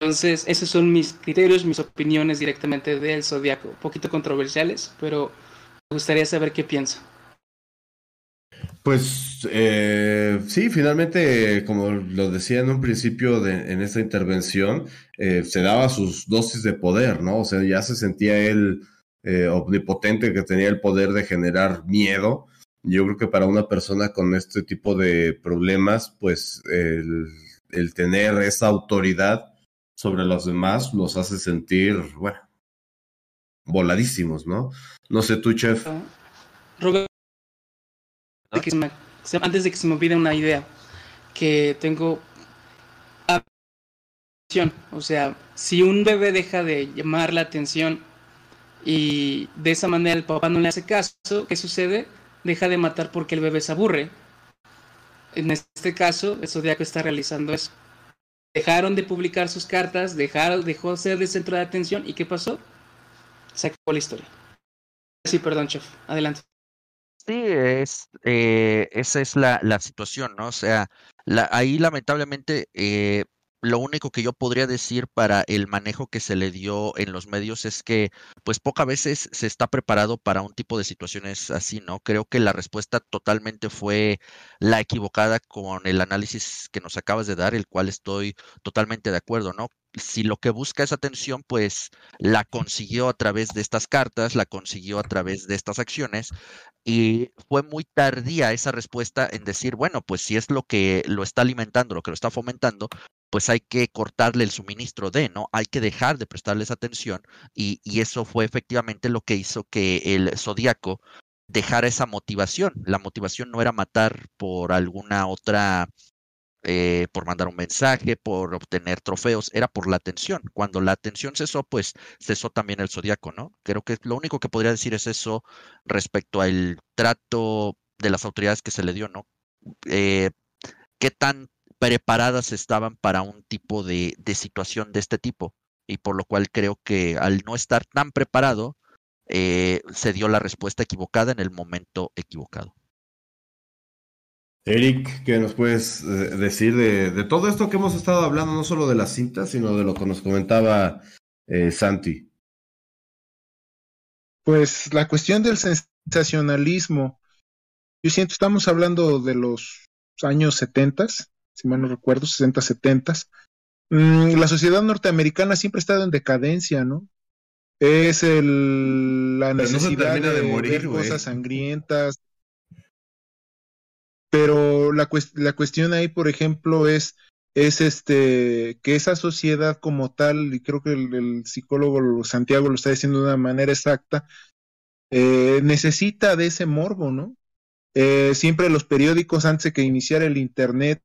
[SPEAKER 4] Entonces, esos son mis criterios, mis opiniones directamente del Zodíaco. Un poquito controversiales, pero me gustaría saber qué piensa.
[SPEAKER 1] Pues eh, sí, finalmente, como lo decía en un principio de, en esta intervención, eh, se daba sus dosis de poder, ¿no? O sea, ya se sentía él eh, omnipotente, que tenía el poder de generar miedo. Yo creo que para una persona con este tipo de problemas, pues el, el tener esa autoridad sobre los demás los hace sentir, bueno, voladísimos, ¿no? No sé tú, chef.
[SPEAKER 4] Antes de que se me olvide una idea que tengo o sea, si un bebé deja de llamar la atención y de esa manera el papá no le hace caso, ¿qué sucede? Deja de matar porque el bebé se aburre. En este caso, el Zodíaco está realizando eso dejaron de publicar sus cartas, dejaron, dejó de ser el centro de atención y ¿qué pasó? Se acabó la historia. Sí, perdón, chef. Adelante.
[SPEAKER 2] Sí, es, eh, esa es la, la, situación, ¿no? O sea, ahí lamentablemente eh, lo único que yo podría decir para el manejo que se le dio en los medios es que, pues, pocas veces se está preparado para un tipo de situaciones así, ¿no? Creo que la respuesta totalmente fue la equivocada con el análisis que nos acabas de dar, el cual estoy totalmente de acuerdo, ¿no? si lo que busca es atención, pues la consiguió a través de estas cartas, la consiguió a través de estas acciones y fue muy tardía esa respuesta en decir, bueno, pues si es lo que lo está alimentando, lo que lo está fomentando, pues hay que cortarle el suministro de, ¿no? Hay que dejar de prestarles atención y, y eso fue efectivamente lo que hizo que el zodiaco dejara esa motivación. La motivación no era matar por alguna otra eh, por mandar un mensaje, por obtener trofeos, era por la atención. Cuando la atención cesó, pues cesó también el zodiaco, ¿no? Creo que lo único que podría decir es eso respecto al trato de las autoridades que se le dio, ¿no? Eh, ¿Qué tan preparadas estaban para un tipo de, de, situación de este tipo? Y por lo cual creo que al no estar tan preparado, eh, se dio la respuesta equivocada en el momento equivocado.
[SPEAKER 1] Eric, ¿qué nos puedes eh, decir de, todo esto que hemos estado hablando, no solo de la cinta, sino de lo que nos comentaba eh, Santi?
[SPEAKER 3] Pues la cuestión del sensacionalismo, yo siento, estamos hablando de los años 70, si mal no recuerdo, 60, 70. Mm, la sociedad norteamericana siempre ha estado en decadencia, ¿no? Es el, la necesidad de, morir, ver cosas sangrientas, pero la, la cuestión ahí, por ejemplo, es, es este, que esa sociedad como tal, y creo que el, psicólogo Santiago lo está diciendo de una manera exacta, eh, necesita de ese morbo, ¿no? Eh, siempre los periódicos, antes de que iniciara el Internet,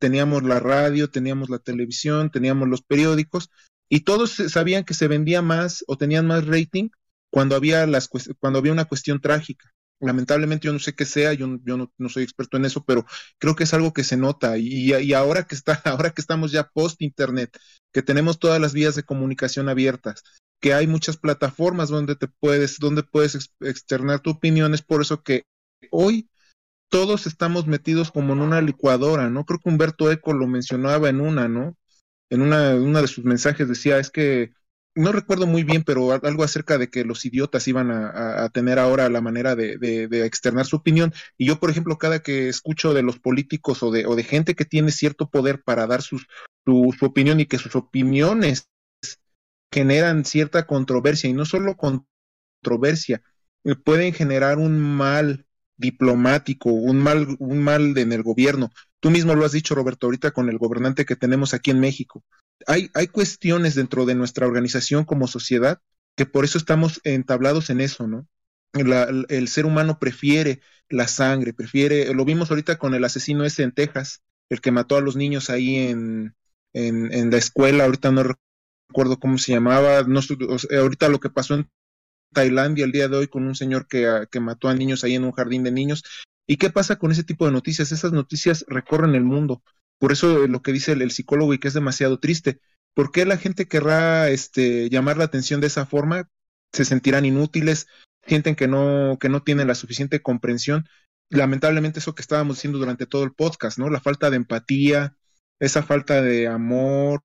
[SPEAKER 3] teníamos la radio, teníamos la televisión, teníamos los periódicos, y todos sabían que se vendía más o tenían más rating cuando había, las, cuando había una cuestión trágica. Lamentablemente yo no sé qué sea, yo, yo no, soy experto en eso, pero creo que es algo que se nota y, ahora que está, ahora que estamos ya post internet, que tenemos todas las vías de comunicación abiertas, que hay muchas plataformas donde te puedes, donde puedes externar tu opinión, es por eso que hoy todos estamos metidos como en una licuadora, ¿no? Creo que Humberto Eco lo mencionaba en una, ¿no? En una, de sus mensajes decía, es que no recuerdo muy bien, pero algo acerca de que los idiotas iban a, tener ahora la manera de, de, externar su opinión. Y yo, por ejemplo, cada que escucho de los políticos o de, o de gente que tiene cierto poder para dar su, su, opinión y que sus opiniones generan cierta controversia, y no solo controversia, eh, pueden generar un mal diplomático, un mal, un mal en el gobierno. Tú mismo lo has dicho, Roberto, ahorita con el gobernante que tenemos aquí en México hay, hay cuestiones dentro de nuestra organización como sociedad que por eso estamos entablados en eso, ¿no? el ser humano prefiere la sangre, prefiere, lo vimos ahorita con el asesino ese en Texas, el que mató a los niños ahí en, en, la escuela, ahorita no recuerdo cómo se llamaba, no, ahorita lo que pasó en Tailandia el día de hoy con un señor que, que mató a niños ahí en un jardín de niños. ¿Y qué pasa con ese tipo de noticias? Esas noticias recorren el mundo. Por eso lo que dice el, psicólogo y que es demasiado triste. ¿Por qué la gente querrá este, llamar la atención de esa forma? Se sentirán inútiles, sienten que no, que no tienen la suficiente comprensión. Lamentablemente eso que estábamos diciendo durante todo el podcast, ¿no? La falta de empatía, esa falta de amor,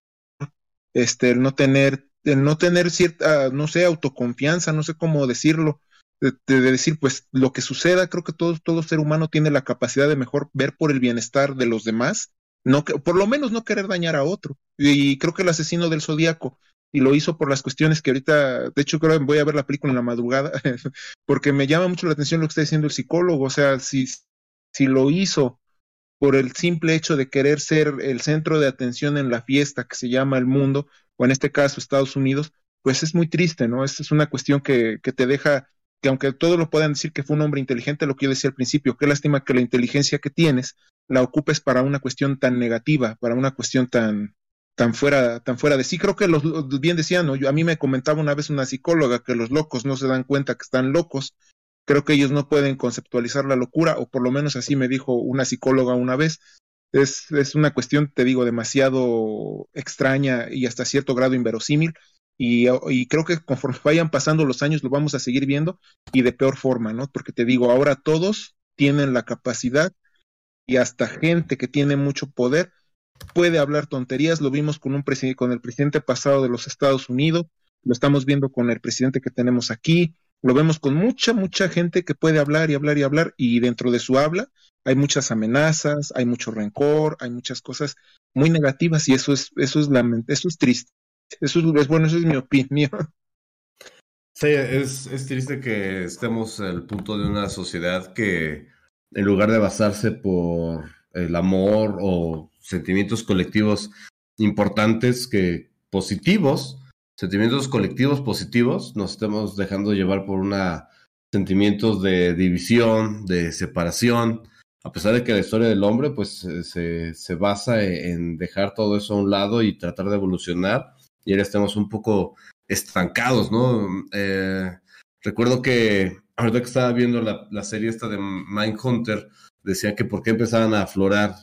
[SPEAKER 3] este, el no tener, el no tener cierta, no sé, autoconfianza, no sé cómo decirlo, de, de, decir, pues lo que suceda, creo que todo, todo ser humano tiene la capacidad de mejor ver por el bienestar de los demás no por lo menos no querer dañar a otro. Y creo que el asesino del zodiaco, y lo hizo por las cuestiones que ahorita, de hecho creo que voy a ver la película en la madrugada, porque me llama mucho la atención lo que está diciendo el psicólogo, o sea, si, si lo hizo por el simple hecho de querer ser el centro de atención en la fiesta que se llama el mundo, o en este caso Estados Unidos, pues es muy triste, ¿no? Es, es una cuestión que, que te deja, que aunque todos lo puedan decir que fue un hombre inteligente, lo que yo decía al principio, qué lástima que la inteligencia que tienes la ocupes para una cuestión tan negativa, para una cuestión tan, tan fuera, tan fuera de sí. Creo que los, bien decían, ¿no? Yo, a mí me comentaba una vez una psicóloga que los locos no se dan cuenta que están locos. Creo que ellos no pueden conceptualizar la locura, o por lo menos así me dijo una psicóloga una vez. Es, es una cuestión, te digo, demasiado extraña y hasta cierto grado inverosímil. Y, y, creo que conforme vayan pasando los años lo vamos a seguir viendo y de peor forma, ¿no? Porque te digo, ahora todos tienen la capacidad y hasta gente que tiene mucho poder puede hablar tonterías. Lo vimos con, un con el presidente pasado de los Estados Unidos, lo estamos viendo con el presidente que tenemos aquí, lo vemos con mucha, mucha gente que puede hablar y hablar y hablar y dentro de su habla hay muchas amenazas, hay mucho rencor, hay muchas cosas muy negativas y eso es, eso es, eso es triste. Eso es, bueno, eso es mi opinión.
[SPEAKER 1] Sí, es, es triste que estemos al punto de una sociedad que en lugar de basarse por el amor o sentimientos colectivos importantes que positivos, sentimientos colectivos positivos, nos estamos dejando llevar por una sentimientos de división, de separación, a pesar de que la historia del hombre pues se, se basa en dejar todo eso a un lado y tratar de evolucionar y ahora estamos un poco estancados, ¿no? Eh, recuerdo que ahorita que estaba viendo la, serie esta de Mindhunter, decía que por qué empezaban a aflorar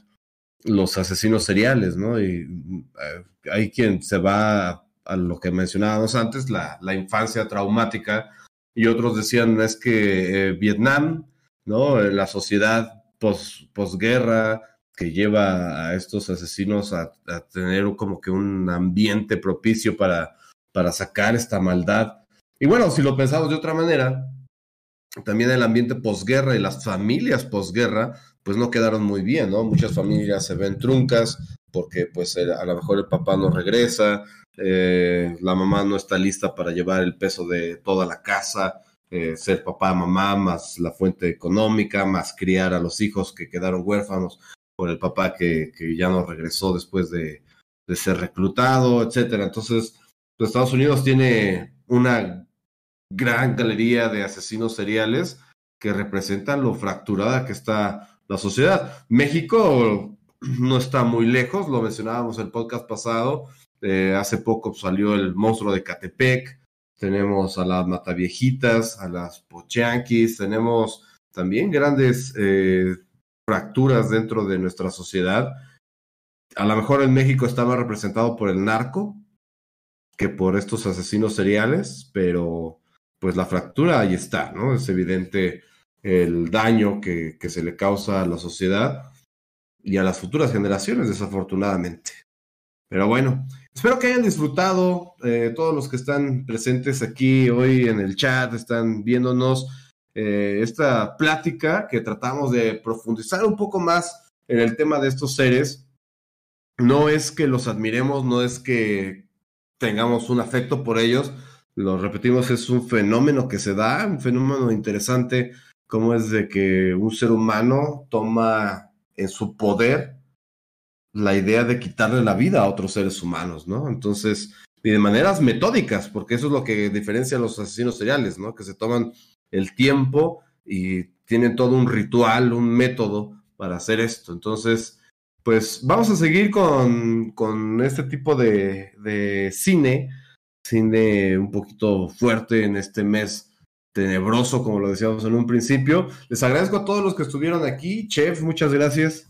[SPEAKER 1] los asesinos seriales, ¿no? Y eh, hay quien se va a, lo que mencionábamos antes, la, infancia traumática, y otros decían es que eh, Vietnam, ¿no? La sociedad posguerra que lleva a estos asesinos a, tener como que un ambiente propicio para, para sacar esta maldad. Y bueno, si lo pensamos de otra manera, también el ambiente posguerra y las familias posguerra, pues no quedaron muy bien, ¿no? Muchas familias se ven truncas porque pues a lo mejor el papá no regresa, eh, la mamá no está lista para llevar el peso de toda la casa, eh, ser papá, mamá, más la fuente económica, más criar a los hijos que quedaron huérfanos por el papá que, que ya no regresó después de, de ser reclutado, etcétera. Entonces, pues, Estados Unidos tiene una gran galería de asesinos seriales que representan lo fracturada que está la sociedad. México no está muy lejos, lo mencionábamos en el podcast pasado, eh, hace poco salió el monstruo de Catepec, tenemos a las Mataviejitas, a las Pochanquis, tenemos también grandes eh, fracturas dentro de nuestra sociedad. A lo mejor en México más representado por el narco que por estos asesinos seriales, pero pues la fractura ahí está, ¿no? Es evidente el daño que se le causa a la sociedad y a las futuras generaciones, desafortunadamente. Pero bueno, espero que hayan disfrutado eh, todos los que están presentes aquí hoy en el chat, están viéndonos eh, esta plática que tratamos de profundizar un poco más en el tema de estos seres. No es que los admiremos, no es que tengamos un afecto por ellos, lo repetimos, es un fenómeno que se da, un fenómeno interesante, como es de que un ser humano toma en su poder la idea de quitarle la vida a otros seres humanos, ¿no? Entonces, y de maneras metódicas, porque eso es lo que diferencia a los asesinos seriales, ¿no? Que se toman el tiempo y tienen todo un ritual, un método para hacer esto. Entonces, pues vamos a seguir con, con este tipo de, de cine, cine un poquito fuerte en este mes tenebroso, como lo decíamos en un principio. Les agradezco a todos los que estuvieron aquí. Chef, muchas gracias.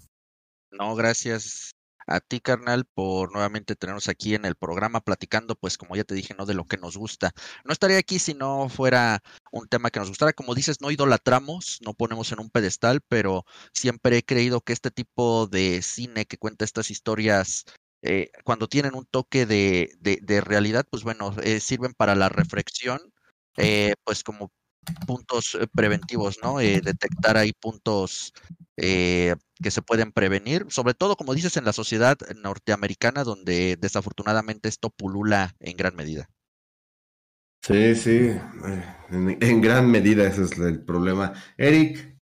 [SPEAKER 2] No, gracias a ti, carnal, por nuevamente tenernos aquí en el programa platicando, pues como ya te dije, no de lo que nos gusta. No estaría aquí si no fuera un tema que nos gustara. Como dices, no idolatramos, no ponemos en un pedestal, pero siempre he creído que este tipo de cine que cuenta estas historias eh, cuando tienen un toque de, de, realidad, pues bueno, eh, sirven para la reflexión eh, pues como puntos eh, preventivos, ¿no? Eh, detectar ahí puntos que se pueden prevenir, sobre todo, como dices, en la sociedad norteamericana, donde desafortunadamente esto pulula en gran medida.
[SPEAKER 1] Sí, sí, en, gran medida ese es el problema. Eric.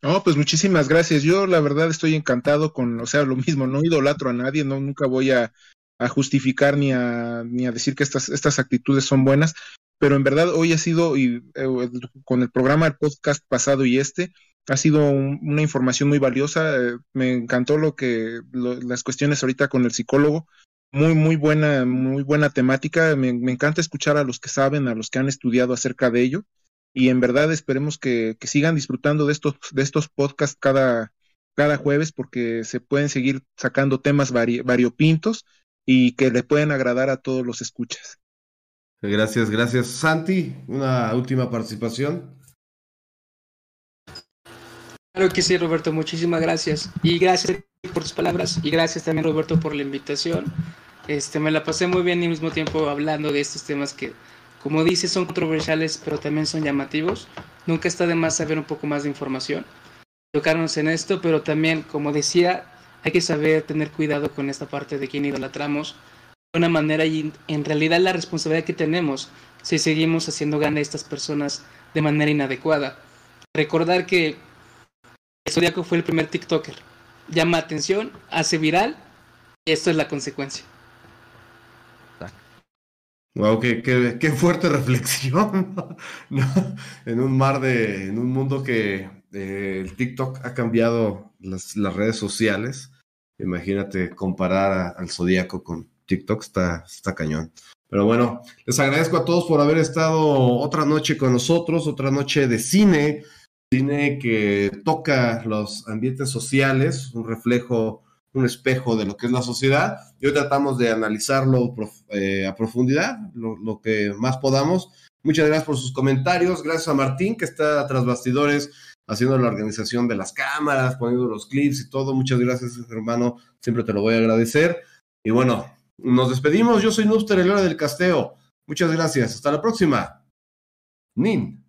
[SPEAKER 3] No, pues muchísimas gracias. Yo la verdad estoy encantado con, o sea, lo mismo, no idolatro a nadie, no nunca voy a a justificar ni a, ni a decir que estas, estas actitudes son buenas, pero en verdad hoy ha sido, y, eh, con el programa, el podcast pasado y este, ha sido una información muy valiosa. Eh, me encantó lo que, las cuestiones ahorita con el psicólogo. Muy, muy buena, muy buena temática. Me, me, encanta escuchar a los que saben, a los que han estudiado acerca de ello. Y en verdad esperemos que, que sigan disfrutando de estos, de estos podcasts cada, cada jueves porque se pueden seguir sacando temas variopintos y que le pueden agradar a todos los escuchas.
[SPEAKER 1] Gracias, gracias. Santi, una última participación.
[SPEAKER 4] Claro que sí, Roberto, muchísimas gracias. Y gracias por tus palabras y gracias también, Roberto, por la invitación. Este, me la pasé muy bien y al mismo tiempo hablando de estos temas que, como dices, son controversiales, pero también son llamativos. Nunca está de más saber un poco más de información. Tocarnos en esto, pero también, como decía, hay que saber tener cuidado con esta parte de quién idolatramos una manera y en realidad la responsabilidad que tenemos si seguimos haciendo gana a estas personas de manera inadecuada. Recordar que el Zodíaco fue el primer TikToker. Llama atención, hace viral y esto es la consecuencia.
[SPEAKER 1] Wow, qué, qué, fuerte reflexión. en un mar de, en un mundo que eh, el TikTok ha cambiado las, las redes sociales Imagínate comparar al Zodíaco con TikTok, está, está cañón. Pero bueno, les agradezco a todos por haber estado otra noche con nosotros, otra noche de cine, cine que toca los ambientes sociales, un reflejo, un espejo de lo que es la sociedad. Y hoy tratamos de analizarlo eh, a profundidad, lo, lo, que más podamos. Muchas gracias por sus comentarios, gracias a Martín que está tras bastidores haciendo la organización de las cámaras, poniendo los clips y todo. Muchas gracias, hermano. Siempre te lo voy a agradecer. Y bueno, nos despedimos. Yo soy Nuster, el hora del casteo. Muchas gracias. Hasta la próxima. Nin.